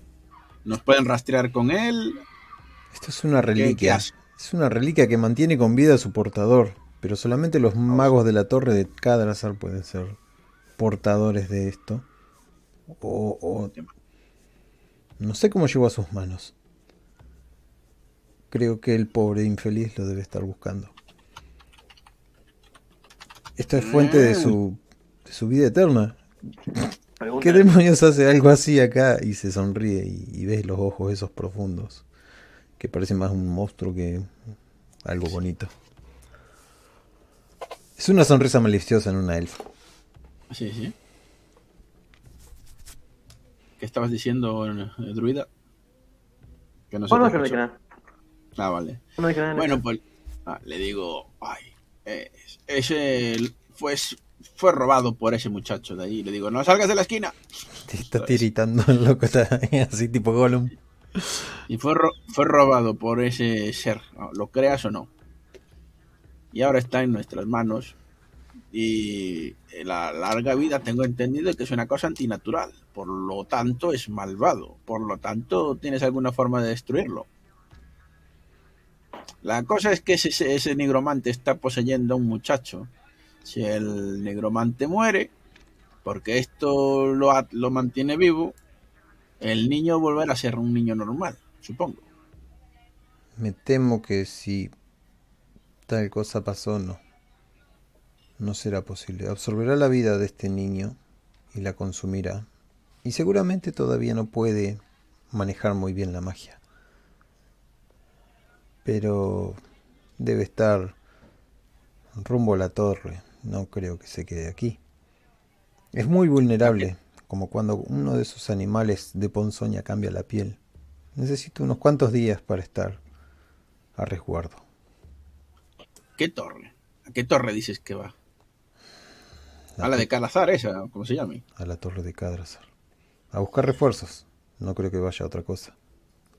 nos pueden rastrear con él? Esto es una ¿Qué- qué reliquia. Es una reliquia que mantiene con vida a su portador. Pero solamente los magos de la torre de Kadrazar pueden ser portadores de esto. O, o- no sé cómo llegó a sus manos. Creo que el pobre infeliz lo debe estar buscando. Esto es fuente de su, de su vida eterna. Pregunta, ¿Qué demonios hace algo así acá? Y se sonríe y, y ves los ojos esos profundos. Que parecen más un monstruo que algo bonito. Es una sonrisa maliciosa en una elfa. Sí, sí. ¿Qué estabas diciendo, eh, druida? Que no sé Oh, no, dije nada. Ah, vale. No dije nada. Bueno, pues ah, le digo, ay, eh, ese fue, fue robado por ese muchacho de ahí. Le digo, no salgas de la esquina. Te está tiritando el loco, está así tipo Gollum. Y fue, ro- fue robado por ese ser, lo creas o no. Y ahora está en nuestras manos. Y la larga vida tengo entendido que es una cosa antinatural. Por lo tanto, es malvado. Por lo tanto, tienes alguna forma de destruirlo. La cosa es que ese, ese nigromante está poseyendo a un muchacho. Si el nigromante muere, porque esto lo, lo mantiene vivo, el niño volverá a ser un niño normal, supongo. Me temo que si tal cosa pasó, no. No será posible. Absorberá la vida de este niño y la consumirá. Y seguramente todavía no puede manejar muy bien la magia. Pero debe estar rumbo a la torre. No creo que se quede aquí. Es muy vulnerable, como cuando uno de esos animales de ponzoña cambia la piel. Necesito unos cuantos días para estar a resguardo. ¿Qué torre? ¿A qué torre dices que va? La A la de Calazar, esa, como se llame. a la torre de Cadrazar. A buscar refuerzos. No creo que vaya a otra cosa.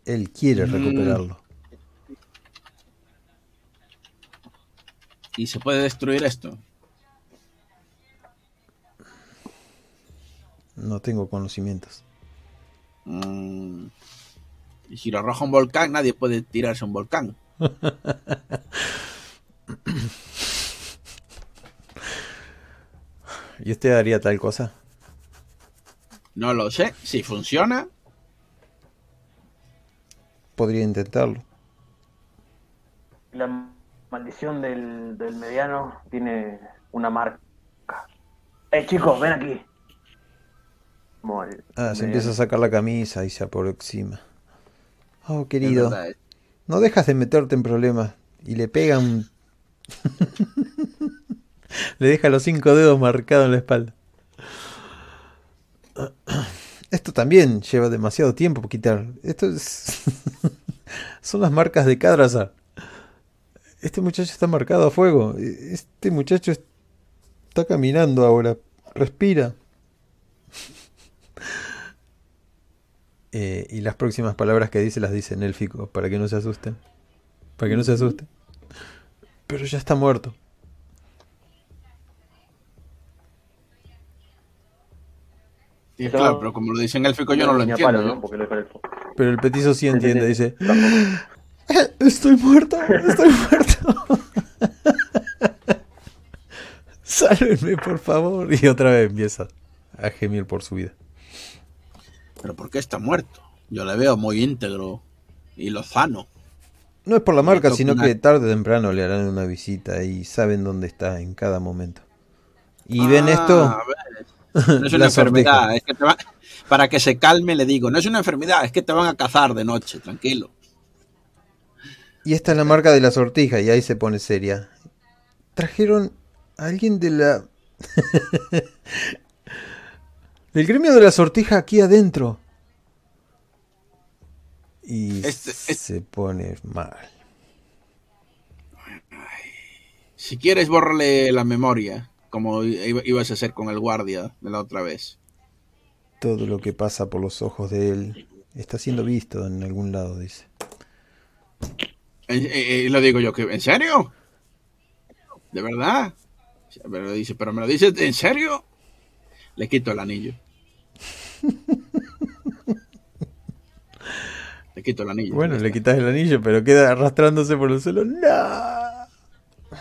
Él quiere Mm. recuperarlo. ¿Y se puede destruir esto? No tengo conocimientos. Mm. Y si lo arroja un volcán, nadie puede tirarse a un volcán. ¿Y usted haría tal cosa? No lo sé. Si funciona, Podría intentarlo. La maldición del, del mediano tiene una marca. Eh, chicos, ven aquí. Ah, se empieza a sacar la camisa y se aproxima. Oh, querido, no dejas de meterte en problemas. Y le pega un... le deja los cinco dedos marcados en la espalda. Esto también lleva demasiado tiempo quitar. Esto es... Son las marcas de Kadrazar. Este muchacho está marcado a fuego. Este muchacho está caminando ahora. Respira. Eh, y las próximas palabras que dice las dice en élfico para que no se asusten. Para que no se asusten. Pero ya está muerto. Sí, Eso- claro, pero como lo dice en élfico, yo no lo entiendo. palo, ¿no? Porque lo el. Pero el petizo sí entiende. Dice: Tampoco. Estoy muerto, estoy muerto. Sálvenme, por favor. Y otra vez empieza a gemir por su vida. Pero ¿por qué está muerto? Yo le veo muy íntegro y lozano. No es por la marca, sino una- que tarde o temprano le harán una visita y saben dónde está en cada momento. Y ven esto, Ah, ves. No es una enfermedad, es que te va- para que se calme le digo, no es una enfermedad, es que te van a cazar de noche, tranquilo. y esta es la marca de la sortija, y ahí se pone seria. Trajeron a alguien de la... del gremio de la sortija aquí adentro. Y Este- este- se pone mal. Si quieres, bórrale la memoria, como iba- ibas a hacer con el guardia de la otra vez. Todo lo que pasa por los ojos de él está siendo visto en algún lado, dice. Eh, eh, Y lo digo yo, que ¿en serio? ¿De verdad? Pero dice, pero me lo dices, ¿en serio? Le quito el anillo. Le quito el anillo. Bueno, le quitas el anillo, pero queda arrastrándose por el suelo. ¡No!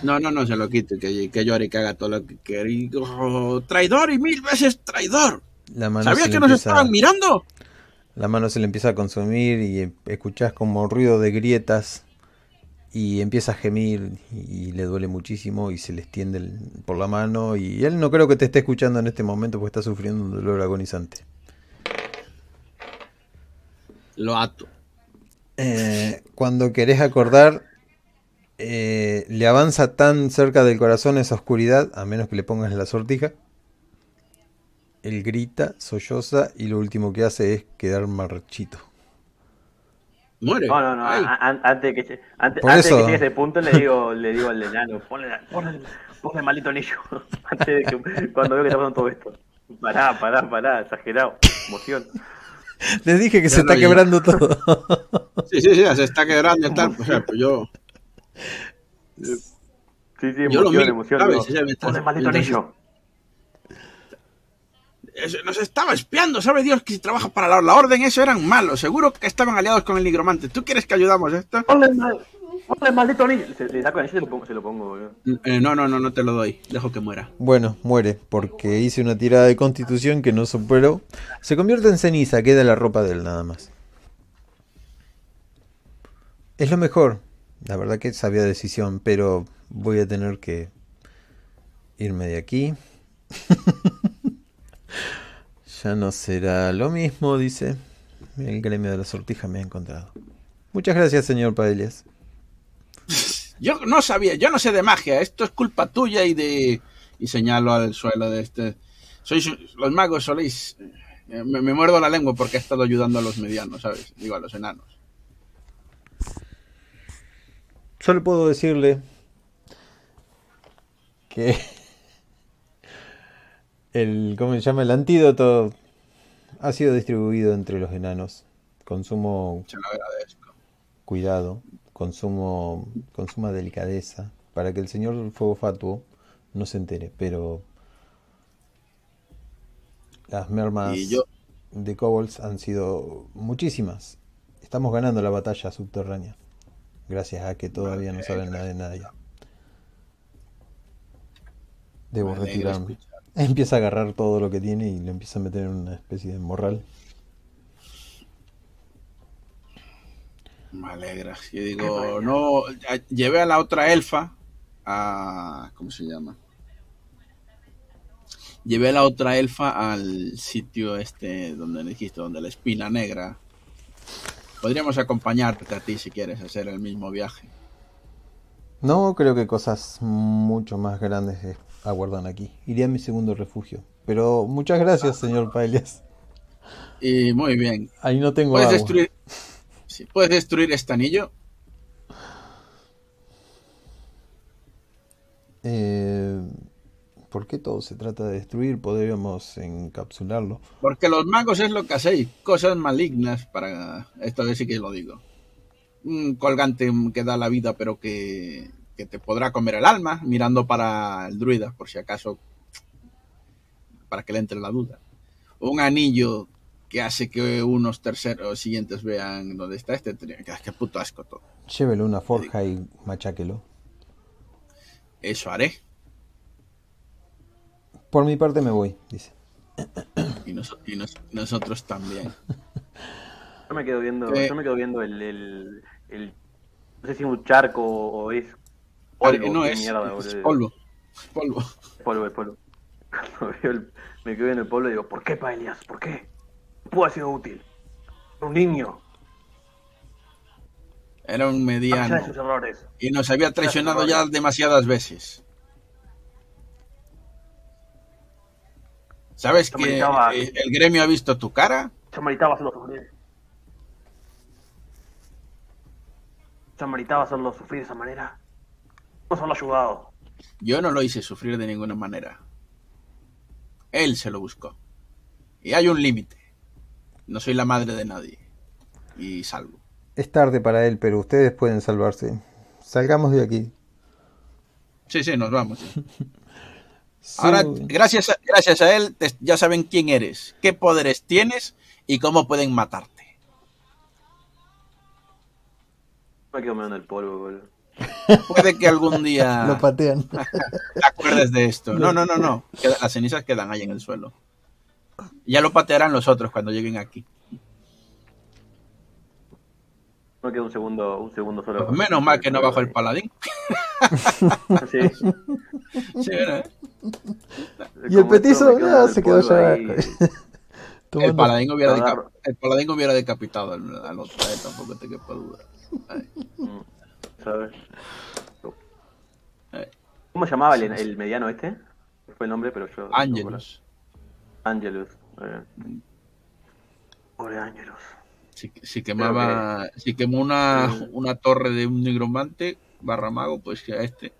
No, no, no se lo quito, que, que llore y que haga todo lo que. Y, oh, traidor y mil veces traidor. La mano, ¿Sabías que nos empieza, estaban mirando? la mano se le empieza a consumir y eh, escuchás como ruido de grietas y empieza a gemir y le duele muchísimo y se le extiende por la mano y él no creo que te esté escuchando en este momento porque está sufriendo un dolor agonizante. Lo ato. Eh, cuando querés acordar, eh, le avanza tan cerca del corazón esa oscuridad, a menos que le pongas la sortija. Él grita, solloza y lo último que hace es quedar marchito. Muere. No, no, no. Antes de que, antes, que llegue ese punto, le digo, le digo al enano, ponle, ponle, ponle el maldito anillo. antes de que, cuando veo que está pasando todo esto. Pará, pará, pará, exagerado. Emoción. Les dije que Ya se está quebrando todo. Sí, sí, sí, se está quebrando y tal. O sea, pues yo, Sí, sí, Yo lo emoción, miro, emoción. ¿sabes? está- el maldito anillo. Nos estaba espiando, ¿sabe Dios que si trabaja para la, la orden eso eran malos? Seguro que estaban aliados con el nigromante. ¿Tú quieres que ayudamos a esto? Ponle maldito anillo. Se, le saco el anillo y se lo pongo. Se lo pongo boludo. Eh, no, no, no, no te lo doy. Dejo que muera. Bueno, muere porque hice una tirada de constitución que no superó. Se convierte en ceniza, queda la ropa de él nada más. Es lo mejor. La verdad que sabía decisión, pero voy a tener que irme de aquí. ya no será lo mismo, dice. El gremio de la sortija me ha encontrado. Muchas gracias, señor Paelias. Yo no sabía, yo no sé de magia. Esto es culpa tuya y de. Y señalo al suelo de este. Sois los magos soléis. eh, Me, me muerdo la lengua porque he estado ayudando a los medianos, ¿sabes? Digo, a los enanos. Solo puedo decirle que el, ¿cómo se llama? El antídoto ha sido distribuido entre los enanos. Consumo Se lo agradezco. cuidado, consumo, consuma delicadeza, para que el señor Fuego Fatuo no se entere, pero las mermas yo- de kobolds han sido muchísimas. Estamos ganando la batalla subterránea, gracias a que todavía no saben nada de nadie. Debo retirarme. Empieza a agarrar todo lo que tiene y lo empieza a meter en una especie de morral. Me alegra. Yo digo, no. a- Llevé a la otra elfa a. ¿Cómo se llama? Llevé a la otra elfa al sitio este donde dijiste, donde la espina negra. Podríamos acompañarte a ti si quieres hacer el mismo viaje. No, creo que cosas mucho más grandes aguardan aquí. Iré a mi segundo refugio. Pero muchas gracias, señor Paelias. Y muy bien. Ahí no tengo ¿Puedes agua. destruir, sí, ¿Puedes destruir este anillo? Eh, ¿por qué todo se trata de destruir? Podríamos encapsularlo. Porque los magos es lo que hacéis, cosas malignas para... Esto sí que lo digo. Un colgante que da la vida pero que, que te podrá comer el alma mirando para el druida, por si acaso, para que le entre la duda. Un anillo que hace que unos terceros siguientes vean dónde está este. tren. Qué puto asco todo. Llévelo una forja y macháquelo. Eso haré. Por mi parte me voy, dice. Y, nos- y nos- nosotros también. Yo me quedo viendo, Eh. yo me quedo viendo el, el, el No sé si es un charco o es polvo. No, es, es polvo. Polvo. Polvo, es polvo. Cuando veo el, me quedo en el pueblo y digo, ¿por qué, Paelias? ¿Por qué? Pudo haber sido útil. Un niño. Era un mediano. Y nos había traicionado ya demasiadas veces. ¿Sabes que el gremio ha visto tu cara? Se meritaba hacerlo sufrir. Se meritaba hacerlo sufrir de esa manera. No solo ayudado. Yo no lo hice sufrir de ninguna manera. Él se lo buscó. Y hay un límite. No soy la madre de nadie. Y salgo. Es tarde para él, pero ustedes pueden salvarse. Salgamos de aquí. Sí, sí, nos vamos. Ahora, gracias a, gracias a él, ya saben quién eres, qué poderes tienes y cómo pueden matarte. Me quedo mirando el polvo, boludo. Puede que algún día. Lo patean. te acuerdes de esto. No, no, no, no. Las cenizas quedan ahí en el suelo. Ya lo patearán los otros cuando lleguen aquí. No queda un segundo, un segundo solo. Pues menos mal que no bajo el paladín. sí. sí ¿eh? Y el petizo ya se quedó ya. el, paladín hubiera el paladín hubiera decapitado al, al otro, eh, tampoco te quepa duda. Mm, ¿Sabes? ¿Cómo se llamaba el, el, mediano este? Fue el nombre, pero yo. Angelus. Angelus. Eh. Pobre Angelus. Si, quemaba, si quemó una, una torre de un nigromante barra mago, pues que a este.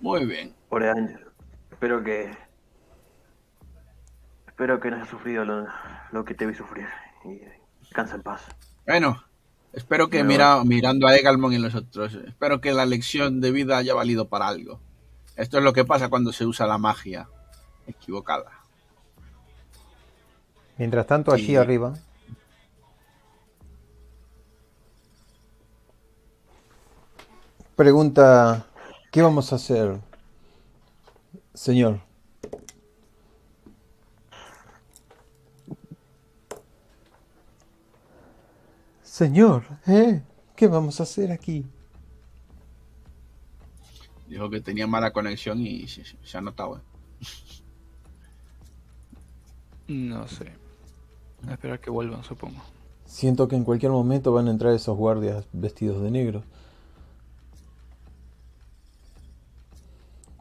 Muy bien. Pobre Angelus. Espero que. Espero que no haya sufrido lo, lo que te vi sufrir. Y descansa en paz. Bueno, espero que mira, mirando a Egalmon y los otros, espero que la lección de vida haya valido para algo. Esto es lo que pasa cuando se usa la magia equivocada. Mientras tanto, allí arriba. Pregunta, ¿qué vamos a hacer, señor? Señor, ¿eh? ¿Qué vamos a hacer aquí? Dijo que tenía mala conexión y se, se ha notado. ¿eh? No sé. A esperar que vuelvan, supongo. Siento que en cualquier momento van a entrar esos guardias vestidos de negro.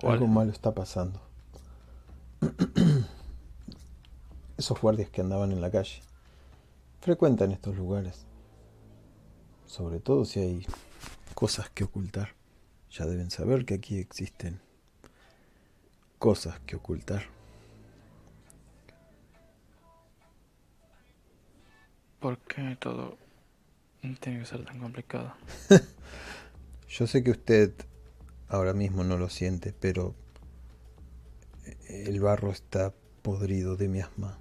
Algo malo está pasando. Esos guardias que andaban en la calle frecuentan estos lugares. Sobre todo si hay cosas que ocultar. Ya deben saber que aquí existen cosas que ocultar. ¿Por qué todo tiene que ser tan complicado? Yo sé que usted ahora mismo no lo siente, pero el barro está podrido de miasma.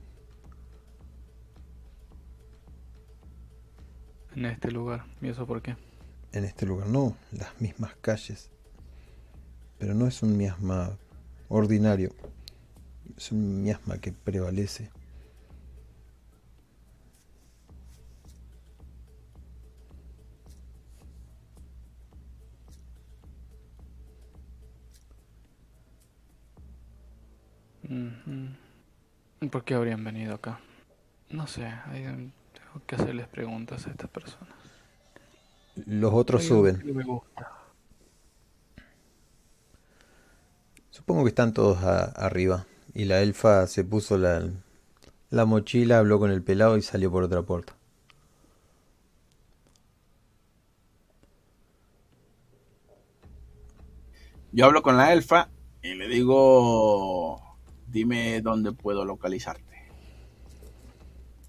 En este lugar, ¿y eso por qué? En este lugar no, las mismas calles. Pero no es un miasma ordinario, es un miasma que prevalece. ¿Por qué habrían venido acá? No sé, tengo que hacerles preguntas a estas personas. Los otros suben. Supongo que están todos arriba. Y la elfa se puso la, la mochila, habló con el pelado y salió por otra puerta. Yo hablo con la elfa y le digo dime dónde puedo localizarte.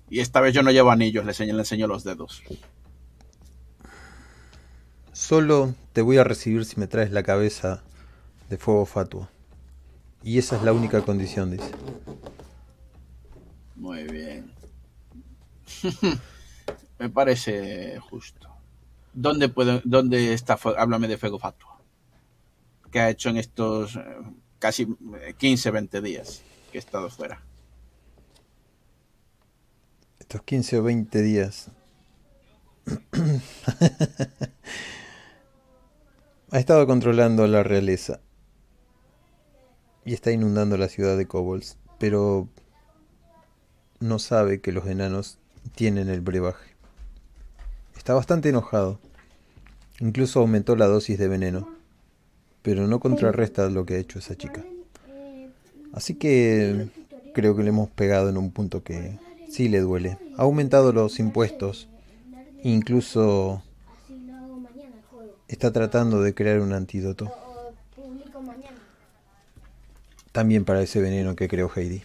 Y esta vez yo no llevo anillos, le enseño, le enseño los dedos. Solo te voy a recibir si me traes la cabeza de fuego fatuo. Y esa es la única condición, dice. Muy bien. me parece justo. ¿Dónde, puedo, ¿Dónde está? Háblame de fuego fatuo. ¿Qué ha hecho en estos eh, casi 15, 20 días que he estado fuera. Estos 15 o 20 días. Ha estado controlando la realeza y está inundando la ciudad de Kobolds, pero no sabe que los enanos tienen el brebaje. Está bastante enojado. Incluso aumentó la dosis de veneno, pero no contrarresta lo que ha hecho esa chica. Así que creo que le hemos pegado en un punto que sí le duele. Ha aumentado los impuestos, incluso está tratando de crear un antídoto. También para ese veneno que creó Heidi.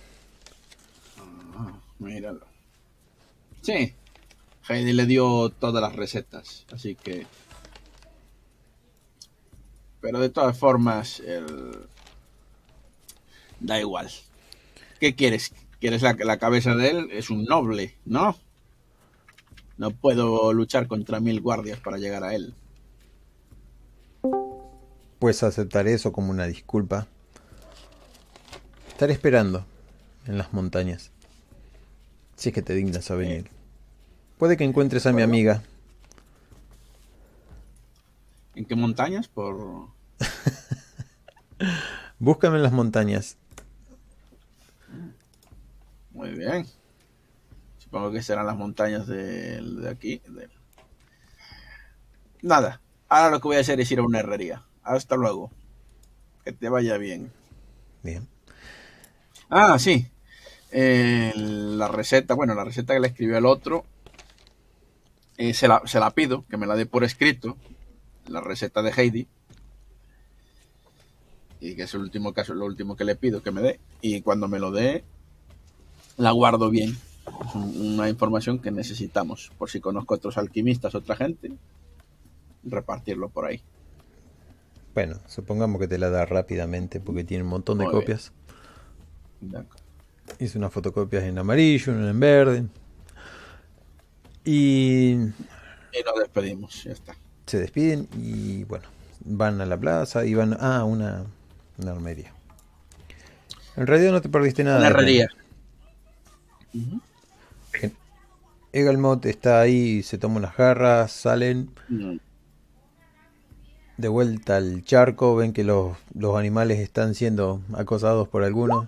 Ah, míralo. Sí, Heidi le dio todas las recetas, así que... Pero de todas formas, el... da igual. ¿Qué quieres? ¿Quieres la, la cabeza de él? Es un noble, ¿no? No puedo luchar contra mil guardias para llegar a él. Puedes aceptar eso como una disculpa. Estaré esperando en las montañas. Si es que te dignas a venir. Puede que encuentres a mi amiga. ¿En qué montañas? Por... Búscame en las montañas. Muy bien. Supongo que serán las montañas de, de aquí. de- Nada. Ahora lo que voy a hacer es ir a una herrería. Hasta luego. Que te vaya bien. Bien. Ah, sí. Eh, la receta, bueno, la receta que le escribió el otro, eh, se, la, se la pido, que me la dé por escrito, la receta de Heidi. Y que es el último caso, lo último que le pido que me dé. Y cuando me lo dé, la guardo bien. Es una información que necesitamos. Por si conozco otros alquimistas, otra gente, repartirlo por ahí. Bueno, supongamos que te la da rápidamente porque tiene un montón de Muy copias. Hice unas fotocopias en amarillo, una en verde. Y Y nos despedimos, ya está. Se despiden y bueno, van a la plaza y van a una, una armería. En realidad no te perdiste nada. Una herrería. Egalmot está ahí, se toma unas garras, salen de vuelta al charco, ven que los, los animales están siendo acosados por algunos.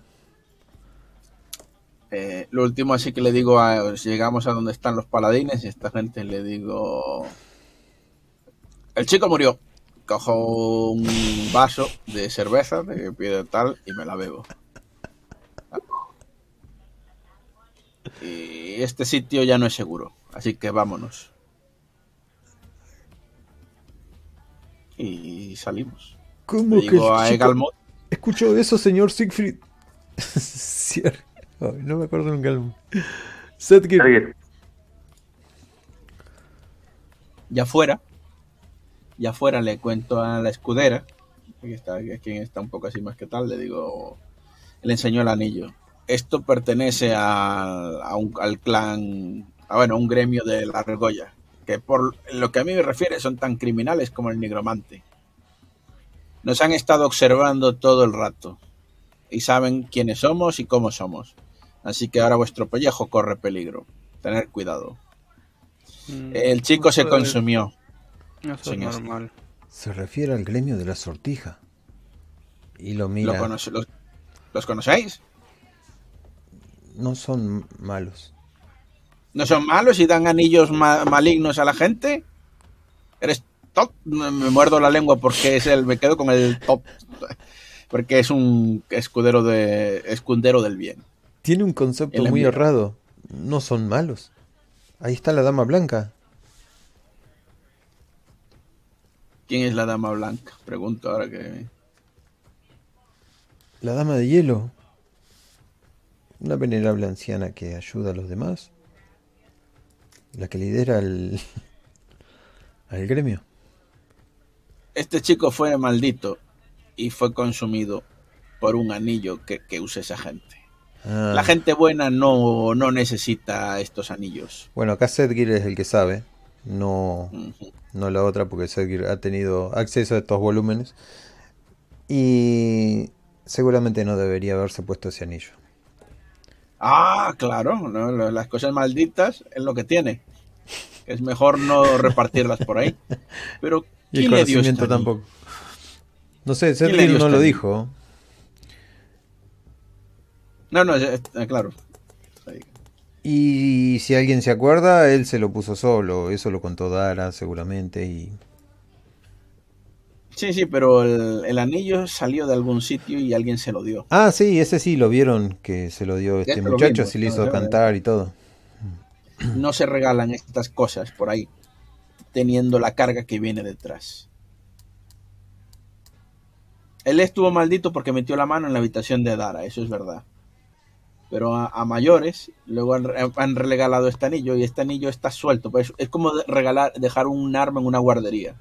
Eh, lo último así que le digo a, llegamos a donde están los paladines y esta gente le digo el chico murió cojo un vaso de cerveza de pie tal y me la bebo y este sitio ya no es seguro así que vámonos y salimos ¿Cómo le digo a Escucho eso, señor Siegfried. Ay, no me acuerdo nunca. el- Sedgir. Alguien. Ya fuera, ya fuera le cuento a la escudera, que está, quien está un poco así más que tal, le digo, le enseñó el anillo. Esto pertenece a, a un, al clan, a, bueno, a un gremio de la argolla, que por lo que a mí me refiere son tan criminales como el nigromante. Nos han estado observando todo el rato y saben quiénes somos y cómo somos. Así que ahora vuestro pellejo corre peligro. Tener cuidado. Mm, El chico se consumió. Eso es Sin esto. normal. Se refiere al gremio de la sortija. Y lo mira. ¿Lo conoce- los, ¿Los conocéis? No son malos. ¿No son malos y dan anillos ma- malignos a la gente? ¿Eres top? Me muerdo la lengua porque es el, me quedo con el top. Porque es un escudero de escudero del bien. Tiene un concepto muy errado. No son malos. Ahí está la dama blanca. ¿Quién es la dama blanca? Pregunto ahora que. La dama de hielo. Una venerable anciana que ayuda a los demás. La que lidera al, al gremio. Este chico fue maldito y fue consumido por un anillo que, que usa esa gente. Ah, La gente buena no, no necesita estos anillos. Bueno, acá Sedgir es el que sabe. No. No la otra porque Sedgir ha tenido acceso a estos volúmenes. Y seguramente no debería haberse puesto ese anillo. Ah, claro, ¿no? Las cosas malditas es lo que tiene. Es mejor no repartirlas por ahí. Pero Y el ¿quién le dio este conocimiento anillo? tampoco. No sé, ¿Quién le Cedric dio no este lo anillo? dijo. No, no, eh, claro. Y si alguien se acuerda, él se lo puso solo. Eso lo contó Dara seguramente. Y Sí, sí, pero el, el anillo salió de algún sitio y alguien se lo dio. Ah, sí, ese sí lo vieron que se lo dio este muchacho, vimos, así le hizo cantar y todo. No se regalan estas cosas por ahí, teniendo la carga que viene detrás. Él estuvo maldito porque metió la mano en la habitación de Dara, eso es verdad. Pero a, a mayores, luego han, han regalado este anillo y este anillo está suelto. Pues es como regalar, dejar un arma en una guardería.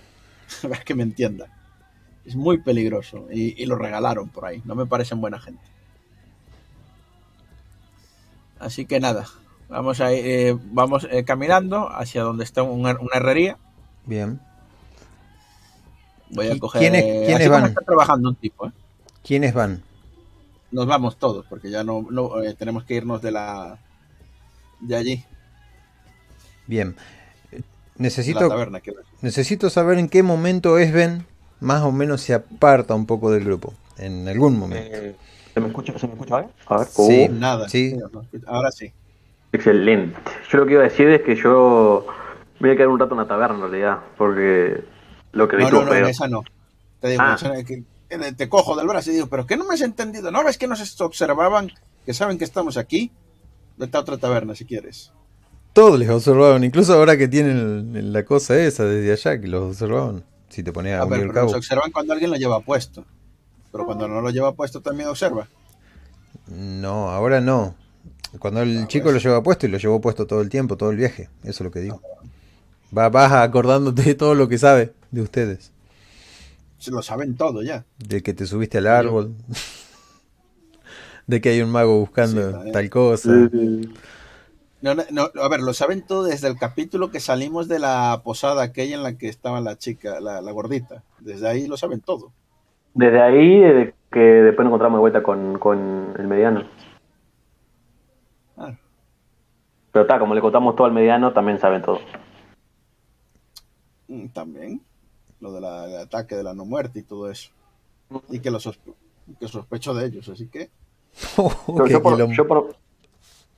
Para que me entienda. Es muy peligroso y, y lo regalaron por ahí. No me parecen buena gente. Así que nada, vamos a ir, eh, vamos eh, caminando hacia donde está una, una herrería. Bien. Voy a ¿Y coger. quiénes- quiénes así van? está trabajando un tipo, ¿eh? ¿Quiénes van? Nos vamos todos, porque ya no, no, eh, tenemos que irnos de la de allí, Bien. Necesito, taberna. necesito saber en qué momento Esben más o menos se aparta un poco del grupo. En algún momento. Eh, ¿Se me escucha, ¿se me escucha ahora? A ver. Sí. Uh, Nada. sí. ahora sí. Excelente. Yo lo que iba a decir es que yo me voy a quedar un rato en la taberna en realidad, porque lo que vi No, estuvo no, no, en esa no. Te digo, Ah. que te cojo del brazo y digo, pero ¿qué no me has entendido? ¿No ves que nos observaban? Que saben que estamos aquí. Vete a otra taberna si quieres. Todos les observaban, incluso ahora que tienen la cosa esa desde allá, que los observaban. Si te ponías a A ver, pero nos cabo. observan cuando alguien lo lleva puesto. Pero cuando no lo lleva puesto también observa. No, ahora no. Cuando el Ah, chico pues. lo lleva puesto y lo llevó puesto todo el tiempo, todo el viaje. Eso es lo que digo. Va, vas acordándote de todo lo que sabe de ustedes. Se lo saben todo ya. De que te subiste al árbol. de que hay un mago buscando Sí, tal cosa. No, no, no, a ver, lo saben todo desde el capítulo que salimos de la posada aquella en la que estaba la chica, la, la gordita. Desde ahí lo saben todo. Desde ahí, desde que después nos encontramos de vuelta con, con el mediano. Ah, Pero está, como le contamos todo al mediano, también saben todo. mm, también. Lo del ataque de la no muerte y todo eso. Y que lo sospe- que sospecho de ellos, así que. Yo, Qué yo por, quilombo. yo, por,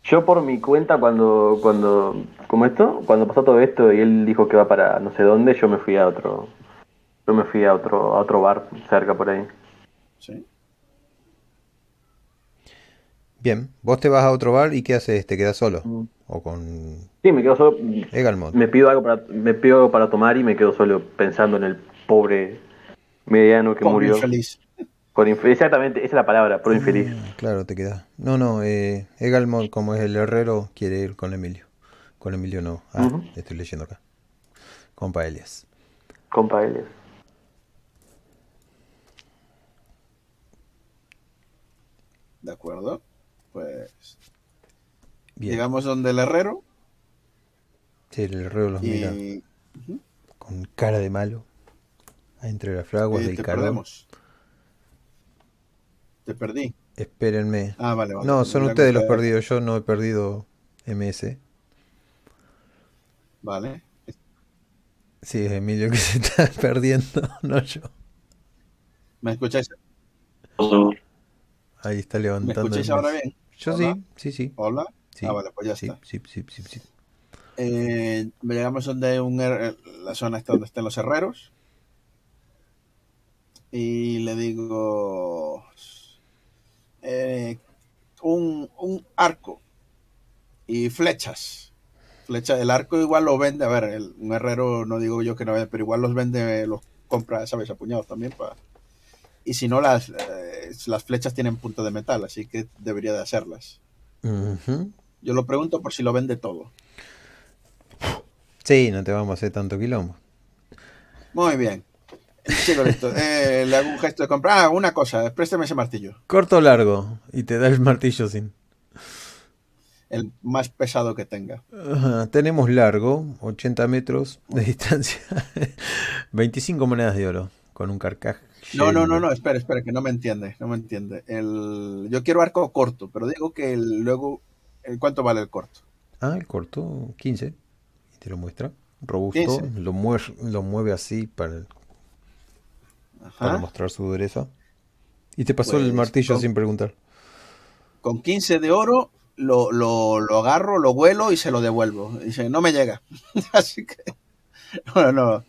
yo por mi cuenta, cuando, cuando, como esto, cuando pasó todo esto y él dijo que va para no sé dónde, yo me fui a otro, yo me fui a otro, a otro bar cerca por ahí. Sí. Bien, vos te vas a otro bar y ¿qué haces? ¿Te quedas solo? Mm. O con Sí, me quedo solo, Egalmod. me pido algo para, me pido algo para tomar y me quedo solo pensando en el pobre mediano que Pobre murió. infeliz. Con inf- exactamente, esa es la palabra, por infeliz. Ah, Claro, te quedas. No, no, eh, Egalmod, como es el herrero, quiere ir con Emilio. Con Emilio no. Ah, estoy leyendo acá. Compa Elias. Compa Elias. De acuerdo. Pues. Bien. Llegamos donde el herrero. Sí, el herrero los mira con cara de malo. Entre las fraguas y del perdemos. Te perdí. Espérenme. Ah, vale, vale. No, son ustedes los perdidos. Yo no he perdido MS. Vale. Sí, es Emilio que se está perdiendo, no yo. ¿Me escucháis? Ahí está ¿Me levantando. escucháis el ahora bien? Yo Hola. sí, sí, sí. Hola. Sí ah, vale, pues ya sí, está. sí, sí, sí, sí. Eh, llegamos donde un her- la zona está donde están los herreros. Y le digo eh, un, un arco y flechas. Flecha, el arco igual lo vende, a ver, el- un herrero no digo yo que no vende, pero igual los vende, los compra, sabes, a puñados también para. Y si no, las, eh, las flechas tienen punto de metal, así que debería de hacerlas. Ujú. Yo lo pregunto por si lo vende todo. Sí, no te vamos a hacer tanto quilombo. Muy bien. Chico, listo. Eh, le hago un gesto de compra. Ah, una cosa, préstame ese martillo. Corto o largo. Y te da el martillo sin. El más pesado que tenga. Tenemos largo, 80 metros de distancia. 25 monedas de oro. Con un carcaj. No, no, no, no, espera, espera, que no me entiende, no me entiende. El, yo quiero arco corto, pero digo que el- luego, ¿cuánto vale el corto? Ah, el corto, 15. Y te lo muestra. Robusto. 15. Lo, mueve, lo mueve así para. el- para mostrar su dureza. Y te pasó el Pues, martillo con- sin preguntar. Con 15 de oro lo, lo, lo agarro, lo vuelo y se lo devuelvo. Y dice, no me llega. Así que, no, no.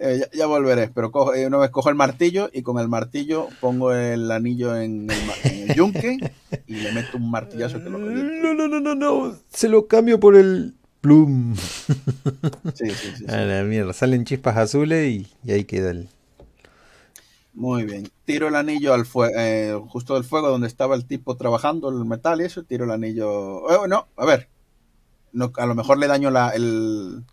Eh, ya, ya volveré, pero cojo, eh, una vez cojo el martillo y con el martillo pongo el anillo en el, ma- en el yunque y le meto un martillazo que lo. No, no, no, no, no. Se lo cambio por el plum. Sí, sí, sí. A la mierda. Salen chispas azules y, y ahí queda el. Muy bien. Tiro el anillo al fuego, justo del fuego donde estaba el tipo trabajando el metal y eso, tiro el anillo. Eh, no, a ver. No, a lo mejor le daño la, el,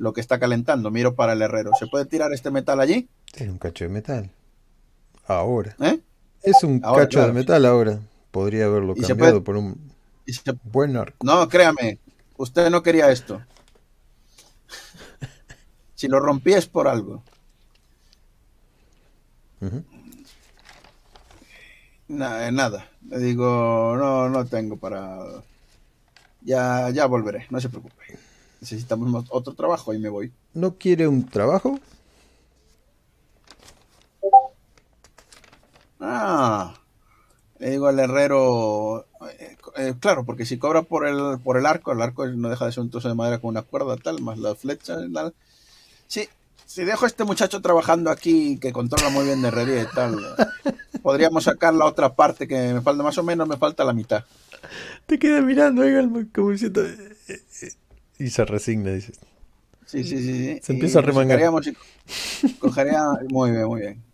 lo que está calentando. Miro para el herrero. ¿Se puede tirar este metal allí? Tiene un cacho de metal. Ahora. ¿Eh? Es un Ahora, cacho de metal ahora. Podría haberlo cambiado puede- por un se- buen arco. No, créame. Usted no quería esto. Si lo rompí es por algo. Na- eh, nada. Le digo, no, no tengo para. Ya, ya volveré, no se preocupe. Necesitamos mo- otro trabajo y me voy. ¿No quiere un trabajo? Ah, le digo al herrero, eh, eh, claro, porque si cobra por el, por el arco, el arco no deja de ser un trozo de madera con una cuerda tal, más las flechas y tal. Sí, si dejo a este muchacho trabajando aquí que controla muy bien de herrería y tal, podríamos sacar la otra parte que me falta, más o menos me falta la mitad. Te queda mirando, Egalman, como diciendo. Eh, eh, eh, Y se resigna, dices. Sí, sí, sí. sí. Se Y empieza a remangar. cogería, muy bien, muy bien.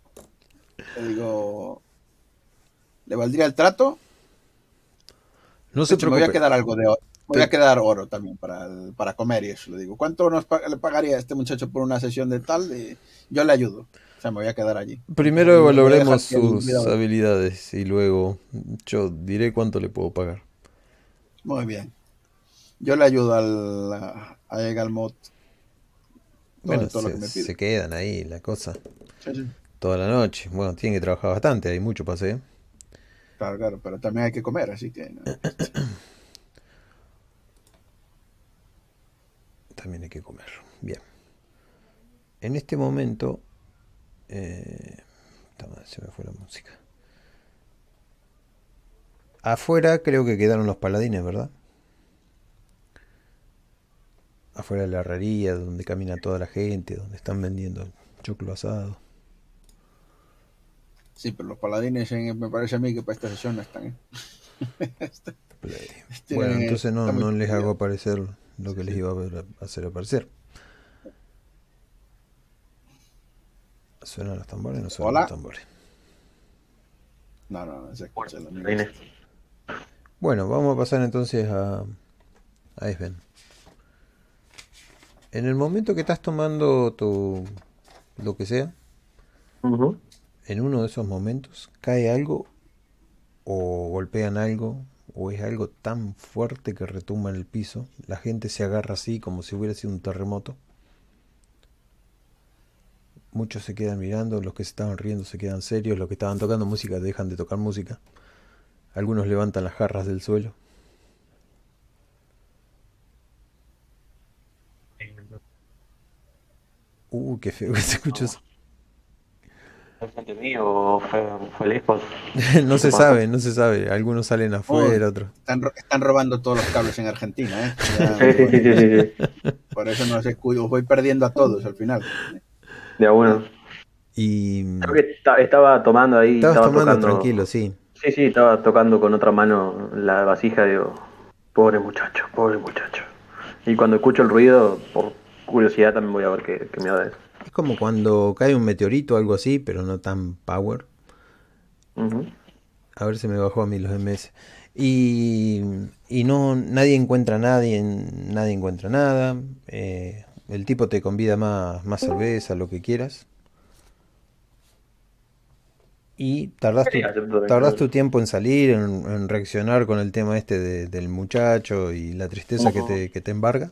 Le digo, ¿le valdría el trato? No se hecho, me voy a quedar algo de oro. Me voy a quedar oro también para, el- para comer y eso. Le digo, ¿cuánto nos pa- le pagaría a este muchacho por una sesión de tal? Y yo le ayudo. O sea, me voy a quedar allí. Primero el sus habilidades y luego yo diré cuánto le puedo pagar. Muy bien. Yo le ayudo al, a, a Egalmot. Todo, Bueno, todo lo se, que me pide. se quedan ahí la cosa Sí, sí. toda la noche. Bueno, tienen que trabajar bastante, hay mucho paseo. Claro, claro, pero también hay que comer, así que... no. También hay que comer. Bien. En este momento... eh, se me fue la música. Afuera creo que quedaron los paladines, ¿verdad? Afuera de la herrería, donde camina toda la gente, donde están vendiendo choclo asado. Sí, pero los paladines en- me parece a mí que para esta sesión no están. ¿eh? Play. Este, Bueno, entonces no, no les hago aparecer lo que les iba a hacer aparecer. ¿Suenan los tambores? No suenan Hola. los tambores. No, no, no se escucha la música. Bueno, vamos a pasar entonces a, a Sven. En el momento que estás tomando tu lo que sea, en uno de esos momentos cae algo o golpean algo o es algo tan fuerte que retumba en el piso, la gente se agarra así como si hubiera sido un terremoto. Muchos se quedan mirando, los que se estaban riendo se quedan serios, los que estaban tocando música dejan de tocar música. Algunos levantan las jarras del suelo. Uh, qué feo que se escucha eso. ¿Fue frente mío o fue, fue lejos? No se sabe, no se sabe. Algunos salen afuera, otros. Están, ro- están robando todos los cables en Argentina, ¿eh? Ya, Sí, sí, sí, sí, sí, sí. Por eso no sé, cuyo voy perdiendo a todos al final. De a uno. Y Creo que esta- estaba tomando ahí, estabas estaba tomando tocando. tranquilo, sí. Sí, sí, estaba tocando con otra mano la vasija, digo, pobre muchacho, pobre muchacho. Y cuando escucho el ruido, por curiosidad también voy a ver qué, qué me da eso. Es como cuando cae un meteorito o algo así, pero no tan power. A ver si me bajó a mí los MS. Y, y no, nadie encuentra a nadie, nadie encuentra nada. Eh, el tipo te convida más, más cerveza, lo que quieras. Y tardás tu, tardás tu tiempo en salir, en, en reaccionar con el tema este de- del muchacho y la tristeza que te, que te embarga.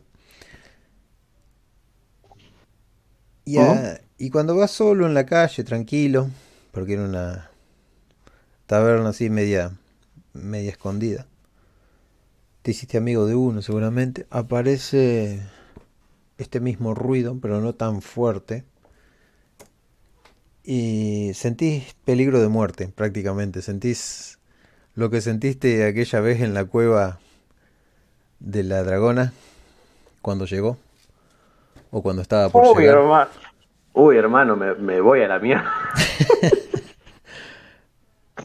Y, a- y cuando vas solo en la calle, tranquilo, porque era una taberna así media, media escondida, te hiciste amigo de uno seguramente, aparece este mismo ruido, pero no tan fuerte, y sentís peligro de muerte prácticamente, sentís lo que sentiste aquella vez en la cueva de la dragona cuando llegó o cuando estaba por Uy, llegar. hermano. Uy, hermano, me, me voy a la mierda.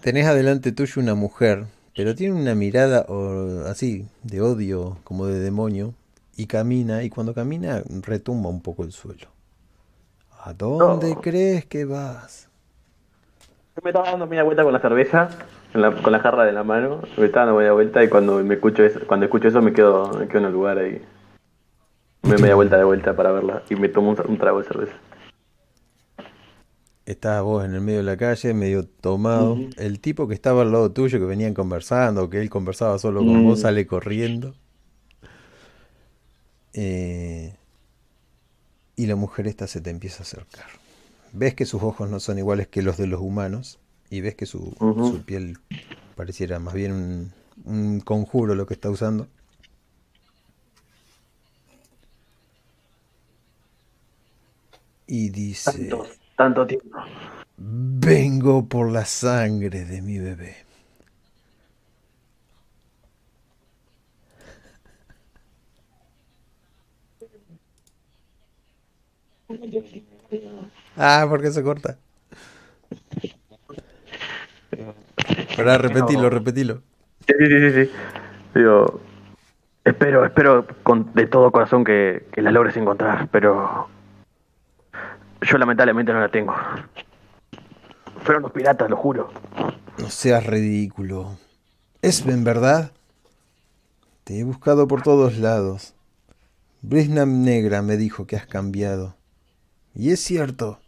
Tenés adelante tuyo una mujer, pero tiene una mirada o- así de odio, como de demonio, y camina, y cuando camina retumba un poco el suelo. ¿A dónde No. crees que vas? Me estaba dando media vuelta con la cerveza, la- con la jarra de la mano. Me estaba dando media vuelta y cuando me escucho eso, cuando escucho eso me quedo, me quedo en el lugar ahí. Me media vuelta de vuelta para verla y me tomo un, un trago de cerveza. Estás vos en el medio de la calle, medio tomado. El tipo que estaba al lado tuyo, que venían conversando, que él conversaba solo con vos, sale corriendo. Eh, y la mujer esta se te empieza a acercar. Ves que sus ojos no son iguales que los de los humanos y ves que su, su piel pareciera más bien un, un conjuro lo que está usando. Y dice... Tanto, tanto tiempo. Vengo por la sangre de mi bebé. Ah, ¿por qué se corta? Pará, repetilo, repetilo. Sí, sí, sí, sí, sí. Digo, espero, espero con, de todo corazón que, que la logres encontrar, pero yo lamentablemente no la tengo. Fueron los piratas, lo juro. No seas ridículo. ¿Es en verdad? Te he buscado por todos lados. Brisnam Negra me dijo que has cambiado. Y es cierto.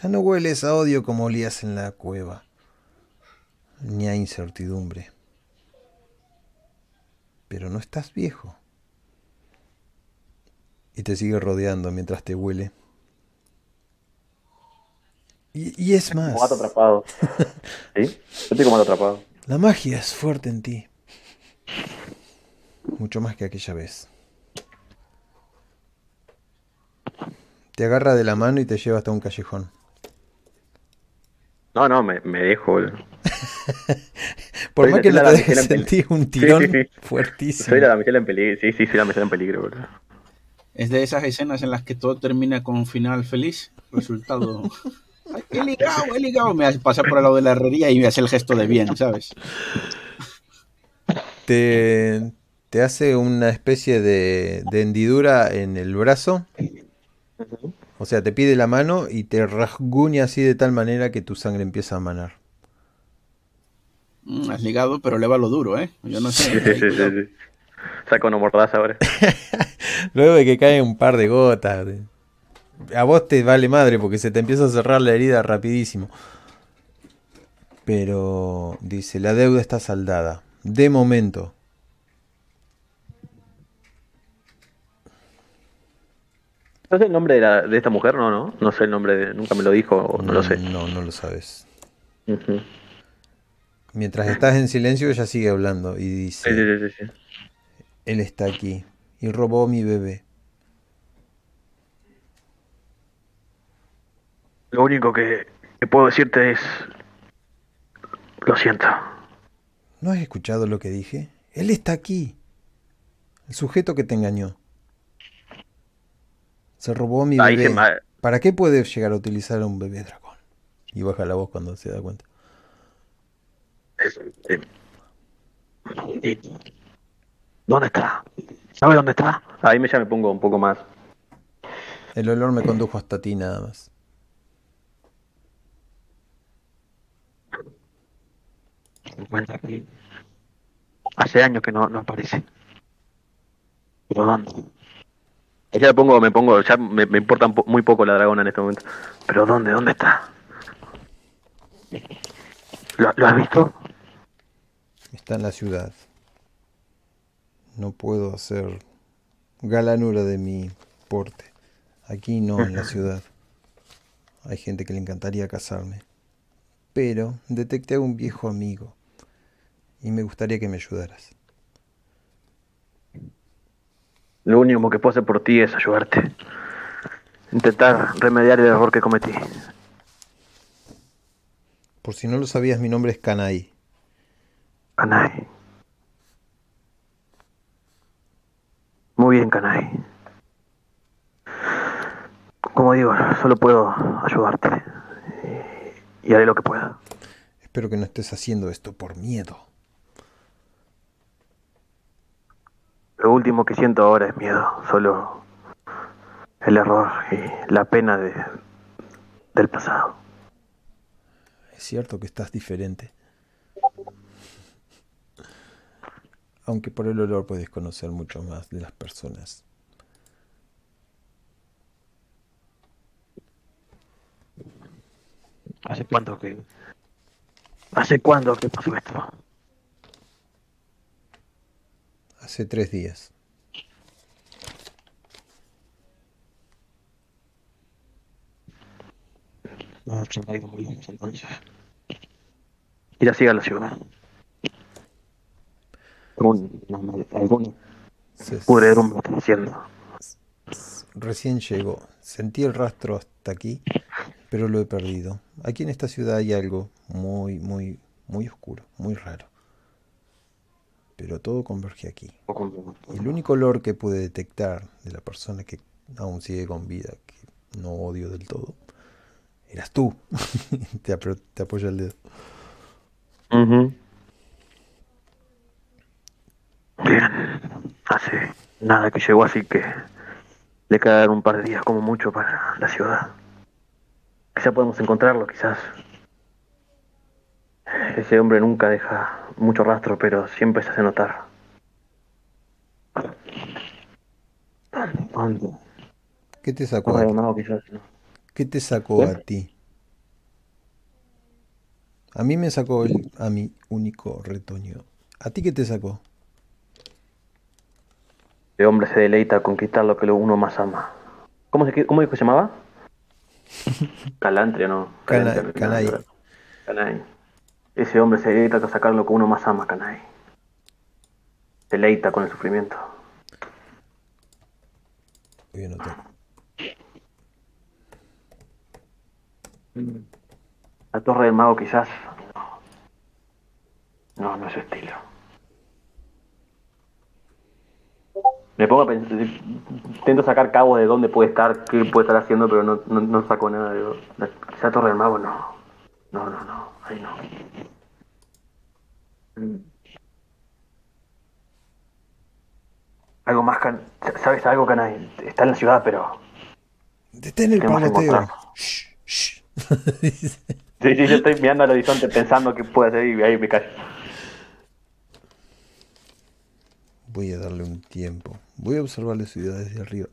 Ya no hueles a odio como olías en la cueva. Ni a incertidumbre. Pero no estás viejo. Y te sigue rodeando mientras te huele. Y, y es más. Como gato atrapado. ¿Sí? Yo estoy como gato atrapado. La magia es fuerte en ti. Mucho más que aquella vez. Te agarra de la mano y te lleva hasta un callejón. No, no, me, me dejo. boludo. Por Soy más que no te dejes sentir un tirón sí, sí. fuertísimo. Soy la damisela en peligro. Sí, sí, soy la damisela en peligro, boludo. Es de esas escenas en las que todo termina con un final feliz. Resultado. He ligado, he ligado. Me hace pasar por el lado de la herrería y me hace el gesto de bien, ¿sabes? Te, te hace una especie de, de hendidura en el brazo. O sea, te pide la mano y te rasguña así de tal manera que tu sangre empieza a manar. Mm, has ligado, pero leva lo duro, ¿eh? Yo no sé. Sí, sí, sí. Saco una mordaza ahora. Luego de que cae un par de gotas. de- A vos te vale madre porque se te empieza a cerrar la herida rapidísimo. Pero dice, la deuda está saldada. De momento. ¿No sé el nombre de, la, de esta mujer? No, no. No sé el nombre, de, nunca me lo dijo, o no lo sé. No, no lo sabes. Mientras estás en silencio, ella sigue hablando y dice, sí, sí, sí. él está aquí y robó mi bebé. Lo único que, que puedo decirte es... Lo siento. ¿No has escuchado lo que dije? Él está aquí. El sujeto que te engañó. Se robó mi Ahí bebé. ¿Para qué puede llegar a utilizar a un bebé dragón? Y baja la voz cuando se da cuenta. Maldito. ¿Dónde está? ¿Sabe dónde está? Ahí me ya me pongo un poco más. El olor me condujo hasta ti nada más. Se encuentra aquí. Hace años que no, no aparece. ¿Pero dónde? Ya me pongo, me pongo, ya me, me importa muy poco la dragona en este momento. ¿Pero dónde? ¿Dónde está? ¿Lo, lo has visto? Está en la ciudad. No puedo hacer galanura de mi porte. Aquí no, en la ciudad. Hay gente que le encantaría casarme. Pero detecté a un viejo amigo. Y me gustaría que me ayudaras. Lo único que puedo hacer por ti es ayudarte. Intentar remediar el error que cometí. Por si no lo sabías, mi nombre es Kanai. Kanai. Muy bien, Kanai. Como digo, solo puedo ayudarte. Y haré lo que pueda. Espero que no estés haciendo esto por miedo. Lo último que siento ahora es miedo, solo el error y la pena de, del pasado. Es cierto que estás diferente. Aunque por el olor puedes conocer mucho más de las personas. ¿Hace cuánto que... ¿Hace cuándo que pasó esto? Hace tres días. Entonces. Ir así a la ciudad. Algún diciendo. Recién llegó. Sentí el rastro hasta aquí, pero lo he perdido. Aquí en esta ciudad hay algo muy, muy, muy oscuro, muy raro. Pero todo converge aquí. Y el único olor que pude detectar de la persona que aún sigue con vida, que no odio del todo, eras tú. te, te apoya el dedo. Ujú. Bien, hace nada que llegó, así que le quedan un par de días como mucho para la ciudad. Quizá podemos encontrarlo, quizás. Ese hombre nunca deja mucho rastro, pero siempre se hace notar. ¿Dónde? ¿Qué te sacó? A- quizás, ¿no? ¿Qué te sacó ¿Eh? a ti? A mí me sacó el- a mi único retoño. ¿A ti qué te sacó? El hombre se deleita con quitar lo que uno más ama. ¿Cómo, se, cómo dijo que se llamaba? Calantria, ¿no? Calantria. Ese hombre se deleita con sacar lo que uno más ama. Se deleita con el sufrimiento. Voy a anotar. La Torre del Mago quizás... No, no es su estilo. Me pongo a pensar... Intento sacar cabo de dónde puede estar, qué puede estar haciendo, pero no, no, no saco nada. La, quizá Torre del Mago no. No, no, no. Ahí no. Mm. Algo más, can... ¿sabes algo, Canay? Está en la ciudad, pero... Detén el que paloteo. Shh, shh. Sí, sí, yo estoy mirando al horizonte pensando qué puede y ahí me callo. Voy a darle un tiempo. Voy a observar la ciudad desde arriba.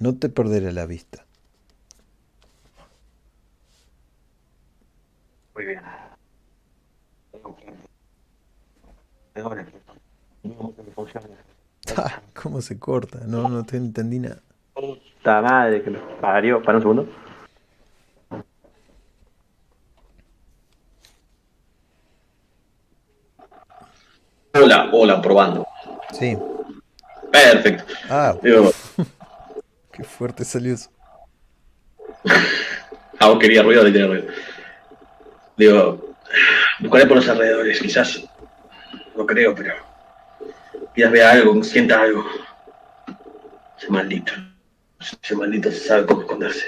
No te perderé la vista. Muy bien. Ah, ¿Cómo se corta? No, no te entendí nada. Puta madre que me parió. Para un segundo. Hola, hola, probando. Sí. Perfecto. Ah, Digo, qué fuerte salió eso. ah, vos quería ruido, le tenía ruido. Digo, buscaré por los alrededores, quizás. No creo, pero. Quizás vea algo, sienta algo. Ese maldito. Ese maldito sabe cómo esconderse.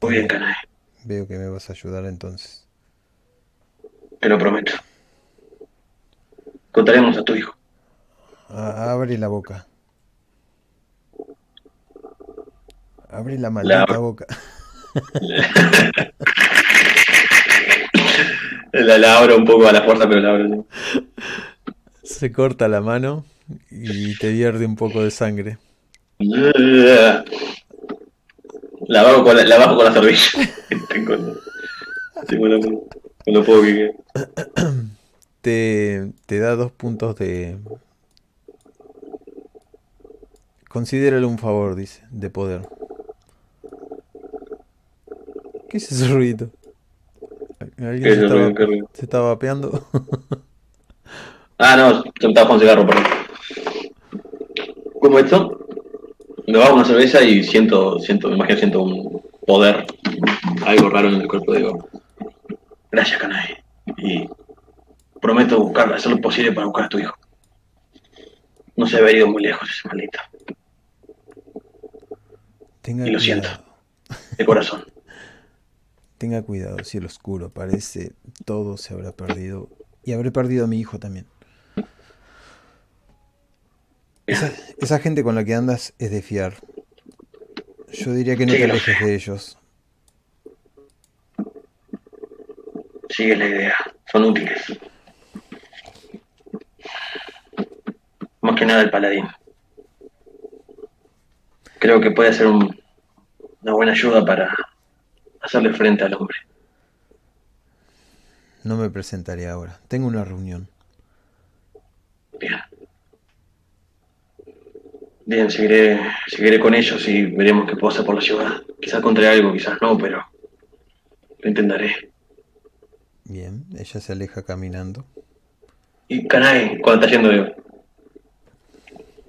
Muy bien, canal. Veo que me vas a ayudar entonces. Te lo prometo. Contaremos a tu hijo. Ah, abre la boca. Abre la maldita boca. La, la abro un poco a la fuerza, pero la abro. sí. Se corta la mano y te pierde un poco de sangre. La bajo con la, la bajo con la servilla. tengo, tengo la, con lo poco que. Te, te da dos puntos de... Considérale un favor, dice, de poder. ¿Qué es ese ruido? ¿Alguien ¿Qué es se el estaba, ruido? Se estaba vapeando? Ah, no, se me estaba con cigarro, perdón. ¿Cómo esto? Me bajo una cerveza y siento, siento, me imagino siento un, poder, algo raro en el cuerpo, digo, gracias, Kanai. Y prometo buscar, hacer lo posible para buscar a tu hijo. No se había ido muy lejos ese maldito. Tenga Y lo cuidado. siento. De corazón. Tenga cuidado, cielo oscuro. Parece todo se habrá perdido. Y habré perdido a mi hijo también. Esa, esa gente con la que andas es de fiar. Yo diría que no Sí, te alejes de ellos. Sigue la idea. Son útiles. Más que nada el paladín. Creo que puede ser un- una buena ayuda para hacerle frente al hombre. No me presentaré ahora. Tengo una reunión. Bien. Bien, seguiré, seguiré con ellos y veremos qué hacer por la ciudad. Quizás encontré algo, quizás no, pero lo intentaré. Bien, ella se aleja caminando. Y caray, cuando está yendo, digo,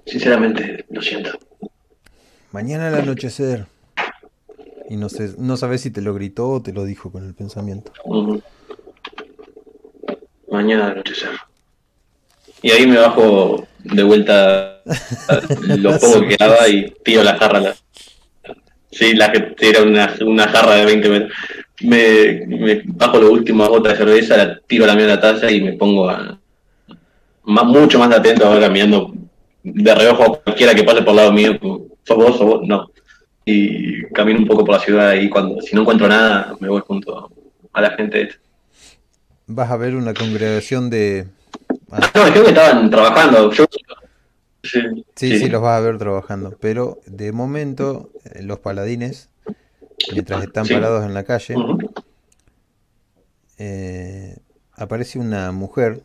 sinceramente, lo siento. Mañana al anochecer. Y no sé, no sabes si te lo gritó o te lo dijo con el pensamiento. Ujú. Mañana al anochecer. Y ahí me bajo de vuelta lo poco que quedaba y tiro la jarra. La... Sí, la que tira una, una jarra de 20 metros. Me, me bajo la última gota de cerveza, la tiro a la mía la taza y me pongo a, más, mucho más atento ahora mirando de reojo a cualquiera que pase por el lado mío. ¿Sos vos? ¿Sos vos? No. Y camino un poco por la ciudad y cuando si no encuentro nada me voy junto a la gente. Vas a ver una congregación de... ah, No, creo que estaban trabajando. Yo... Sí, Sí, sí, los vas a ver trabajando, pero de momento eh, los paladines, mientras están Sí. parados en la calle, eh, aparece una mujer,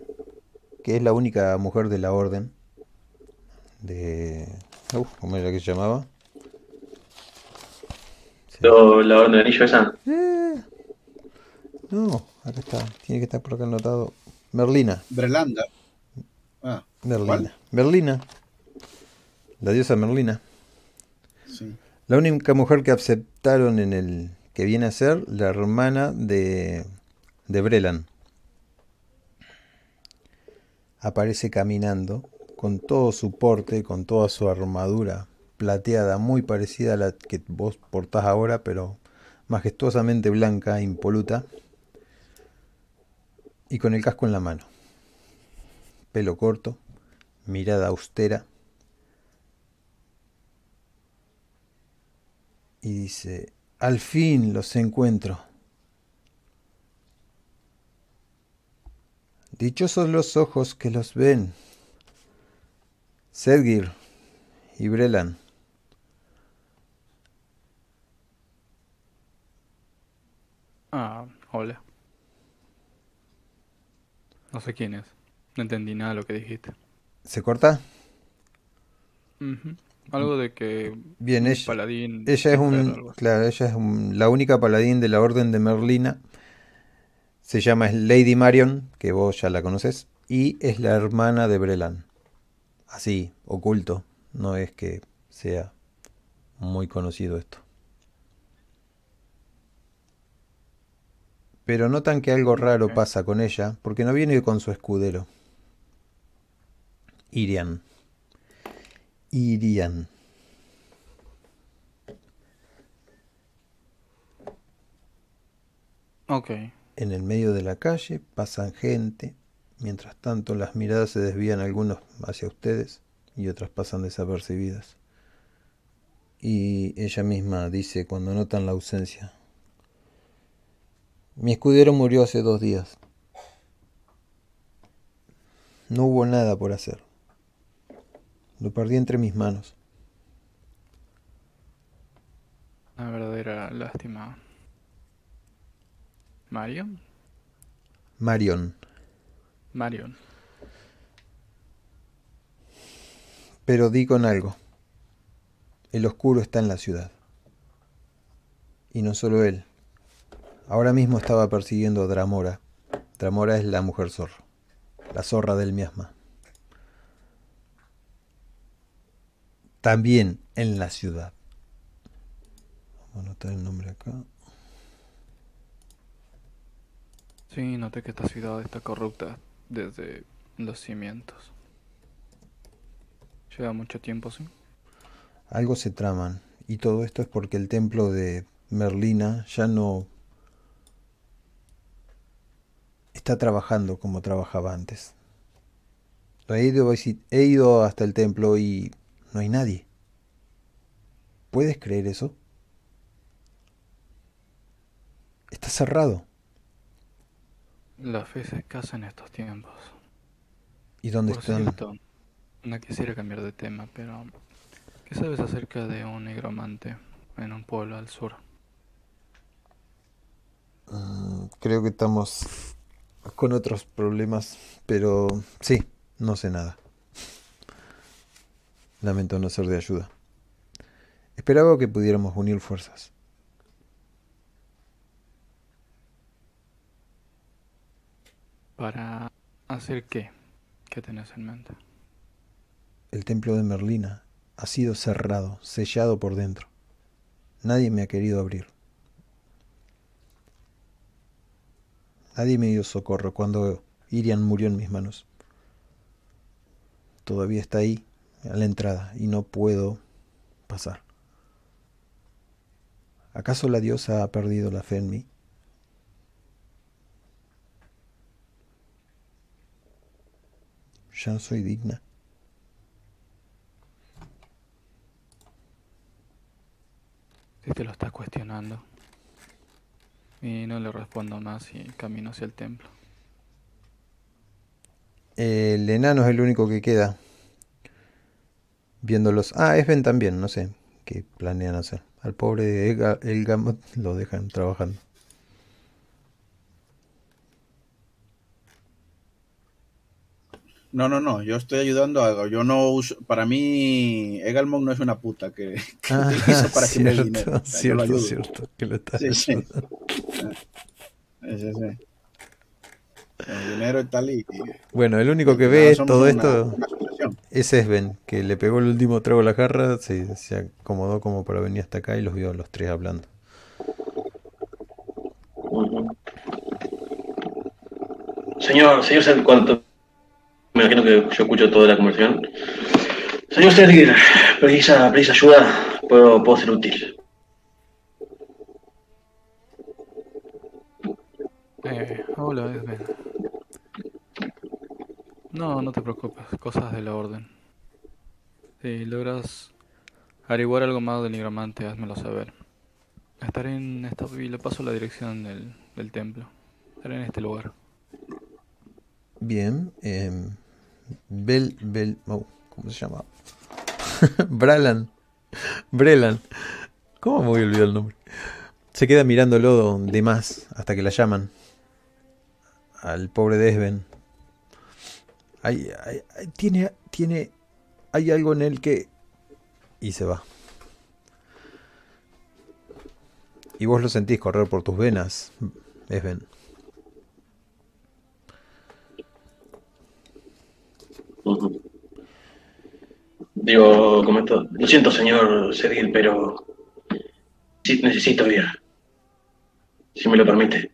que es la única mujer de la orden, de... Uf, ¿cómo era que se llamaba? Lo- la orden de anillo esa. Eh, no, acá está, tiene que estar por acá anotado. Merlina, Brelanda. Ah, Merlina, ¿Cuál? Merlina, la diosa Merlina. sí. La única mujer que aceptaron en el que viene a ser la hermana de, de Brelan. Aparece caminando con todo su porte, con toda su armadura plateada, muy parecida a la que vos portás ahora, pero majestuosamente blanca, impoluta, y con el casco en la mano. Pelo corto, mirada austera. y dice, al fin los encuentro. Dichosos los ojos que los ven. Sedgir y Brelan. Ah, hola. No sé quién es. No entendí nada de lo que dijiste. ¿Se corta? Algo de que Bien, ella, paladín ella es un, claro, ella es un- la única paladín de la Orden de Merlina. Se llama Lady Marion, que vos ya la conoces, y es la hermana de Brelan. Así, oculto, no es que sea muy conocido esto. Pero notan que algo raro pasa con ella, porque no viene con su escudero. Irian. Irian. Ok. En el medio de la calle pasan gente, mientras tanto las miradas se desvían algunos hacia ustedes y otras pasan desapercibidas. Y ella misma dice cuando notan la ausencia, mi escudero murió hace dos días. No hubo nada por hacer. Lo perdí entre mis manos. Una verdadera lástima. ¿Marion? Marion. Marion. Pero di con algo. El oscuro está en la ciudad. Y no solo él. Ahora mismo estaba persiguiendo a Dramora. Dramora es la mujer zorra. La zorra del miasma. También en la ciudad. Voy a anotar el nombre acá. Sí, noté que esta ciudad está corrupta desde los cimientos. Lleva mucho tiempo, sí. Algo se traman. Y todo esto es porque el templo de Merlina ya no está trabajando como trabajaba antes. He ido, he ido hasta el templo y no hay nadie. ¿Puedes creer eso? Está cerrado. La fe se escasa en estos tiempos. ¿Y dónde Por están? cierto, no quisiera cambiar de tema, pero ¿qué sabes acerca de un negromante en un pueblo al sur? Mm, Creo que estamos con otros problemas, pero sí, no sé nada. Lamento no ser de ayuda. Esperaba que pudiéramos unir fuerzas. ¿Para hacer qué? ¿Qué tenés en mente? El templo de Merlina ha sido cerrado, sellado por dentro. Nadie me ha querido abrir. Nadie me dio socorro cuando Irian murió en mis manos. Todavía está ahí, a la entrada, y no puedo pasar. ¿Acaso la diosa ha perdido la fe en mí? Ya no soy digna. Si te lo estás cuestionando. Y no le respondo más y camino hacia el templo. El enano es el único que queda. Viéndolos. Ah, Esben también, no sé qué planean hacer. Al pobre Elga- Elgamot lo dejan trabajando. No, no, no, yo estoy ayudando a algo. Yo no uso, para mí, Egalmon no es una puta que, que Ah, utilizo para cierto, dinero. O sea, lo cierto, ayudo. cierto, que lo estás Sí, sí. ayudando. Sí, sí, sí. El dinero y tal y... Bueno, el único que ve todo una- esto una es Esben, que le pegó el último trago a la jarra, se, se acomodó como para venir hasta acá y los vio a los tres hablando. Señor, señor, ¿cuánto? Me imagino que yo escucho toda la conversación. Señor Sergir, precisa, precisa ayuda, puedo, puedo ser útil. Eh, hola, Edwin. No, no te preocupes, cosas de la orden. Si logras averiguar algo más del nigromante, házmelo saber. Estaré en esta y le paso la dirección del, del templo. Estaré en este lugar. Bien, em, Bel, Bel, oh, ¿cómo se llama? Bralan, Brelan, ¿cómo me voy a olvidar el nombre? Se queda mirándolo de más hasta que la llaman al pobre Desven. Hay, hay- tiene, tiene, hay algo en él que y se va. Y vos lo sentís correr por tus venas, Digo, como esto, lo siento, señor Sergil, pero sí, necesito ir. Si me lo permite.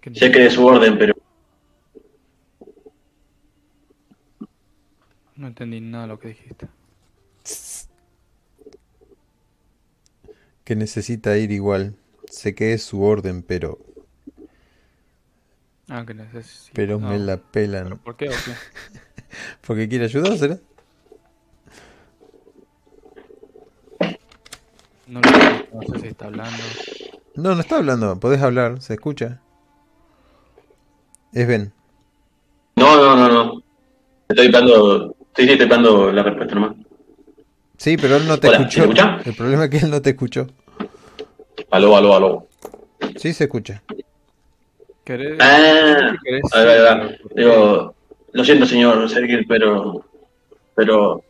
¿Qué Sé que de su orden, pero No entendí nada de lo que dijiste. que necesita ir igual. Sé que es su orden, pero Ah, que necesito. pero me la pelan. ¿Pero por qué o qué? Porque quiere ayudársela. No, no sé si está hablando. No, no está hablando. Podés hablar, se escucha. Es Ben. no, no, no, no. Estoy esperando, estoy esperando la respuesta nomás. Sí, pero él no te Hola, escuchó. El problema es que él no te escuchó. Aló, aló, aló. Sí, se escucha. ¿Querés? Ah, ¿qué querés? ahí va, ahí va. ¿Por qué? Digo, lo siento, señor Sergil, pero, pero,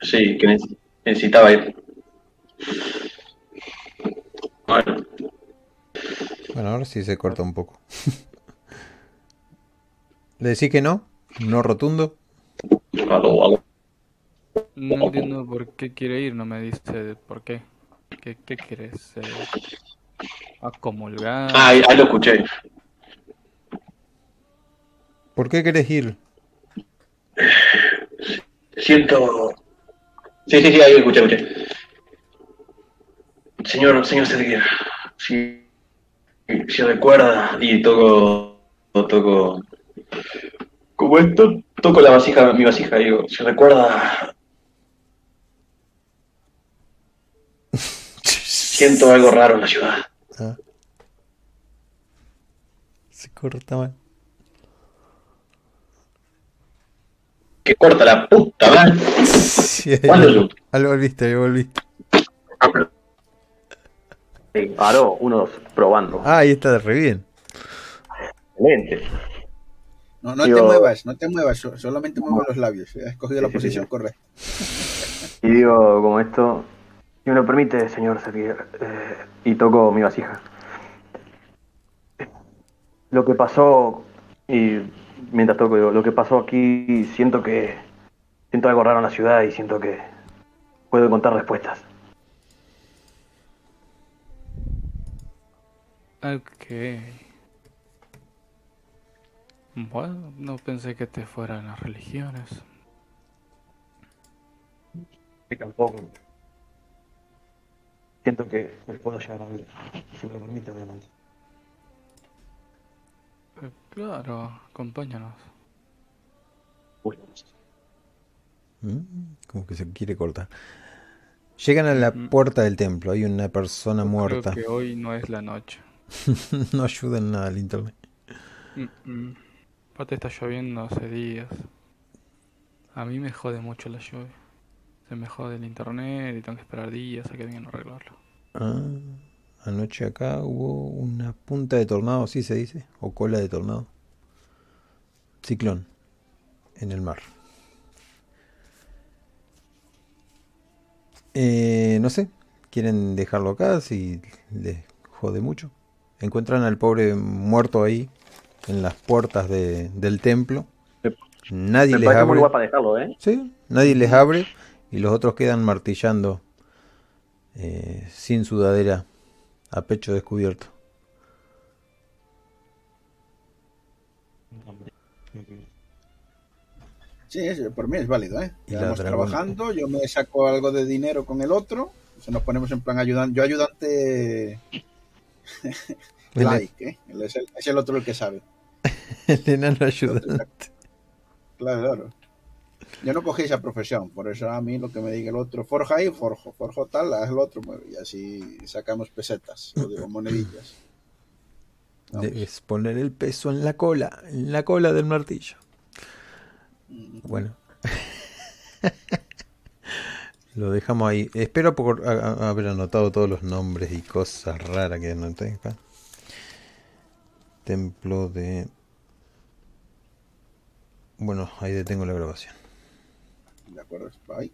sí, que neces- necesitaba ir. Bueno, Bueno, ahora sí se corta un poco. ¿Le decís que no? ¿No rotundo? aló, aló. No entiendo por qué quiere ir, no me dice por qué. ¿Qué, qué querés? Eh, ¿Acomulgar? Ah, ahí, ahí lo escuché. ¿Por qué querés ir? Siento. Sí, sí, sí, ahí escuché, escuché. Señor, señor Serguer, si, si recuerda y toco, toco, como esto, toco la vasija, mi vasija, digo, si recuerda, siento algo raro en la ciudad. Ah. Se corta mal. Que corta la puta madre. Sí, ¿Cuándo yo? ahí volviste, ahí volviste. Sí, Aro, uno, dos, probando. Ah, ahí está re bien. Excelente. No, no Digo- te muevas, no te muevas, so- solamente mueve los labios. Has escogido la Sí, sí, posición sí. correcta. Y digo, como esto, si me lo permite, señor Serguier, eh, y toco mi vasija. Lo que pasó, y mientras toco, digo, lo que pasó aquí, siento que, siento algo raro en la ciudad y siento que puedo encontrar respuestas. Ok. Bueno, no pensé que te fueran las religiones. Y tampoco. Siento que me puedo llegar a ver, si me lo permite, obviamente. Claro, acompáñanos. Uy, Mm, Como que se quiere cortar. Llegan a la Mm. puerta del templo. Hay una persona muerta. Creo que hoy no es la noche. no ayuda en nada el internet. Mm. Aparte está lloviendo hace días. A mí me jode mucho la lluvia. Se me jode el internet y tengo que esperar días a que vengan a arreglarlo. Ah, anoche acá hubo una punta de tornado, ¿sí se dice? O cola de tornado. Ciclón. En el mar. Eh, no sé. ¿Quieren dejarlo acá si les jode mucho? Encuentran al pobre muerto ahí. En las puertas de- del templo. Nadie Me les muy abre. lugar para dejarlo, ¿eh? Sí, nadie les abre y los otros quedan martillando eh, sin sudadera a pecho descubierto. Sí, es- por mí es válido, ¿eh? Y Estamos trabajando, yo me saco algo de dinero con el otro, o sea, nos ponemos en plan ayudante, yo ayudante like, ¿eh? Es el, es el otro el que sabe. El enano ayudante. Claro, claro. Yo no cogí esa profesión, por eso a mí lo que me diga el otro, forja ahí, forjo, forjo tal, haz el otro, pues, y así sacamos pesetas, o digo, monedillas. Vamos. Debes poner el peso en la cola, en la cola del martillo. Bueno. Lo dejamos ahí. Espero por haber anotado todos los nombres y cosas raras que anoté acá. Templo de... Bueno, ahí detengo la grabación. De acuerdo, ahí.